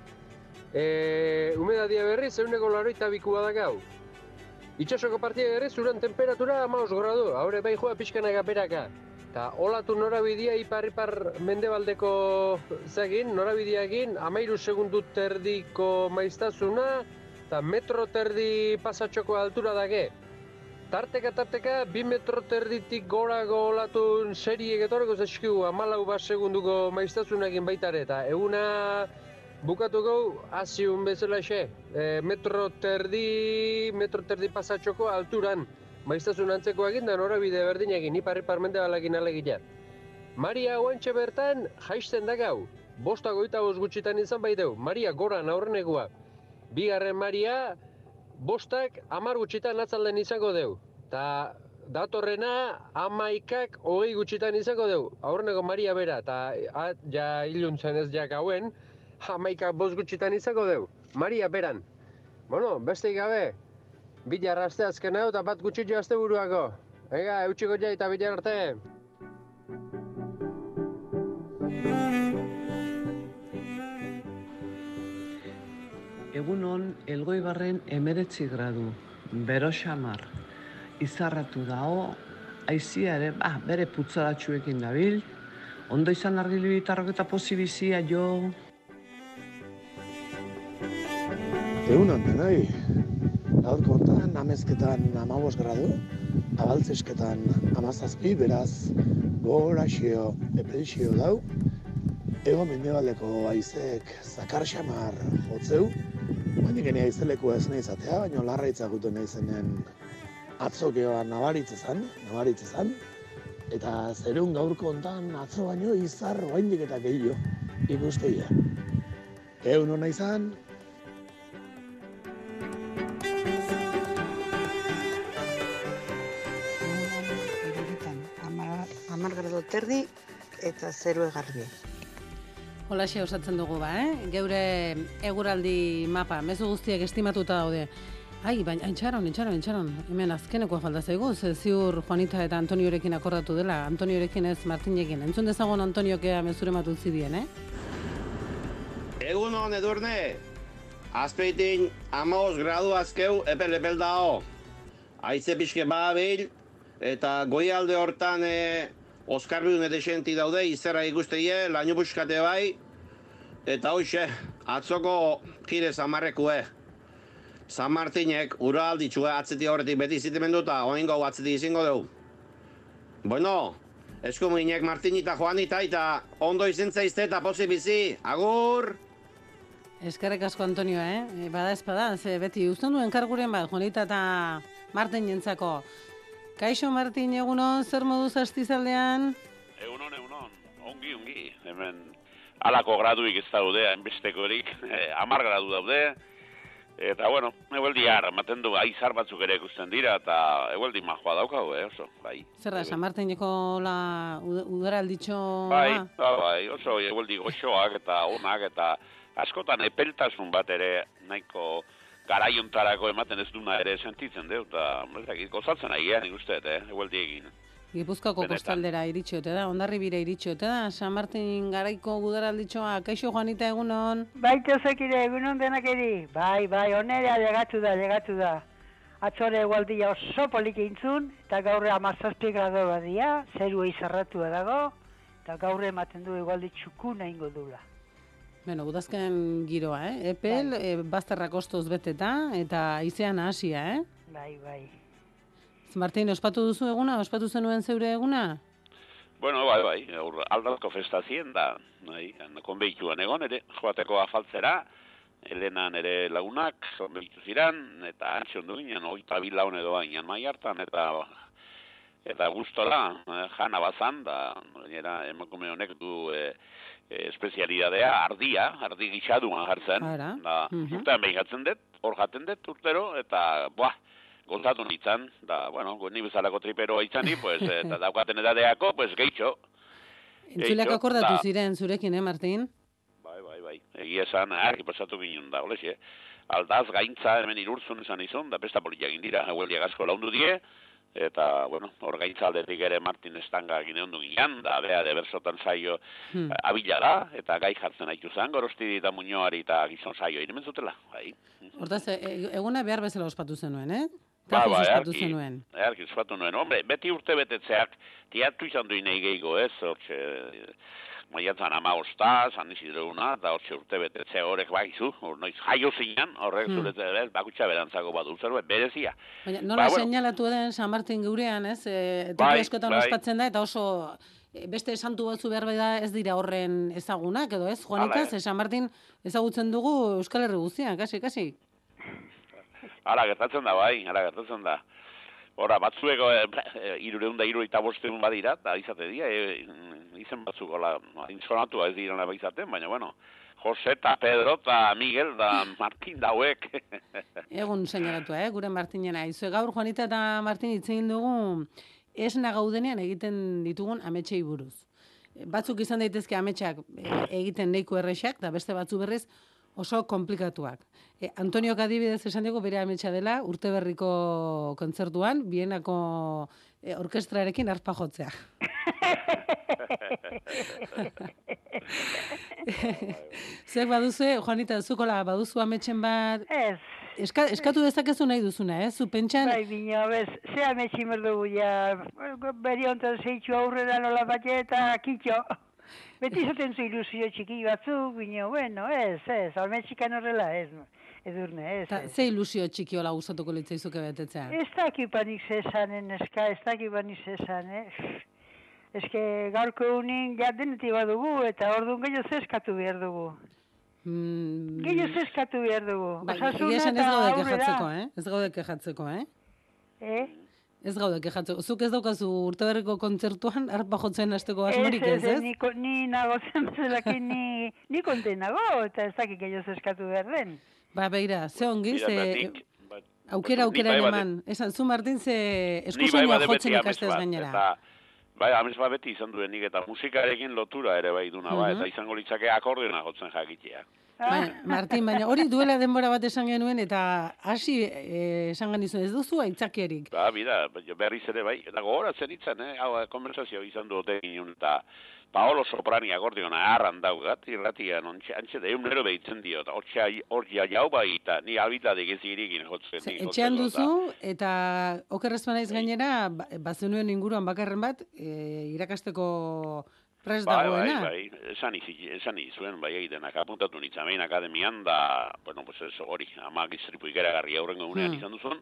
Speaker 48: E, humedadia berri, zeuneko laroita bikua da gau. Itxasoko partia berri, zuren temperatura amaus gradu, haure bai joa pixkanaga beraka. Ta olatu norabidea ipar-ipar mendebaldeko zegin, norabideagin, amairu segundu terdiko maiztasuna, eta metro terdi pasatxoko altura dage. Tarteka, tarteka, bi metro terditik gorago olatun serie etorreko zeskigu, amalau bat segunduko maiztasunakin baita ere, eta eguna bukatuko hasiun bezala xe, e, metro terdi, metro terdi pasatxoko alturan, maiztasun antzeko egin da norabide berdin egin, ipar ipar mendebalakin alegia. Maria guantxe bertan jaisten da gau, bosta goita gutxitan izan baiteu, Maria goran aurrenegua. Bigarren Maria, bostak amar gutxitan atzalden izango deu. Ta datorrena amaikak hogei gutxitan izango deu. Aurreneko Maria bera, eta a- ja iluntzen ez jak hauen, amaikak bost gutxitan izango deu. Maria beran. Bueno, besteik gabe, bilar aste azken hau eta bat gutxitxo azte buruako. Ega, eutxiko ja eta bilar arte.
Speaker 58: Egunon, elgoibarren emeretzi gradu, bero xamar, izarratu dao, aizia ere, ba, bere putzadatxuekin dabil, ondo izan argilu gitarrok eta pozibizia jo.
Speaker 59: Egunon denoi, gaur kontan amezketan amabos gradu, abaltzesketan amazazpi, beraz gora xio, dau, ego mendebaldeko aizek zakar xamar jotzeu, baina genia aizeleko ez nahi izatea, baina larra itzakuten nahi zenen zan, nabaritze zan, eta zerun gaur kontan atzo baino izar oraindik eta gehiago ikusteia. Egun hona izan,
Speaker 60: Amar, amar grado terdi eta zeru egarbi.
Speaker 2: Holaxe osatzen dugu ba, eh? Geure eguraldi mapa, mezu guztiak estimatuta daude. Ai, baina entxaron, entxaron, entxaron. Hemen azkenekoa falta zaigu, ze ziur Juanita eta Antoniorekin akordatu dela. Antoniorekin ez Martinekin. Entzun dezagon Antoniokea mezure matutzi dien, eh?
Speaker 54: Egun hon edurne, azpeitin amaos gradu azkeu epel epel dao. Aize pixke badabil, eta goialde hortan e, Oskar Bidun edesenti daude, izerra ikusteie, laino buskate bai, eta hoxe, atzoko kire zamarrekue. San Martinek ura alditxue atzeti horretik beti zitimendu eta oingo atzeti izango dugu. Bueno, eskuminek Martini eta Juanita eta ondo izen zaizte eta pozi bizi, agur!
Speaker 2: Eskerrik asko Antonio, eh? Bada espada, ze beti uzten duen karguren bat, Juanita eta Martin jentzako. Kaixo Martin, egunon, zer moduz astizaldean?
Speaker 61: Egunon, egunon, ongi, ongi, hemen alako graduik ez daude, hainbestekorik, eh, amar gradu daude, eta bueno, egueldi har, ematen du, aizar batzuk ere ikusten dira, eta egueldi majoa daukau, eh, oso, bai.
Speaker 2: Zer da, San Martineko la ud- udaralditxo...
Speaker 61: Bai,
Speaker 2: ba?
Speaker 61: bai, oso egueldi goxoak eta onak, eta askotan epeltasun bat ere nahiko garaiontarako ematen ez duna ere sentitzen dut, eta gozatzen ari gehan ikusteet, eh, egueldi egin.
Speaker 2: Gipuzkoako
Speaker 61: Benetan.
Speaker 2: kostaldera iritsi ote da, ondarribira iritsi ote da, San Martin garaiko gudaralditxoa, kaixo Juanita egunon.
Speaker 62: Baito zekire, egunon denak eri. Bai, bai, onera llegatu da, llegatu da. Atzore egualdia oso poliki intzun, eta gaur amazazpi grado badia, zeru izarratua dago, eta gaur ematen du egualdi txukuna ingo dula.
Speaker 2: Bueno, udazken giroa, eh? Epel,
Speaker 62: Bai.
Speaker 2: e, bazterrak ostoz beteta, eta izean hasia, eh?
Speaker 62: Bai, bai.
Speaker 2: Martin, ospatu duzu eguna? Ospatu zenuen zeure eguna?
Speaker 61: Bueno, bai, bai, aur, aldalko festa zien da, bai, konbeituan egon ere, joateko afaltzera, Elena nere lagunak, konbeitu ziran, eta antxon du ginen, oita bi laun edo baina mai hartan, eta eta gustola, eh, jana bazan, da, gainera, emakume honek du e, e, espezialidadea, ardia, ardi gixaduan jartzen,
Speaker 2: Ara.
Speaker 61: da,
Speaker 2: Mhm.
Speaker 61: urtean behin jatzen dut, hor jaten dut urtero, eta, buah, gozatu nintzen, da, bueno, ni bezalako triperoa izani, pues, eta daukaten edadeako, pues, gehitxo.
Speaker 2: Entzulek
Speaker 61: Gehitxo,
Speaker 2: akordatu
Speaker 61: da.
Speaker 2: ziren zurekin, eh, Martin?
Speaker 61: Bai, bai, bai. Egia esan, argi pasatu ginen da, olexe. Aldaz gaintza hemen irurzun izan izun, da besta politia egin dira, haueldia gazko laundu die, eta, bueno, hor gaintza aldetik ere Martin Estanga gine ondu ginen, da, bea, de bersotan saio
Speaker 2: Hmm.
Speaker 61: eh, abila da, eta gai jartzen haitu zan, gorosti eta muñoari eta gizon saio iremen zutela, bai.
Speaker 2: Hortaz, e- e- eguna behar bezala ospatu zenuen, eh?
Speaker 61: Ba, ba, earki,
Speaker 2: zenuen.
Speaker 61: earki ospatu nuen. Hombre, beti urte betetzeak, tiatu izan duin gehiago ez, hortxe, maiatzan ama osta, San Isidrouna, eta hortxe urte betetzea horrek bakizu, hor noiz jaio zinan, horrek
Speaker 2: Hmm.
Speaker 61: zuretzea ez, bakutsa berantzako badu zerbait, berezia.
Speaker 2: Baina nola
Speaker 61: Ba, bueno.
Speaker 2: seinalatu den San Martin geurean, ez? E,
Speaker 61: Bai,
Speaker 2: askotan
Speaker 61: bai.
Speaker 63: ospatzen da, eta oso e, beste santu batzu behar da ez dira horren ezagunak, edo ez? Juanika,
Speaker 61: Hala,
Speaker 2: ze San Martin ezagutzen dugu Euskal Herri guztian, kasi, kasi.
Speaker 61: Hala, gertatzen da, bai, hala, gertatzen da. Hora, batzueko e, e, irureun da iru eta bosteun badira, da izate dira, e, izen batzuk, hola, insonatu ez direna izaten, baina, bueno, Jose eta Pedro eta Miguel da Martin dauek.
Speaker 2: Egun seinalatua, eh? gure Martinena. Izue gaur Juanita eta Martin hitz egin dugu esna gaudenean egiten ditugun ametsei buruz. Batzuk izan daitezke ametsak eh, egiten nahiko errexak, da beste batzu berriz oso komplikatuak. E, Antonio adibidez esan dugu bere ametsa dela urte berriko kontzertuan, bienako e, orkestrarekin arpa jotzea. Zuek baduzue, Juanita, zukola baduzu ametsen bat...
Speaker 62: Ez.
Speaker 2: Eska, eskatu dezakezu nahi duzuna, eh? Zu pentsan...
Speaker 62: Bai, bina, bez, ze ametsi merdugu ja, beri ontan zeitzu aurrera nola bat eta kitxo. Beti zaten zu ilusio txiki batzuk, bina, bueno, ez, ez, ametsikan horrela, ez, edurne, ez,
Speaker 2: Ta,
Speaker 62: ez.
Speaker 2: ze ilusio txiki hola gustatuko litzaizuke betetzea?
Speaker 62: Ez dakipanik zesanen, eska, ez dakipanik zesan, eh? Ez que gaurko unin ja denetik badugu, eta orduan gehiago zeskatu behar dugu.
Speaker 2: Mm,
Speaker 62: Gehiago zeskatu behar dugu.
Speaker 2: Bai,
Speaker 62: Osasuna
Speaker 2: egia esan ez
Speaker 62: eta
Speaker 2: gaude
Speaker 62: aurrera.
Speaker 2: kejatzeko, eh? Ez gaude kejatzeko, eh?
Speaker 62: Eh?
Speaker 2: Ez gaude kejatzeko. Zuk ez daukazu urteberriko kontzertuan arpa jotzen hasteko asmorik ez, ez?
Speaker 62: Ni, ni nago zen bezalakin ni, ni konten nago, eta ez dakik gehiago zeskatu behar den.
Speaker 2: Ba, beira, ze ongi, ze... Aukera, aukera
Speaker 61: bai bade-
Speaker 2: eman. Esan, zu Martin, ze
Speaker 61: bai beti
Speaker 2: jotzen ikastez gainera.
Speaker 61: Eta, bai, amets bat beti izan duen nik, eta musikarekin lotura ere bai duna, ba,
Speaker 2: Mhm.
Speaker 61: eta izango litzake akordeona jotzen jakitea.
Speaker 2: Bai, Martin, baina hori duela denbora bat esan genuen, eta hasi eh, esan genizun, ez duzu aitzakierik.
Speaker 61: Ba, bida, berriz ere bai, eta gogoratzen itzen, eh? hau, konversazio izan du ote ginen, eta Paolo Soprani akordiona harran daugat, irratian, ontxe, antxe da, egun behitzen dio, eta hortxe hortxe jau bai, eta ni albitadik ez irikin jotzen.
Speaker 2: Ze,
Speaker 61: nik
Speaker 2: etxean duzu, eta okerrezpa naiz gainera, ba- bazenuen inguruan bakarren bat, e, irakasteko prest
Speaker 61: Bai, bai,
Speaker 2: dagoena.
Speaker 61: bai, esan izi, esan izuen, bai egitenak apuntatu nitzamein akademian, da, bueno, pues ez hori, ama giztripu ikaragarri aurrengo egunean
Speaker 2: Hmm.
Speaker 61: izan duzun,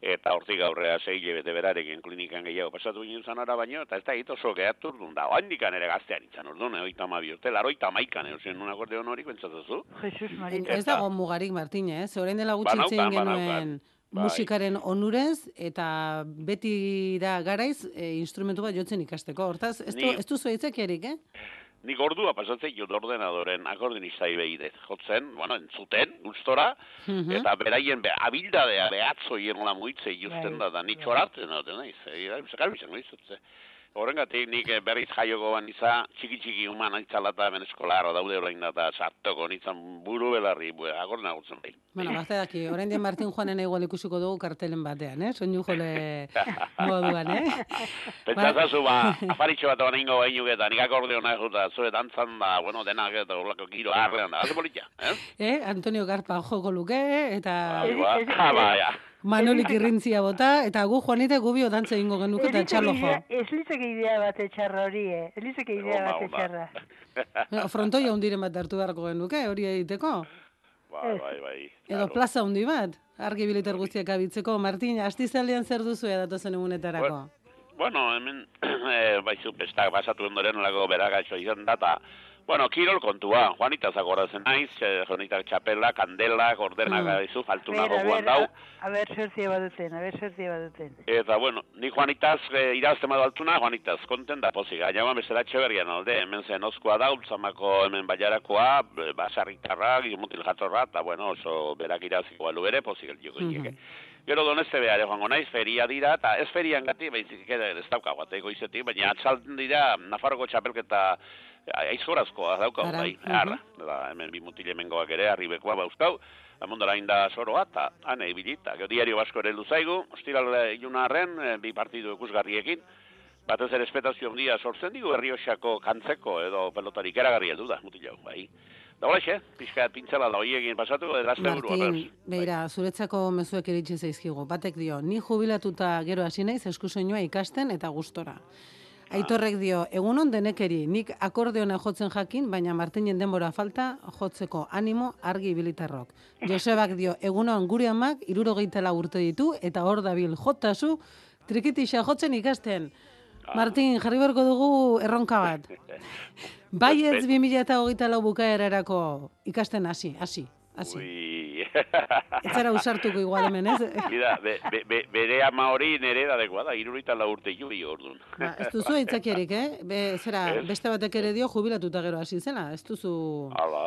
Speaker 61: eta hortik aurrea zei bete berarekin klinikan gehiago pasatu ginen zanara baino, eta ez da egit oso gehat urdun da, oandikan ere gaztean izan urdun, oita amabi urte, laroita maikan, eusen nun akorde honorik bentsatuzu.
Speaker 62: Jesus
Speaker 2: Ez dago mugarik, Martin, eh? Ze orain dela gutxi genuen
Speaker 61: Bai.
Speaker 2: musikaren onurez, eta beti da garaiz e, instrumentu bat jotzen ikasteko. Hortaz, ez, du, ez duzu eh?
Speaker 61: Nik ordua pasatzen jut ordenadoren akordinista ibeidet. Jotzen, bueno, entzuten, gustora,
Speaker 2: Mhm.
Speaker 61: eta beraien be, abildadea behatzo hierla muitze justen da, da ni txoratzen dut, naiz. Zekar bizan, naiz. ze. Horrengatik nik eh, berriz jaioko ban iza, txiki-txiki human aitzala eta hemen eskolaro daude orain da, eta sartoko nitzan buru belarri, bue, agorna gutzen bai.
Speaker 2: Bueno, gazte daki, orain dien Martin Juanen igual ikusiko dugu kartelen batean, eh? Soinu jole moduan, eh?
Speaker 61: Pentsazazu, ba, afaritxo bat oan ingo bainuk eta nik akordeona juta, zure dantzan da, bueno, denak eta horlako giro harrean da, haze politxa, eh?
Speaker 2: Eh? Antonio Garpa joko luke, eta...
Speaker 61: Bai, ba, ah, ba, ja.
Speaker 2: Manolik irrintzia bota, eta gu Juanita gubio dantza ingo genuke eta txalo jo.
Speaker 62: Ez litzeke idea bat etxarra hori, eh? Ez litzeke idea bat etxarra.
Speaker 2: Frontoia hundiren bat hartu beharko genuke, hori egiteko.
Speaker 61: Bai, bai, bai.
Speaker 2: Edo plaza hundi bat, argi bilitar guztiak abitzeko. Martin, astizaldean zer duzu edatozen egunetarako?
Speaker 61: Bueno, hemen, eh, baizu, bestak basatu ondoren nolako beragaitxo izan da, eta, bueno, kirol kontua, Juanita zagorazen naiz, eh, Juanita txapela, kandela, ordenak
Speaker 62: Mm.
Speaker 61: faltuna
Speaker 62: Ber, a
Speaker 61: goguan
Speaker 62: ber,
Speaker 61: dau,
Speaker 62: a, a ber, sortzia baduten, a ber, sortzia baduten.
Speaker 61: Eta, bueno, ni Juanitaz e, irazten badu altuna, Juanitaz, konten da pozik. Gaina bezala etxeberrian alde, hemen zen oskoa da, ultzamako hemen baiarakoa, b- basarritarra, gimutil jatorra, eta, bueno, oso berak iraziko balu bere, pozik joko mm Gero doneste behar joango naiz, feria dira, eta ez ferian gati, behizik ere ez daukagu, ateko izetik, baina atzalten dira, Nafarroko txapelketa aizkorazkoa daukau,
Speaker 2: Ara,
Speaker 61: bai, arra, da, hemen bi mutil hemengoak ere, arribekoa bauzkau, Amondara inda soroa, eta hane ibilita. Gero diario basko ere luzaigu, ostiral ilunarren, eh, bi partidu ikusgarriekin, batez ere espetazio handia sortzen digu herriosako kantzeko edo pelotarik eragarri heldu da, mutil hau, bai. Da hola pixka pintzela da hoiegin pasatu, edazte burua,
Speaker 2: Martin, beira, zuretzako mezuek iritsi zaizkigu. Batek dio, ni jubilatuta gero hasi naiz eskusoinua ikasten eta gustora. Aitorrek dio, egunon denekeri, nik akordeona jotzen jakin, baina Martinen denbora falta jotzeko animo argi bilitarrok. Josebak dio, egunon gure amak irurogeitela urte ditu, eta hor dabil jotazu, trikitixa jotzen ikasten. Martin, jarri beharko dugu erronka bat. Bai ez 2008 lau bukaerarako ikasten hasi, hasi.
Speaker 61: Ui.
Speaker 2: Ez zara usartuko igual hemen, ez?
Speaker 61: Mira, be, be, be, bere ama hori nere da dekoa da, irurita la urte jui ordun.
Speaker 2: Ba, ez duzu aitzakiarik, eh? Be, zera,
Speaker 61: Ez.
Speaker 2: beste batek ere dio jubilatuta gero hasi zela, ez duzu...
Speaker 61: Hala,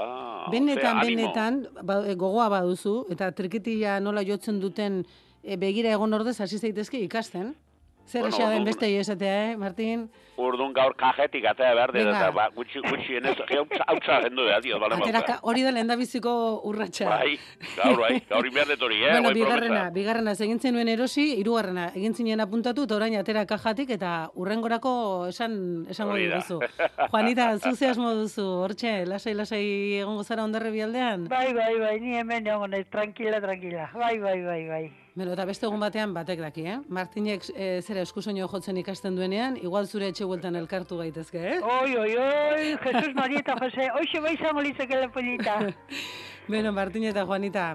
Speaker 2: Benetan, benetan, ba, e, gogoa baduzu, eta trikitia nola jotzen duten e, begira egon ordez hasi zaitezke ikasten. Zer
Speaker 61: Bueno,
Speaker 2: den beste esatea, eh, Martin?
Speaker 61: Urdun gaur kajetik atea behar dira,
Speaker 2: Venga.
Speaker 61: eta ba, gutxi, gutxi enez, hautza gendu da, dio, bale
Speaker 2: Ateraka, hori da lehendabiziko urratsa.
Speaker 61: Bai, gaur bai, gaur inbehar detori, eh?
Speaker 2: bueno, bigarrena, bigarrena, egin zenuen erosi, hirugarrena, egin zinen apuntatu, eta orain atera kajatik, eta urrengorako esan, esango
Speaker 61: Hori da.
Speaker 2: diguzu. Juanita, zuze asmo duzu, hortxe, lasai, lasai egongo zara ondarre bialdean?
Speaker 62: Bai, bai, bai, ni hemen egon tranquila, tranquila. Bai, bai, bai, bai.
Speaker 2: Beno, eta beste egun batean batek daki, eh? Martinek e, zera eskusoino jotzen ikasten duenean, igual zure etxe bueltan elkartu gaitezke, eh?
Speaker 62: Oi, oi, oi, Jesus Marieta Jose, hoxe bai izango litzake polita.
Speaker 2: Beno, Martin eta Juanita,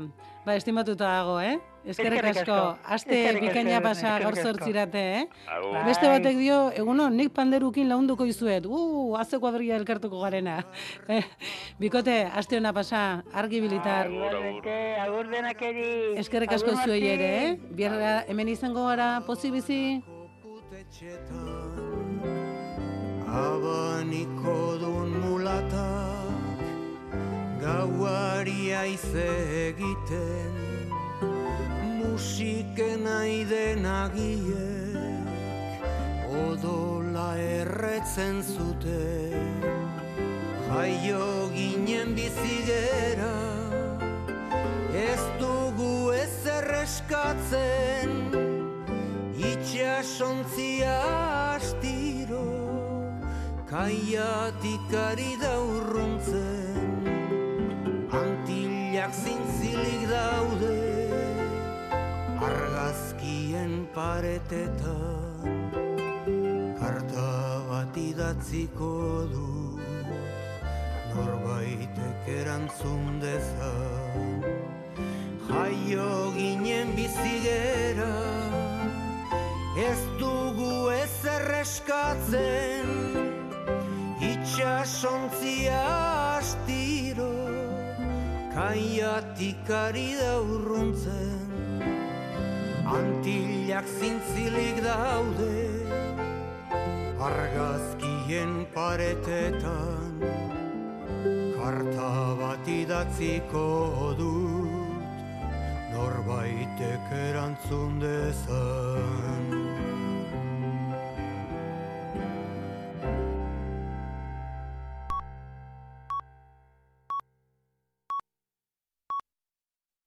Speaker 2: ba, estimatuta dago, eh? Eskerrik asko. Aste bikaina pasa gaur zortzirate, eh?
Speaker 61: Agur.
Speaker 2: Beste batek dio, egunon, nik panderukin launduko izuet. Uh, azeko aberria elkartuko garena. Eh, bikote, aste hona pasa, argi bilitar.
Speaker 62: Agur denakeri.
Speaker 2: Eskerrik asko
Speaker 62: Agur,
Speaker 2: zuei ere, eh? Bierra hemen izango gara, pozik bizi?
Speaker 11: Abaniko dun mulatak Gauari aize egiten Musiken aiden agiek Odola erretzen zuten. Jaio ginen bizigera Ez dugu ezer eskatzen. Itxasontzia astiro Kaiatik ari da urruntzen. Antillak zintzilik daude paretetan Karta bat idatziko du. Norbaitek erantzun dezan Jaio ginen bizigera Ez dugu ezer eskatzen Itxasontzia astiro Kaiatik ari da urruntzen Antillak zintzilik daude Argazkien paretetan. Karta bat idatziko dut Norbaitek erantzun dezan